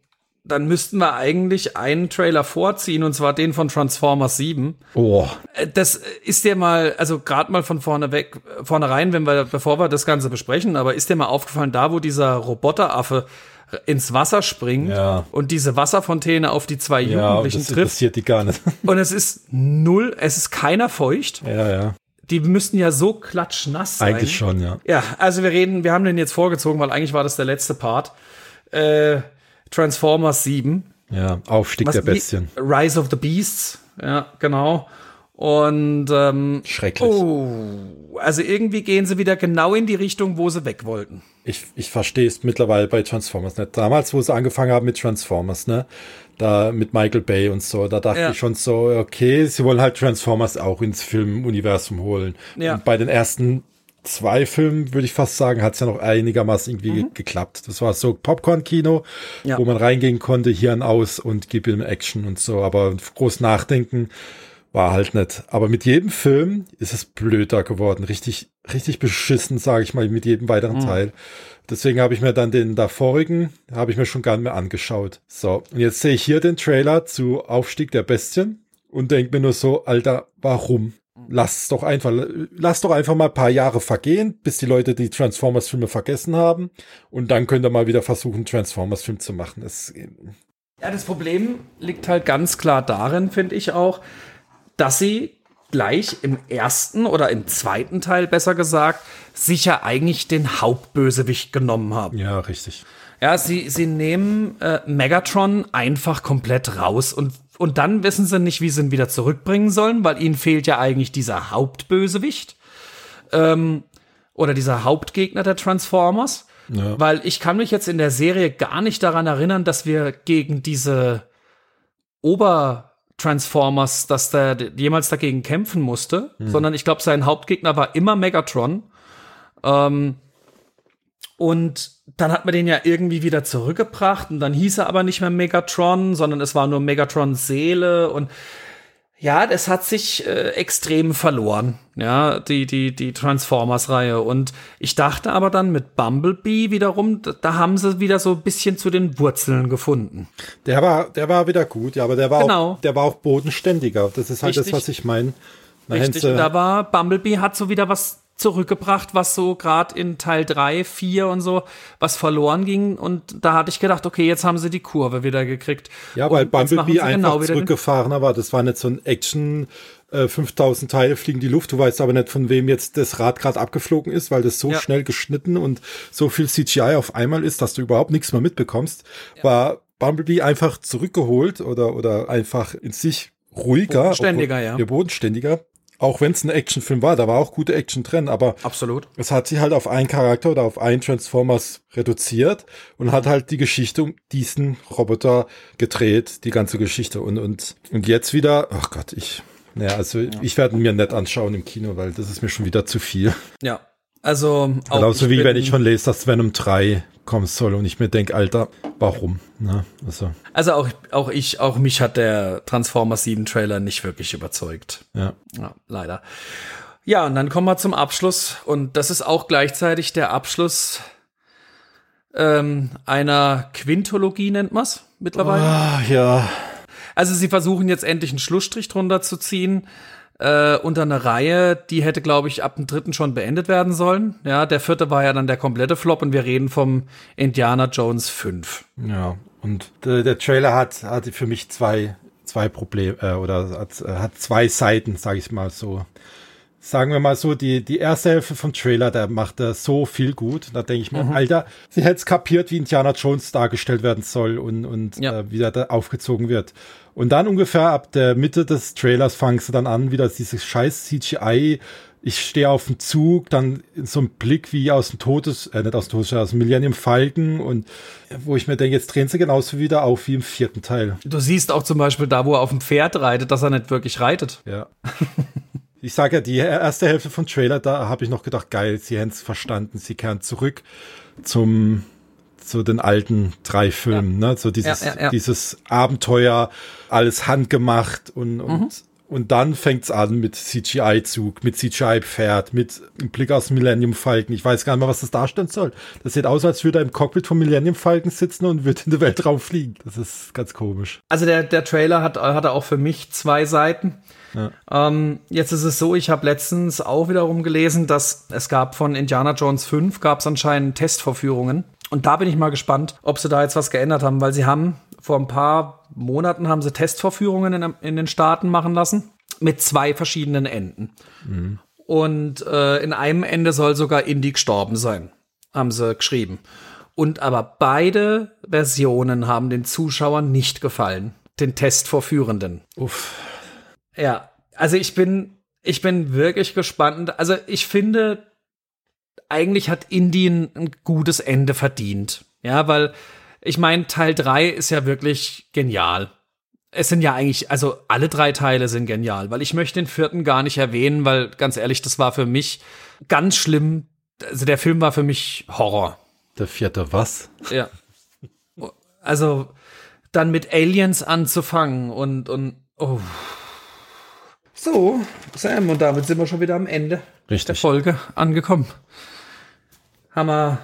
Speaker 3: dann müssten wir eigentlich einen Trailer vorziehen, und zwar den von Transformers 7.
Speaker 1: Oh,
Speaker 3: Äh, Das ist dir mal, also gerade mal von vorne weg, vornherein, wenn wir, bevor wir das Ganze besprechen, aber ist dir mal aufgefallen, da wo dieser Roboteraffe ins Wasser springt
Speaker 1: Ja.
Speaker 3: und diese Wasserfontäne auf die zwei
Speaker 1: ja,
Speaker 3: Jugendlichen
Speaker 1: das
Speaker 3: trifft
Speaker 1: interessiert die gar nicht.
Speaker 3: und es ist null, es ist keiner feucht.
Speaker 1: ja, ja.
Speaker 3: Die müssten ja so klatschnass sein.
Speaker 1: Eigentlich schon, ja.
Speaker 3: Ja, also wir reden, wir haben den jetzt vorgezogen, weil eigentlich war das der letzte Part. Äh, Transformers 7.
Speaker 1: Ja, Aufstieg
Speaker 3: Was-
Speaker 1: der Bestien.
Speaker 3: Rise of the Beasts. Ja, genau. Und ähm,
Speaker 1: Schrecklich.
Speaker 3: oh, also irgendwie gehen sie wieder genau in die Richtung, wo sie weg wollten.
Speaker 1: Ich, ich verstehe es mittlerweile bei Transformers nicht. Damals, wo sie angefangen haben mit Transformers, ne? Da mit Michael Bay und so, da dachte
Speaker 3: Ja.
Speaker 1: ich schon so, okay, sie wollen halt Transformers auch ins Filmuniversum holen.
Speaker 3: Ja.
Speaker 1: Und bei den ersten zwei Filmen, würde ich fast sagen, hat es ja noch einigermaßen irgendwie ge- geklappt. Das war so Popcorn-Kino,
Speaker 3: Mhm. Ja.
Speaker 1: wo man reingehen konnte, Hirn aus und gib ihm Action und so. Aber groß nachdenken war halt nicht. Aber mit jedem Film ist es blöder geworden. Richtig, richtig beschissen, sage ich mal, mit jedem weiteren
Speaker 3: Mhm.
Speaker 1: Teil. Deswegen habe ich mir dann den davorigen, habe ich mir schon gar nicht mehr angeschaut. So, und jetzt sehe ich hier den Trailer zu Aufstieg der Bestien und denke mir nur so, Alter, warum? Lass doch einfach, lass doch einfach mal ein paar Jahre vergehen, bis die Leute die Transformers-Filme vergessen haben. Und dann könnt ihr mal wieder versuchen, Transformers-Film zu machen. Das,
Speaker 3: Ja, das Problem liegt halt ganz klar darin, finde ich auch, dass sie gleich im ersten oder im zweiten Teil besser gesagt sicher eigentlich den Hauptbösewicht genommen haben.
Speaker 1: ja, richtig.
Speaker 3: Ja, sie, sie nehmen äh, Megatron einfach komplett raus und, und dann wissen sie nicht, wie sie ihn wieder zurückbringen sollen, weil ihnen fehlt ja eigentlich dieser Hauptbösewicht ähm, oder dieser Hauptgegner der Transformers.
Speaker 1: Ja.
Speaker 3: Weil ich kann mich jetzt in der Serie gar nicht daran erinnern, dass wir gegen diese Ober-Transformers, dass der jemals dagegen kämpfen musste, sondern ich glaube, sein Hauptgegner war immer Megatron. Ähm, und dann hat man den ja irgendwie wieder zurückgebracht und dann hieß er aber nicht mehr Megatron, sondern es war nur Megatrons Seele und ja, das hat sich äh, extrem verloren, ja, die, die, die Transformers-Reihe. Und ich dachte aber dann mit Bumblebee wiederum, da, da haben sie wieder so ein bisschen zu den Wurzeln gefunden.
Speaker 1: Der war, der war wieder gut, ja, aber der war
Speaker 3: Genau.
Speaker 1: auch, der war auch bodenständiger. Das ist halt
Speaker 3: Richtig.
Speaker 1: das, was ich meine.
Speaker 3: Richtig. Und da war Bumblebee hat so wieder was zurückgebracht, was so gerade in Teil 3, 4 und so, was verloren ging. Und da hatte ich gedacht, okay, jetzt haben sie die Kurve wieder gekriegt.
Speaker 1: Ja, weil
Speaker 3: Und
Speaker 1: Bumblebee
Speaker 3: sie
Speaker 1: einfach
Speaker 3: genau
Speaker 1: zurückgefahren war. Das war nicht so ein Action äh, 5000 Teile fliegen die Luft, du weißt aber nicht, von wem jetzt das Rad gerade abgeflogen ist, weil das so
Speaker 3: Ja.
Speaker 1: schnell geschnitten und so viel CGI auf einmal ist, dass du überhaupt nichts mehr mitbekommst, war Bumblebee einfach zurückgeholt oder, oder einfach in sich ruhiger.
Speaker 3: Bodenständiger,
Speaker 1: obwohl-
Speaker 3: ja.
Speaker 1: Ja, bodenständiger. Auch wenn es ein Actionfilm war, da war auch gute Action drin, aber
Speaker 3: Absolut.
Speaker 1: es hat sich halt auf einen Charakter oder auf einen Transformers reduziert und hat halt die Geschichte um diesen Roboter gedreht, die ganze Geschichte. Und, und, und jetzt wieder, ach Gott, ich, naja, also ich werde mir nicht anschauen im Kino, weil das ist mir schon wieder zu viel.
Speaker 3: Ja. Also auch
Speaker 1: Genauso wie
Speaker 3: bin-
Speaker 1: wenn ich schon lese, dass Venom 3 kommen soll und ich mir denke, Alter, warum? Ne? Also,
Speaker 3: Also auch, auch ich, auch mich hat der Transformers 7 Trailer nicht wirklich überzeugt.
Speaker 1: ja.
Speaker 3: Ja, leider. Ja, und dann kommen wir zum Abschluss. Und das ist auch gleichzeitig der Abschluss ähm, einer Quintologie, nennt man's mittlerweile.
Speaker 1: Ah, ja.
Speaker 3: Also sie versuchen jetzt endlich einen Schlussstrich drunter zu ziehen. Äh, unter eine Reihe, die hätte, glaube ich, ab dem dritten schon beendet werden sollen. Ja, der vierte war ja dann der komplette Flop und wir reden vom Indiana Jones 5.
Speaker 1: Ja, und der, der Trailer hat, hat für mich zwei, zwei Probleme, äh, oder hat, äh, hat zwei Seiten, sage ich mal so. Sagen wir mal so, die, die erste Hälfte vom Trailer, der macht er so viel gut. Da denke ich mir, Alter, sie hätte es kapiert, wie Indiana Jones dargestellt werden soll und, und
Speaker 3: Ja.
Speaker 1: äh, wie er da aufgezogen wird. Und dann ungefähr ab der Mitte des Trailers fangen sie dann an, wieder dieses scheiß CGI. Ich stehe auf dem Zug, dann so ein Blick wie aus dem Todes, äh, nicht aus dem Todes, aus dem Millennium Falcon und wo ich mir denke, jetzt drehen sie genauso wieder auf wie im vierten Teil.
Speaker 3: Du siehst auch zum Beispiel da, wo er auf dem Pferd reitet, dass er nicht wirklich reitet.
Speaker 1: Ja. Ich sage ja, die erste Hälfte vom Trailer, da habe ich noch gedacht, geil, sie haben es verstanden, sie kehren zurück zum zu den alten drei Filmen, ne? So dieses,
Speaker 3: Ja, ja, ja.
Speaker 1: dieses Abenteuer, alles handgemacht und, und,
Speaker 3: Mhm.
Speaker 1: Und dann fängt's an mit CGI-Zug, mit CGI-Pferd, mit Blick aus Millennium Falcon. Ich weiß gar nicht mehr, was das darstellen soll. Das sieht aus, als würde er im Cockpit vom Millennium Falcon sitzen und würde in den Weltraum fliegen. Das ist ganz komisch.
Speaker 3: Also der, der Trailer hat, hatte auch für mich zwei Seiten. Ähm, jetzt ist es so, ich habe letztens auch wiederum gelesen, dass es gab von Indiana Jones 5 gab es anscheinend Testvorführungen. Und da bin ich mal gespannt, ob sie da jetzt was geändert haben, weil sie haben vor ein paar Monaten haben sie Testvorführungen in, in den Staaten machen lassen mit zwei verschiedenen Enden. Und äh, in einem Ende soll sogar Indy gestorben sein, haben sie geschrieben. Und aber beide Versionen haben den Zuschauern nicht gefallen, den Testvorführenden.
Speaker 1: Uff.
Speaker 3: Ja, also ich bin, ich bin wirklich gespannt. Also ich finde, eigentlich hat Indy ein, ein gutes Ende verdient. Ja, weil ich meine, Teil 3 ist ja wirklich genial. Es sind ja eigentlich, also alle drei Teile sind genial, weil ich möchte den vierten gar nicht erwähnen, weil ganz ehrlich, das war für mich ganz schlimm. Also der Film war für mich Horror.
Speaker 1: Der vierte was?
Speaker 3: Ja. Also dann mit Aliens anzufangen und und oh. So, Sam, und damit sind wir schon wieder am Ende der
Speaker 1: Richtig.
Speaker 3: Folge angekommen. Haben wir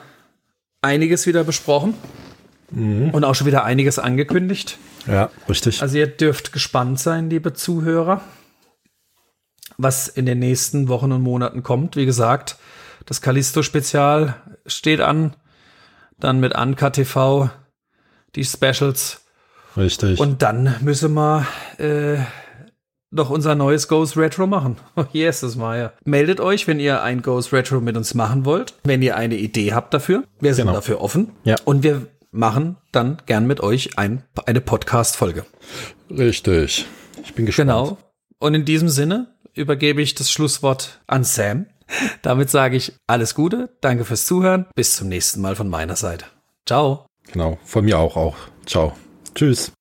Speaker 3: einiges wieder besprochen und auch schon wieder einiges angekündigt.
Speaker 1: Ja, richtig.
Speaker 3: Also ihr dürft gespannt sein, liebe Zuhörer, was in den nächsten Wochen und Monaten kommt. Wie gesagt, das Callisto-Spezial steht an. Dann mit Anka TV die Specials.
Speaker 1: richtig.
Speaker 3: Und dann müssen wir äh, noch unser neues Ghost Retro machen. Oh, yes, das war ja. Meldet euch, wenn ihr ein Ghost Retro mit uns machen wollt. Wenn ihr eine Idee habt dafür. Wir sind
Speaker 1: Genau.
Speaker 3: dafür offen.
Speaker 1: Ja.
Speaker 3: Und wir machen dann gern mit euch ein, eine Podcast-Folge.
Speaker 1: Richtig. Ich bin gespannt.
Speaker 3: Genau. Und in diesem Sinne übergebe ich das Schlusswort an Sam. Damit sage ich alles Gute, danke fürs Zuhören, bis zum nächsten Mal von meiner Seite. Ciao.
Speaker 1: Genau. Von mir auch auch. Ciao. Tschüss.